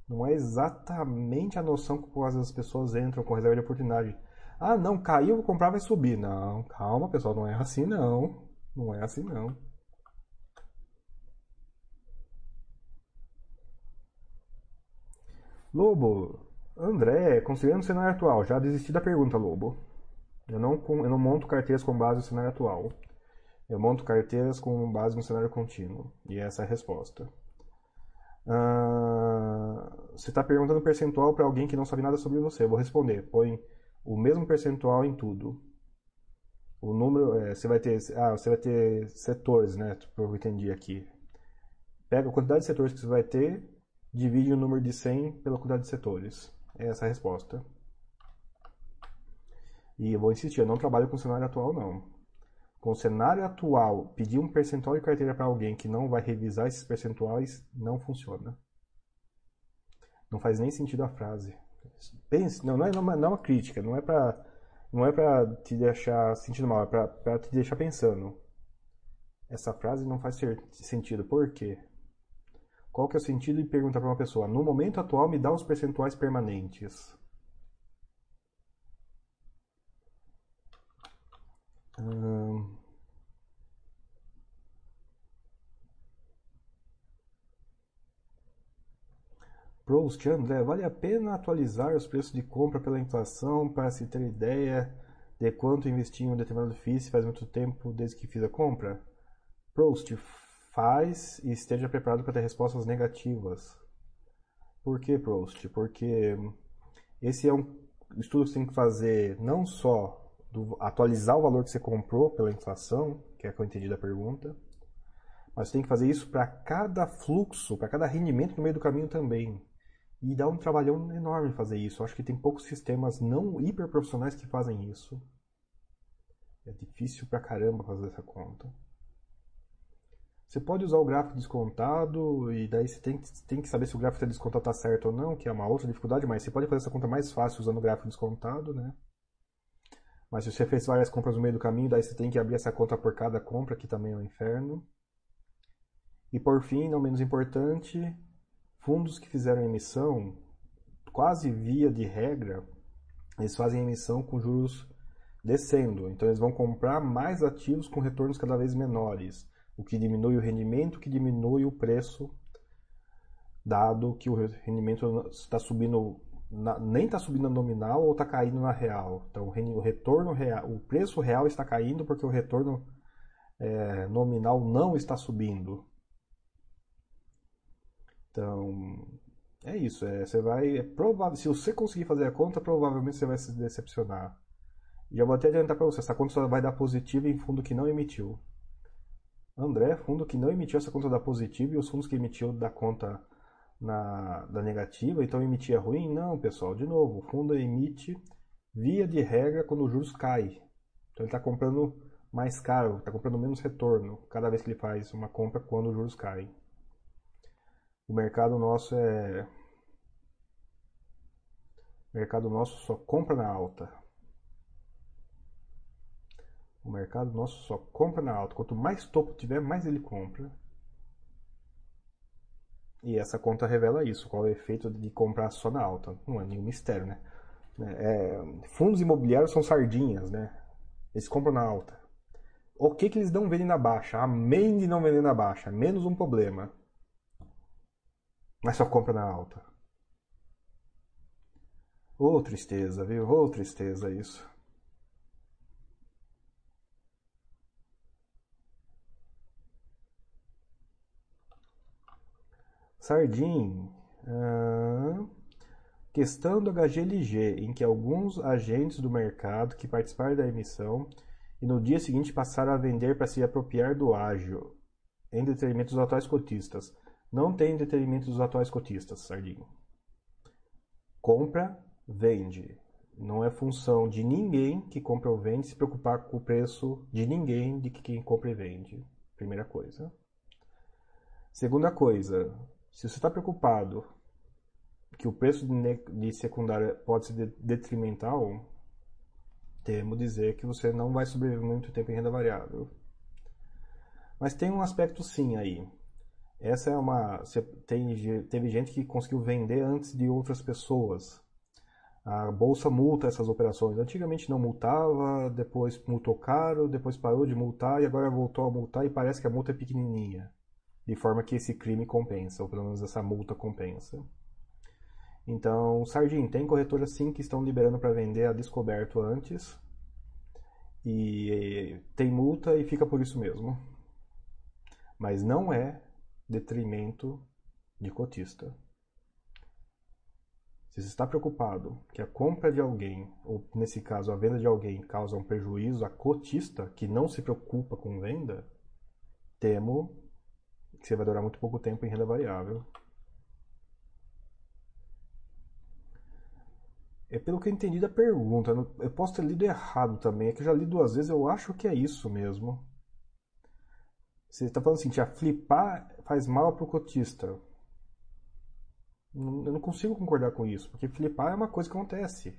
Não é exatamente a noção com que as pessoas entram com reserva de oportunidade. Ah, não, caiu, vou comprar, vai subir. Não, calma, pessoal, não é assim não. Não é assim não. Lobo, André, considerando o cenário atual, já desisti da pergunta, Lobo. Eu não, eu não monto carteiras com base no cenário atual. Eu monto carteiras com base no cenário contínuo. E essa é a resposta. Uh, você está perguntando percentual para alguém que não sabe nada sobre você. Eu vou responder. Põe o mesmo percentual em tudo. O número, é, você vai ter, ah, você vai ter setores, né? Tipo, eu entendi aqui. Pega a quantidade de setores que você vai ter divide o número de 100 pela quantidade de setores. É essa a resposta. E eu vou insistir, eu não trabalho com o cenário atual, não. Com o cenário atual, pedir um percentual de carteira para alguém que não vai revisar esses percentuais não funciona. Não faz nem sentido a frase. Pense, não, não, é, não é uma crítica, não é para não é para te deixar sentindo mal, é para te deixar pensando. Essa frase não faz sentido. Por quê? Qual que é o sentido de perguntar para uma pessoa, no momento atual me dá os percentuais permanentes? Proust, André, vale a pena atualizar os preços de compra pela inflação para se ter ideia de quanto investi em um determinado FII faz muito tempo desde que fiz a compra? Proust, faz e esteja preparado para ter respostas negativas. Por que, Proust? Porque esse é um estudo que você tem que fazer não só do, atualizar o valor que você comprou pela inflação, que é que eu entendi da pergunta, mas tem que fazer isso para cada fluxo, para cada rendimento no meio do caminho também. E dá um trabalhão enorme fazer isso. Eu acho que tem poucos sistemas não hiperprofissionais que fazem isso. É difícil pra caramba fazer essa conta. Você pode usar o gráfico descontado e daí você tem, tem que saber se o gráfico descontado está certo ou não, que é uma outra dificuldade, mas você pode fazer essa conta mais fácil usando o gráfico descontado, né? Mas se você fez várias compras no meio do caminho, daí você tem que abrir essa conta por cada compra, que também é um inferno. E por fim, não menos importante, fundos que fizeram emissão, quase via de regra, eles fazem emissão com juros descendo. Então eles vão comprar mais ativos com retornos cada vez menores, o que diminui o rendimento, o que diminui o preço, dado que o rendimento está subindo na, nem está subindo na nominal ou está caindo na real. Então o retorno real, o preço real está caindo porque o retorno é, nominal não está subindo. Então, é isso. É, você vai. É provável, se você conseguir fazer a conta, provavelmente você vai se decepcionar. Eu vou até adiantar para você: essa conta só vai dar positiva em fundo que não emitiu. André, fundo que não emitiu essa conta dá positiva e os fundos que emitiu da conta na, da negativa, então emitir é ruim? Não, pessoal. De novo, o fundo emite via de regra quando os juros cai. Então ele está comprando mais caro, está comprando menos retorno cada vez que ele faz uma compra quando os juros caem. O mercado nosso é. O mercado nosso só compra na alta. O mercado nosso só compra na alta. Quanto mais topo tiver, mais ele compra. E essa conta revela isso, qual é o efeito de comprar só na alta. Não é nenhum mistério, né? É, fundos imobiliários são sardinhas, né? Eles compram na alta. O que, que eles não vendem na baixa? Amém de não vender na baixa. Menos um problema. Mas só compra na alta. Ô oh, tristeza, viu? Ô oh, tristeza isso. Sardim. Ah, questão do HGLG, em que alguns agentes do mercado que participaram da emissão e no dia seguinte passaram a vender para se apropriar do ágio, em detrimento dos atuais cotistas não tem detrimento dos atuais cotistas, Sardinho. Compra, vende. Não é função de ninguém que compra ou vende se preocupar com o preço de ninguém de que quem compra e vende. Primeira coisa. Segunda coisa, se você está preocupado que o preço de secundária pode ser detrimental, temo dizer que você não vai sobreviver muito tempo em renda variável. Mas tem um aspecto sim aí. Essa é uma. Tem, teve gente que conseguiu vender antes de outras pessoas. A bolsa multa essas operações. Antigamente não multava, depois multou caro, depois parou de multar e agora voltou a multar e parece que a multa é pequenininha. De forma que esse crime compensa, ou pelo menos essa multa compensa. Então, Sardinha, tem corretoras sim que estão liberando para vender a descoberto antes. E tem multa e fica por isso mesmo. Mas não é detrimento de cotista. Se você está preocupado que a compra de alguém, ou nesse caso a venda de alguém, causa um prejuízo a cotista que não se preocupa com venda, temo você vai durar muito pouco tempo em renda variável. É pelo que eu entendi da pergunta. Eu posso ter lido errado também. É que eu já li duas vezes, eu acho que é isso mesmo. Você está falando assim, tia, flipar faz mal para o cotista. Eu não consigo concordar com isso, porque flipar é uma coisa que acontece.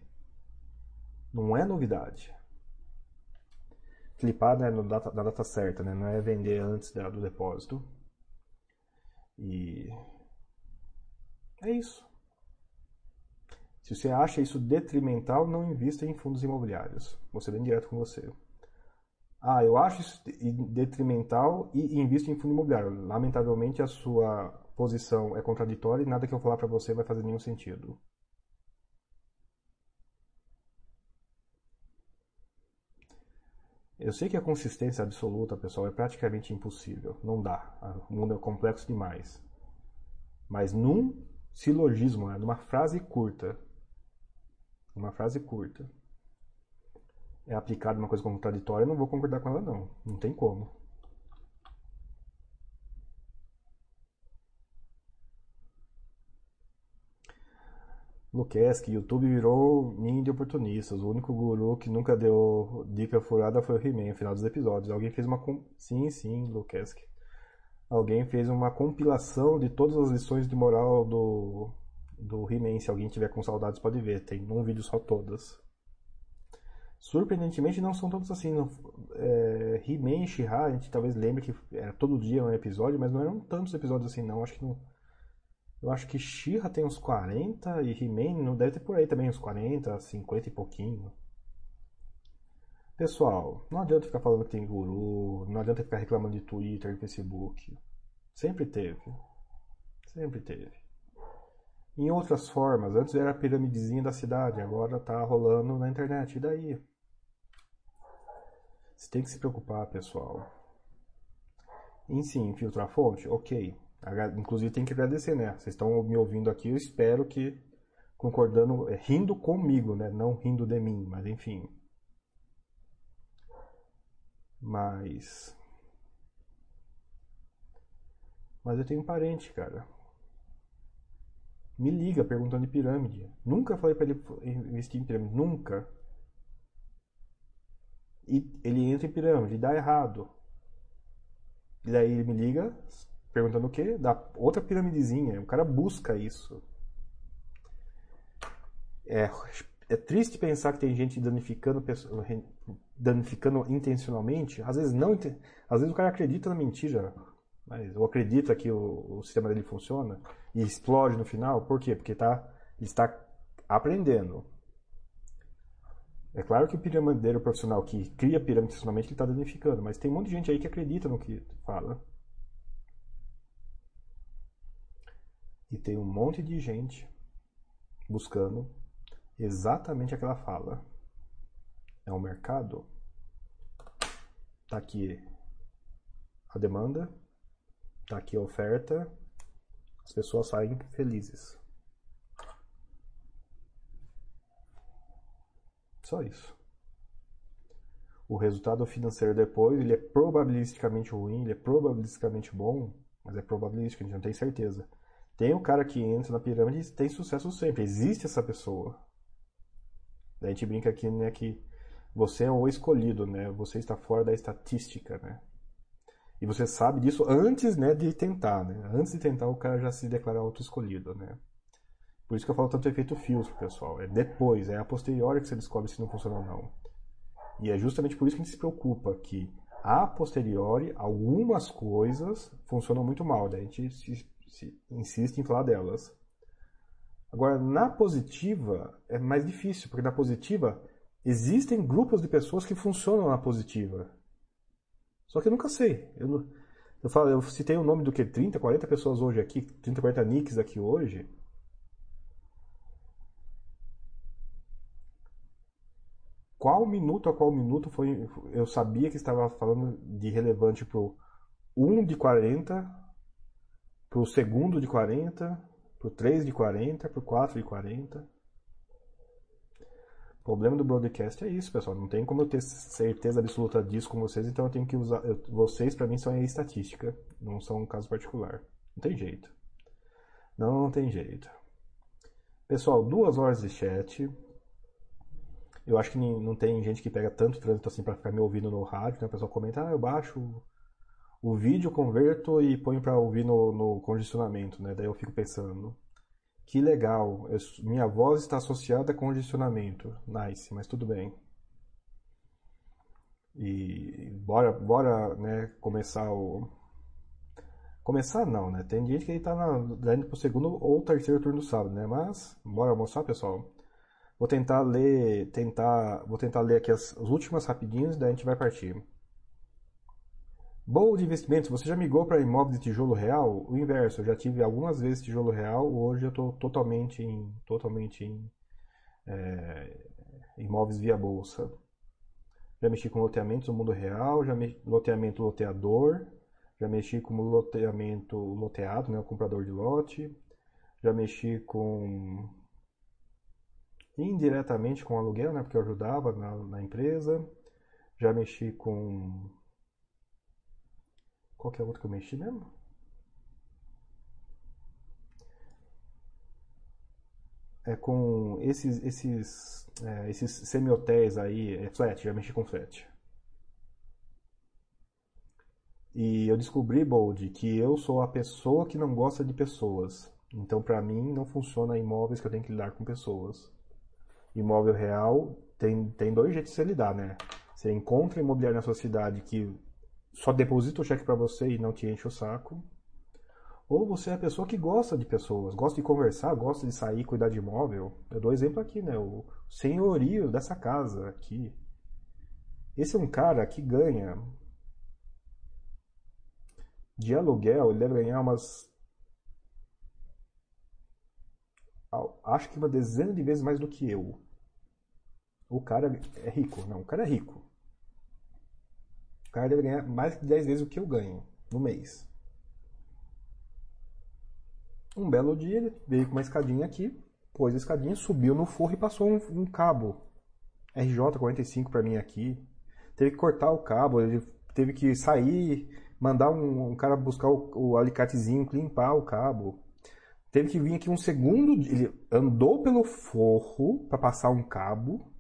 Não é novidade. Flipar né, no data, na data certa, né? não é vender antes da, do depósito. E é isso. Se você acha isso detrimental, não invista em fundos imobiliários. Vou ser bem direto com você. Ah, eu acho isso detrimental e invisto em fundo imobiliário. Lamentavelmente, a sua posição é contraditória e nada que eu falar para você vai fazer nenhum sentido. Eu sei que a consistência absoluta, pessoal, é praticamente impossível. Não dá. O mundo é complexo demais. Mas num silogismo, né, numa frase curta, uma frase curta, é aplicada uma coisa contraditória, eu não vou concordar com ela não. Não tem como. Luquesque, YouTube virou ninho de oportunistas. O único guru que nunca deu dica furada foi o He-Man, no final dos episódios. Alguém fez uma. Sim, sim, Luquesque. Alguém fez uma compilação de todas as lições de moral do, do He-Man. Se alguém tiver com saudades, pode ver. Tem um vídeo só todas. Surpreendentemente, não são todos assim. É, He-Man e She-Ra, a gente talvez lembre que era todo dia um episódio, mas não eram tantos episódios assim, não. Acho que não eu acho que She-Ra tem uns 40 e He-Man deve ter por aí também uns 40, 50 e pouquinho. Pessoal, não adianta ficar falando que tem guru, não adianta ficar reclamando de Twitter e Facebook. Sempre teve. Sempre teve. Em outras formas, antes era a piramidezinha da cidade, agora tá rolando na internet. E daí? Você tem que se preocupar, pessoal. Em sim, filtrar a fonte? Ok. Inclusive tem que agradecer, né? Vocês estão me ouvindo aqui, eu espero que concordando, é, rindo comigo, né? Não rindo de mim, mas enfim. Mas. Mas eu tenho um parente, cara. Me liga perguntando de pirâmide. Nunca falei para ele investir em pirâmide. Nunca. E ele entra em pirâmide, dá errado. E daí ele me liga, perguntando o quê? Da outra piramidezinha. O cara busca isso. É, é triste pensar que tem gente danificando, danificando intencionalmente. Às vezes não, às vezes o cara acredita na mentira, mas ou acredita que o, o sistema dele funciona e explode no final. Por quê? Porque tá, ele está aprendendo. É claro que o piramideiro profissional que cria pirâmide intencionalmente está danificando, mas tem um monte de gente aí que acredita no que fala. E tem um monte de gente buscando exatamente aquela fala. É um mercado. Tá aqui a demanda, tá aqui a oferta, as pessoas saem felizes. Só isso. O resultado financeiro depois, ele é probabilisticamente ruim, ele é probabilisticamente bom, mas é probabilístico, a gente não tem certeza. Tem o cara que entra na pirâmide e tem sucesso sempre. Existe essa pessoa. A gente brinca aqui, né, que você é o escolhido, né? Você está fora da estatística, né? E você sabe disso antes, né, de tentar, né? Antes de tentar, o cara já se declara auto-escolhido, né? Por isso que eu falo tanto efeito filtro, pessoal. É depois, é a posteriori que você descobre se não funciona ou não. E é justamente por isso que a gente se preocupa que a posteriori algumas coisas funcionam muito mal. Daí a gente se se insiste em falar delas. Agora, na positiva é mais difícil, porque na positiva existem grupos de pessoas que funcionam na positiva. Só que eu nunca sei. Eu, eu, falo, eu citei o nome do que? 30, 40 pessoas hoje aqui, 30, 40 nicks aqui hoje. Qual minuto a qual minuto foi eu sabia que estava falando de relevante pro 1 de 40 pro segundo de 40, pro 3 de 40, pro 4 de 40. O problema do broadcast é isso, pessoal. Não tem como eu ter certeza absoluta disso com vocês, então eu tenho que usar. Eu, vocês, para mim, são a estatística, não são um caso particular. Não tem jeito. Não, não tem jeito. Pessoal, duas horas de chat. Eu acho que não tem gente que pega tanto trânsito assim para ficar me ouvindo no rádio, né? O pessoal comenta, ah, eu baixo o vídeo, converto e ponho para ouvir no, no, condicionamento, né? Daí eu fico pensando, que legal, eu, minha voz está associada a condicionamento, nice, mas tudo bem. E bora, bora, né, começar o começar não, né? Tem gente que está indo pro segundo ou terceiro turno do sábado, né? Mas bora almoçar, pessoal. Vou tentar ler, tentar, vou tentar ler aqui as, as últimas rapidinhas, daí a gente vai partir. Boa de investimentos, você já migrou para imóveis de tijolo real? O inverso, eu já tive algumas vezes tijolo real, hoje eu estou totalmente em, totalmente em é, imóveis via bolsa. Já mexi com loteamentos no mundo real, já mexi loteamento loteador, já mexi com loteamento loteado, né, o comprador de lote, já mexi com indiretamente com aluguel, né, porque eu ajudava na, na empresa. Já mexi com. Qual é o outro que eu mexi mesmo? É com esses, esses, é, esses semi-hotéis aí, é flat, já mexi com flat. E eu descobri, Bold, que eu sou a pessoa que não gosta de pessoas. Então, para mim, não funciona imóveis que eu tenho que lidar com pessoas imóvel real, tem, tem dois jeitos de você lidar, né? Você encontra imobiliário na sua cidade que só deposita o cheque para você e não te enche o saco. Ou você é a pessoa que gosta de pessoas, gosta de conversar, gosta de sair, cuidar de imóvel. Eu dou exemplo aqui, né? O senhorio dessa casa aqui. Esse é um cara que ganha de aluguel, ele deve ganhar umas acho que uma dezena de vezes mais do que eu. O cara é rico. Não, o cara é rico. O cara deve ganhar mais de 10 vezes o que eu ganho no mês. Um belo dia ele veio com uma escadinha aqui, pôs a escadinha, subiu no forro e passou um, um cabo RJ45 para mim aqui. Teve que cortar o cabo, ele teve que sair, mandar um, um cara buscar o, o alicatezinho, limpar o cabo. Teve que vir aqui um segundo, ele andou pelo forro para passar um cabo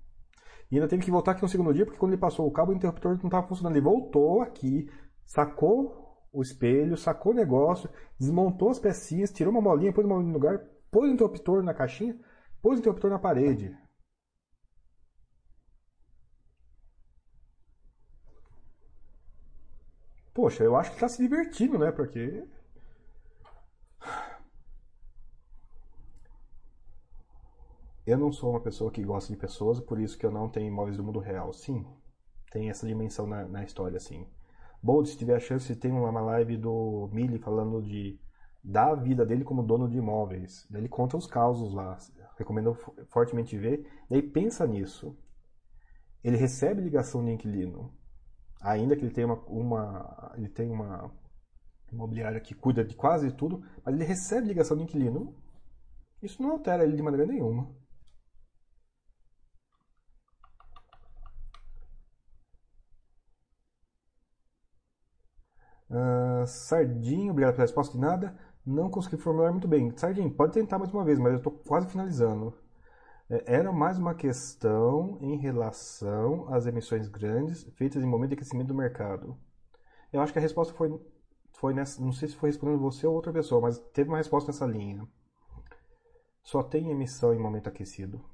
e ainda teve que voltar aqui um segundo dia, porque quando ele passou o cabo, o interruptor não estava funcionando. Ele voltou aqui, sacou o espelho, sacou o negócio, desmontou as pecinhas, tirou uma molinha, pôs uma molinha no lugar, pôs o interruptor na caixinha, pôs o interruptor na parede. Poxa, eu acho que está se divertindo, né? Porque Eu não sou uma pessoa que gosta de pessoas, por isso que eu não tenho imóveis do mundo real. Sim, tem essa dimensão na, na história, sim. Bold, se tiver a chance, tem uma live do Mili falando de da vida dele como dono de imóveis. Ele conta os causos lá. Recomendo fortemente ver. Daí pensa nisso. Ele recebe ligação de inquilino. Ainda que ele tenha uma, uma ele tem uma imobiliária que cuida de quase tudo, mas ele recebe ligação de inquilino. Isso não altera ele de maneira nenhuma. Uh, Sardinho, obrigado pela resposta de nada. Não consegui formular muito bem. Sardinho, pode tentar mais uma vez, mas eu estou quase finalizando. É, era mais uma questão em relação às emissões grandes feitas em momento de aquecimento do mercado. Eu acho que a resposta foi, foi nessa. Não sei se foi respondendo você ou outra pessoa, mas teve uma resposta nessa linha. Só tem emissão em momento aquecido.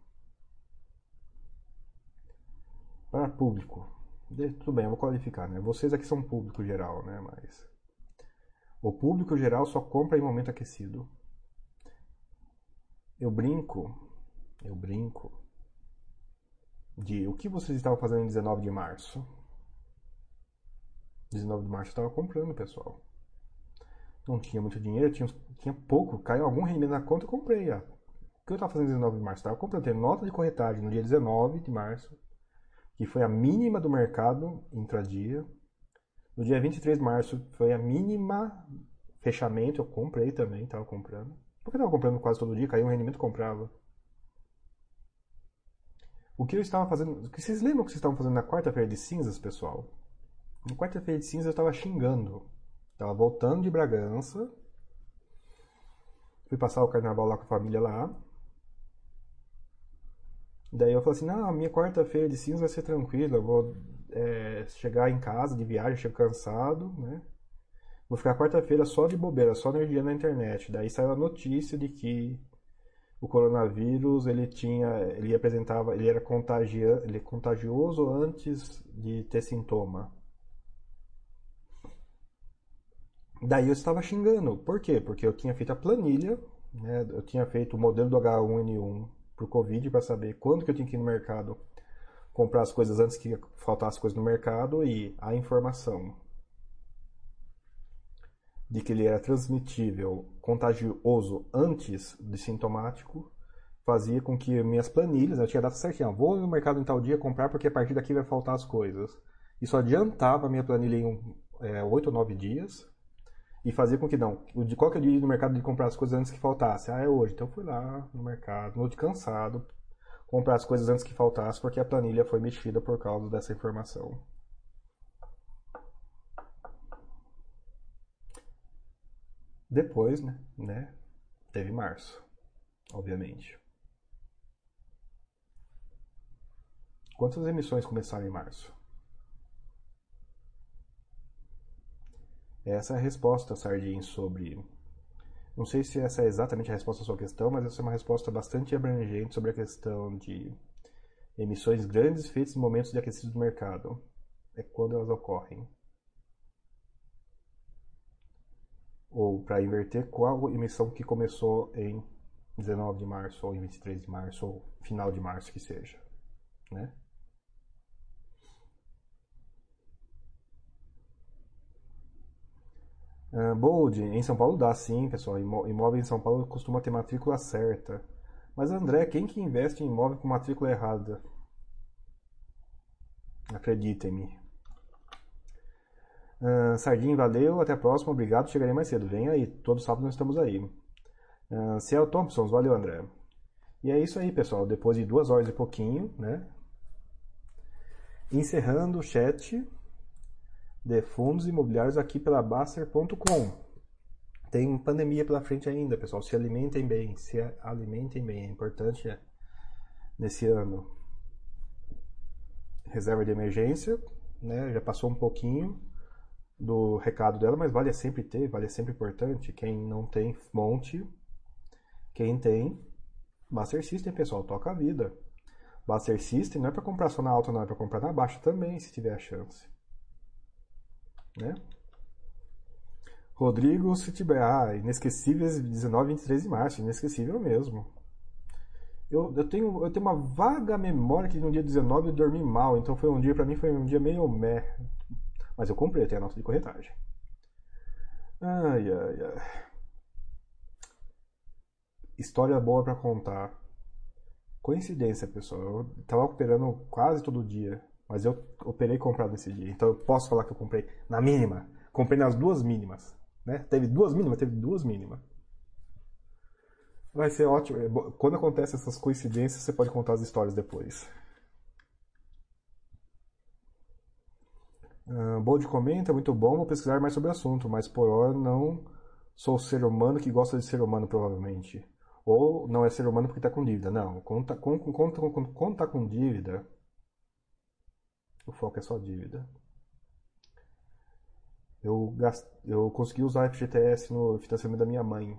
Para público. Tudo bem, eu vou qualificar, né? Vocês aqui são público geral, né? Mas o público geral só compra em momento aquecido. Eu brinco, eu brinco de o que vocês estavam fazendo em 19 de março. 19 de março eu estava comprando, pessoal. Não tinha muito dinheiro, tinha, tinha pouco, caiu algum rendimento na conta, eu comprei. Ó. O que eu estava fazendo em 19 de março? Estava comprando, tem nota de corretagem no dia 19 de março que foi a mínima do mercado intradia. No dia 23 de março foi a mínima fechamento, eu comprei também, estava comprando. Porque estava comprando quase todo dia, caiu um rendimento, comprava. O que eu estava fazendo. Vocês lembram o que vocês estavam fazendo na quarta-feira de cinzas, pessoal? Na quarta-feira de cinzas eu estava xingando. Estava voltando de Bragança. Fui passar o carnaval lá com a família lá. Daí eu falei assim, não, minha quarta-feira de cinza vai ser tranquila, eu vou é, chegar em casa de viagem, chego cansado, né? Vou ficar quarta-feira só de bobeira, só energia na internet. Daí saiu a notícia de que o coronavírus ele tinha, ele apresentava, ele era contagia, ele é contagioso antes de ter sintoma. Daí eu estava xingando. Por quê? Porque eu tinha feito a planilha, né? Eu tinha feito o modelo do H1N1 pro Covid para saber quando que eu tinha que ir no mercado comprar as coisas antes que faltasse coisas no mercado e a informação de que ele era transmitível, contagioso antes de sintomático, fazia com que minhas planilhas, eu tinha data certinha, vou no mercado em tal dia comprar porque a partir daqui vai faltar as coisas. Isso adiantava a minha planilha em é, 8 ou 9 dias e fazia com que não, de qual que é o dia no mercado de comprar as coisas antes que faltasse? Ah, é hoje. Então eu fui lá no mercado, no cansado, comprar as coisas antes que faltasse porque a planilha foi mexida por causa dessa informação. Depois, né, né, teve março, obviamente. Quantas emissões começaram em março? Essa é a resposta, Sardin, sobre. Não sei se essa é exatamente a resposta à sua questão, mas essa é uma resposta bastante abrangente sobre a questão de emissões grandes feitas em momentos de aquecido do mercado. É quando elas ocorrem. Ou, para inverter, qual emissão que começou em 19 de março, ou em 23 de março, ou final de março que seja. Né? Uh, Bold, em São Paulo dá sim, pessoal. Imóvel em São Paulo costuma ter matrícula certa. Mas André, quem que investe em imóvel com matrícula errada? Acreditem-me. Uh, Sardinha, valeu, até a próxima, obrigado, chegarei mais cedo. Vem aí, todo sábado nós estamos aí. Uh, Ciel Thompson, valeu André. E é isso aí, pessoal. Depois de duas horas e pouquinho, né? Encerrando o chat de fundos imobiliários aqui pela Baster.com. Tem pandemia pela frente ainda, pessoal. Se alimentem bem, se alimentem bem. É importante nesse ano. Reserva de emergência, né? Já passou um pouquinho do recado dela, mas vale sempre ter, vale sempre importante. Quem não tem, monte. Quem tem, Baster System, pessoal, toca a vida. Baster System não é para comprar só na alta, não, é para comprar na baixa também, se tiver a chance. Né? Rodrigo Citiber, ah, inesquecíveis 19 e 23 de março, inesquecível mesmo. Eu, eu, tenho, eu tenho uma vaga memória que no dia 19 eu dormi mal, então foi um dia, para mim foi um dia meio meh. Mas eu comprei até a nota de corretagem. Ai, ai, ai. História boa para contar. Coincidência, pessoal. Eu tava operando quase todo dia. Mas eu operei comprado nesse dia. Então eu posso falar que eu comprei na mínima. Comprei nas duas mínimas. Né? Teve duas mínimas? Teve duas mínimas. Vai ser ótimo. É quando acontecem essas coincidências, você pode contar as histórias depois. Uh, Bold comenta, muito bom, vou pesquisar mais sobre o assunto, mas por hora não sou ser humano que gosta de ser humano, provavelmente. Ou não é ser humano porque está com dívida. Não, conta com, conta, com, conta com dívida o foco é só dívida. Eu, gast... eu consegui usar FGTS no financiamento da minha mãe.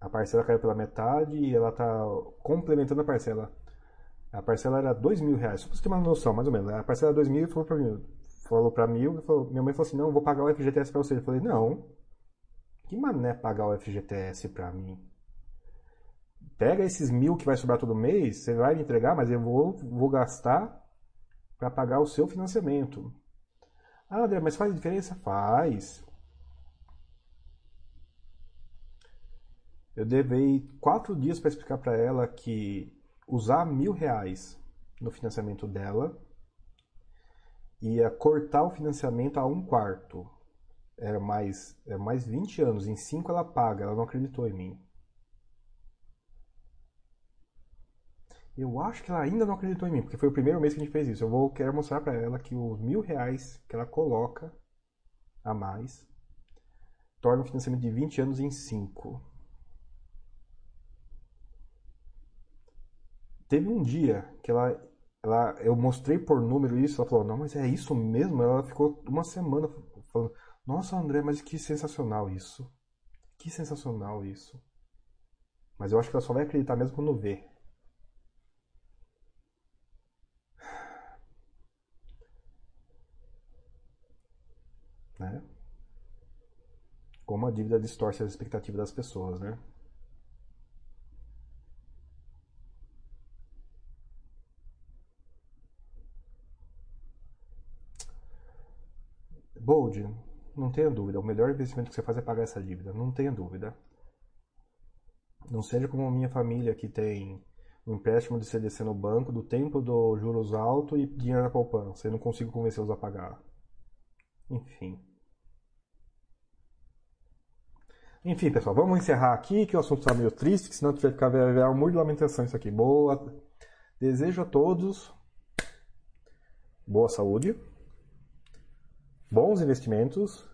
A parcela caiu pela metade e ela está complementando a parcela. A parcela era dois mil reais, só para você ter uma noção, mais ou menos. A parcela era dois mil e falou para mim, falou para mil, falou, minha mãe falou assim, não, vou pagar o FGTS para você. Eu falei, não, que mané pagar o FGTS para mim? Pega esses mil que vai sobrar todo mês, você vai me entregar, mas eu vou, vou gastar para pagar o seu financiamento. Ah, André, mas faz diferença? Faz. Eu levei quatro dias para explicar para ela que usar mil reais no financiamento dela ia cortar o financiamento a um quarto. Era mais, era mais 20 anos. Em cinco ela paga. Ela não acreditou em mim. Eu acho que ela ainda não acreditou em mim, porque foi o primeiro mês que a gente fez isso. Eu vou querer mostrar para ela que os mil reais que ela coloca a mais torna o financiamento de 20 anos em 5. teve um dia que ela, ela, eu mostrei por número isso, ela falou, não, mas é isso mesmo? Ela ficou uma semana falando, nossa, André, mas que sensacional isso. Que sensacional isso. Mas eu acho que ela só vai acreditar mesmo quando vê. Né? Como a dívida distorce as expectativas das pessoas, né? Bold, não tenha dúvida. O melhor investimento que você faz é pagar essa dívida. Não tenha dúvida. Não seja como a minha família que tem um empréstimo de CDC no banco do tempo do juros alto e dinheiro na poupança. Eu não consigo convencê-los a pagar. Enfim. Enfim, pessoal, vamos encerrar aqui, que o assunto está meio triste, que senão vai ficar vai um muro de lamentação isso aqui. Boa. Desejo a todos boa saúde, bons investimentos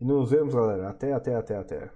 e nos vemos, galera. Até, até, até, até.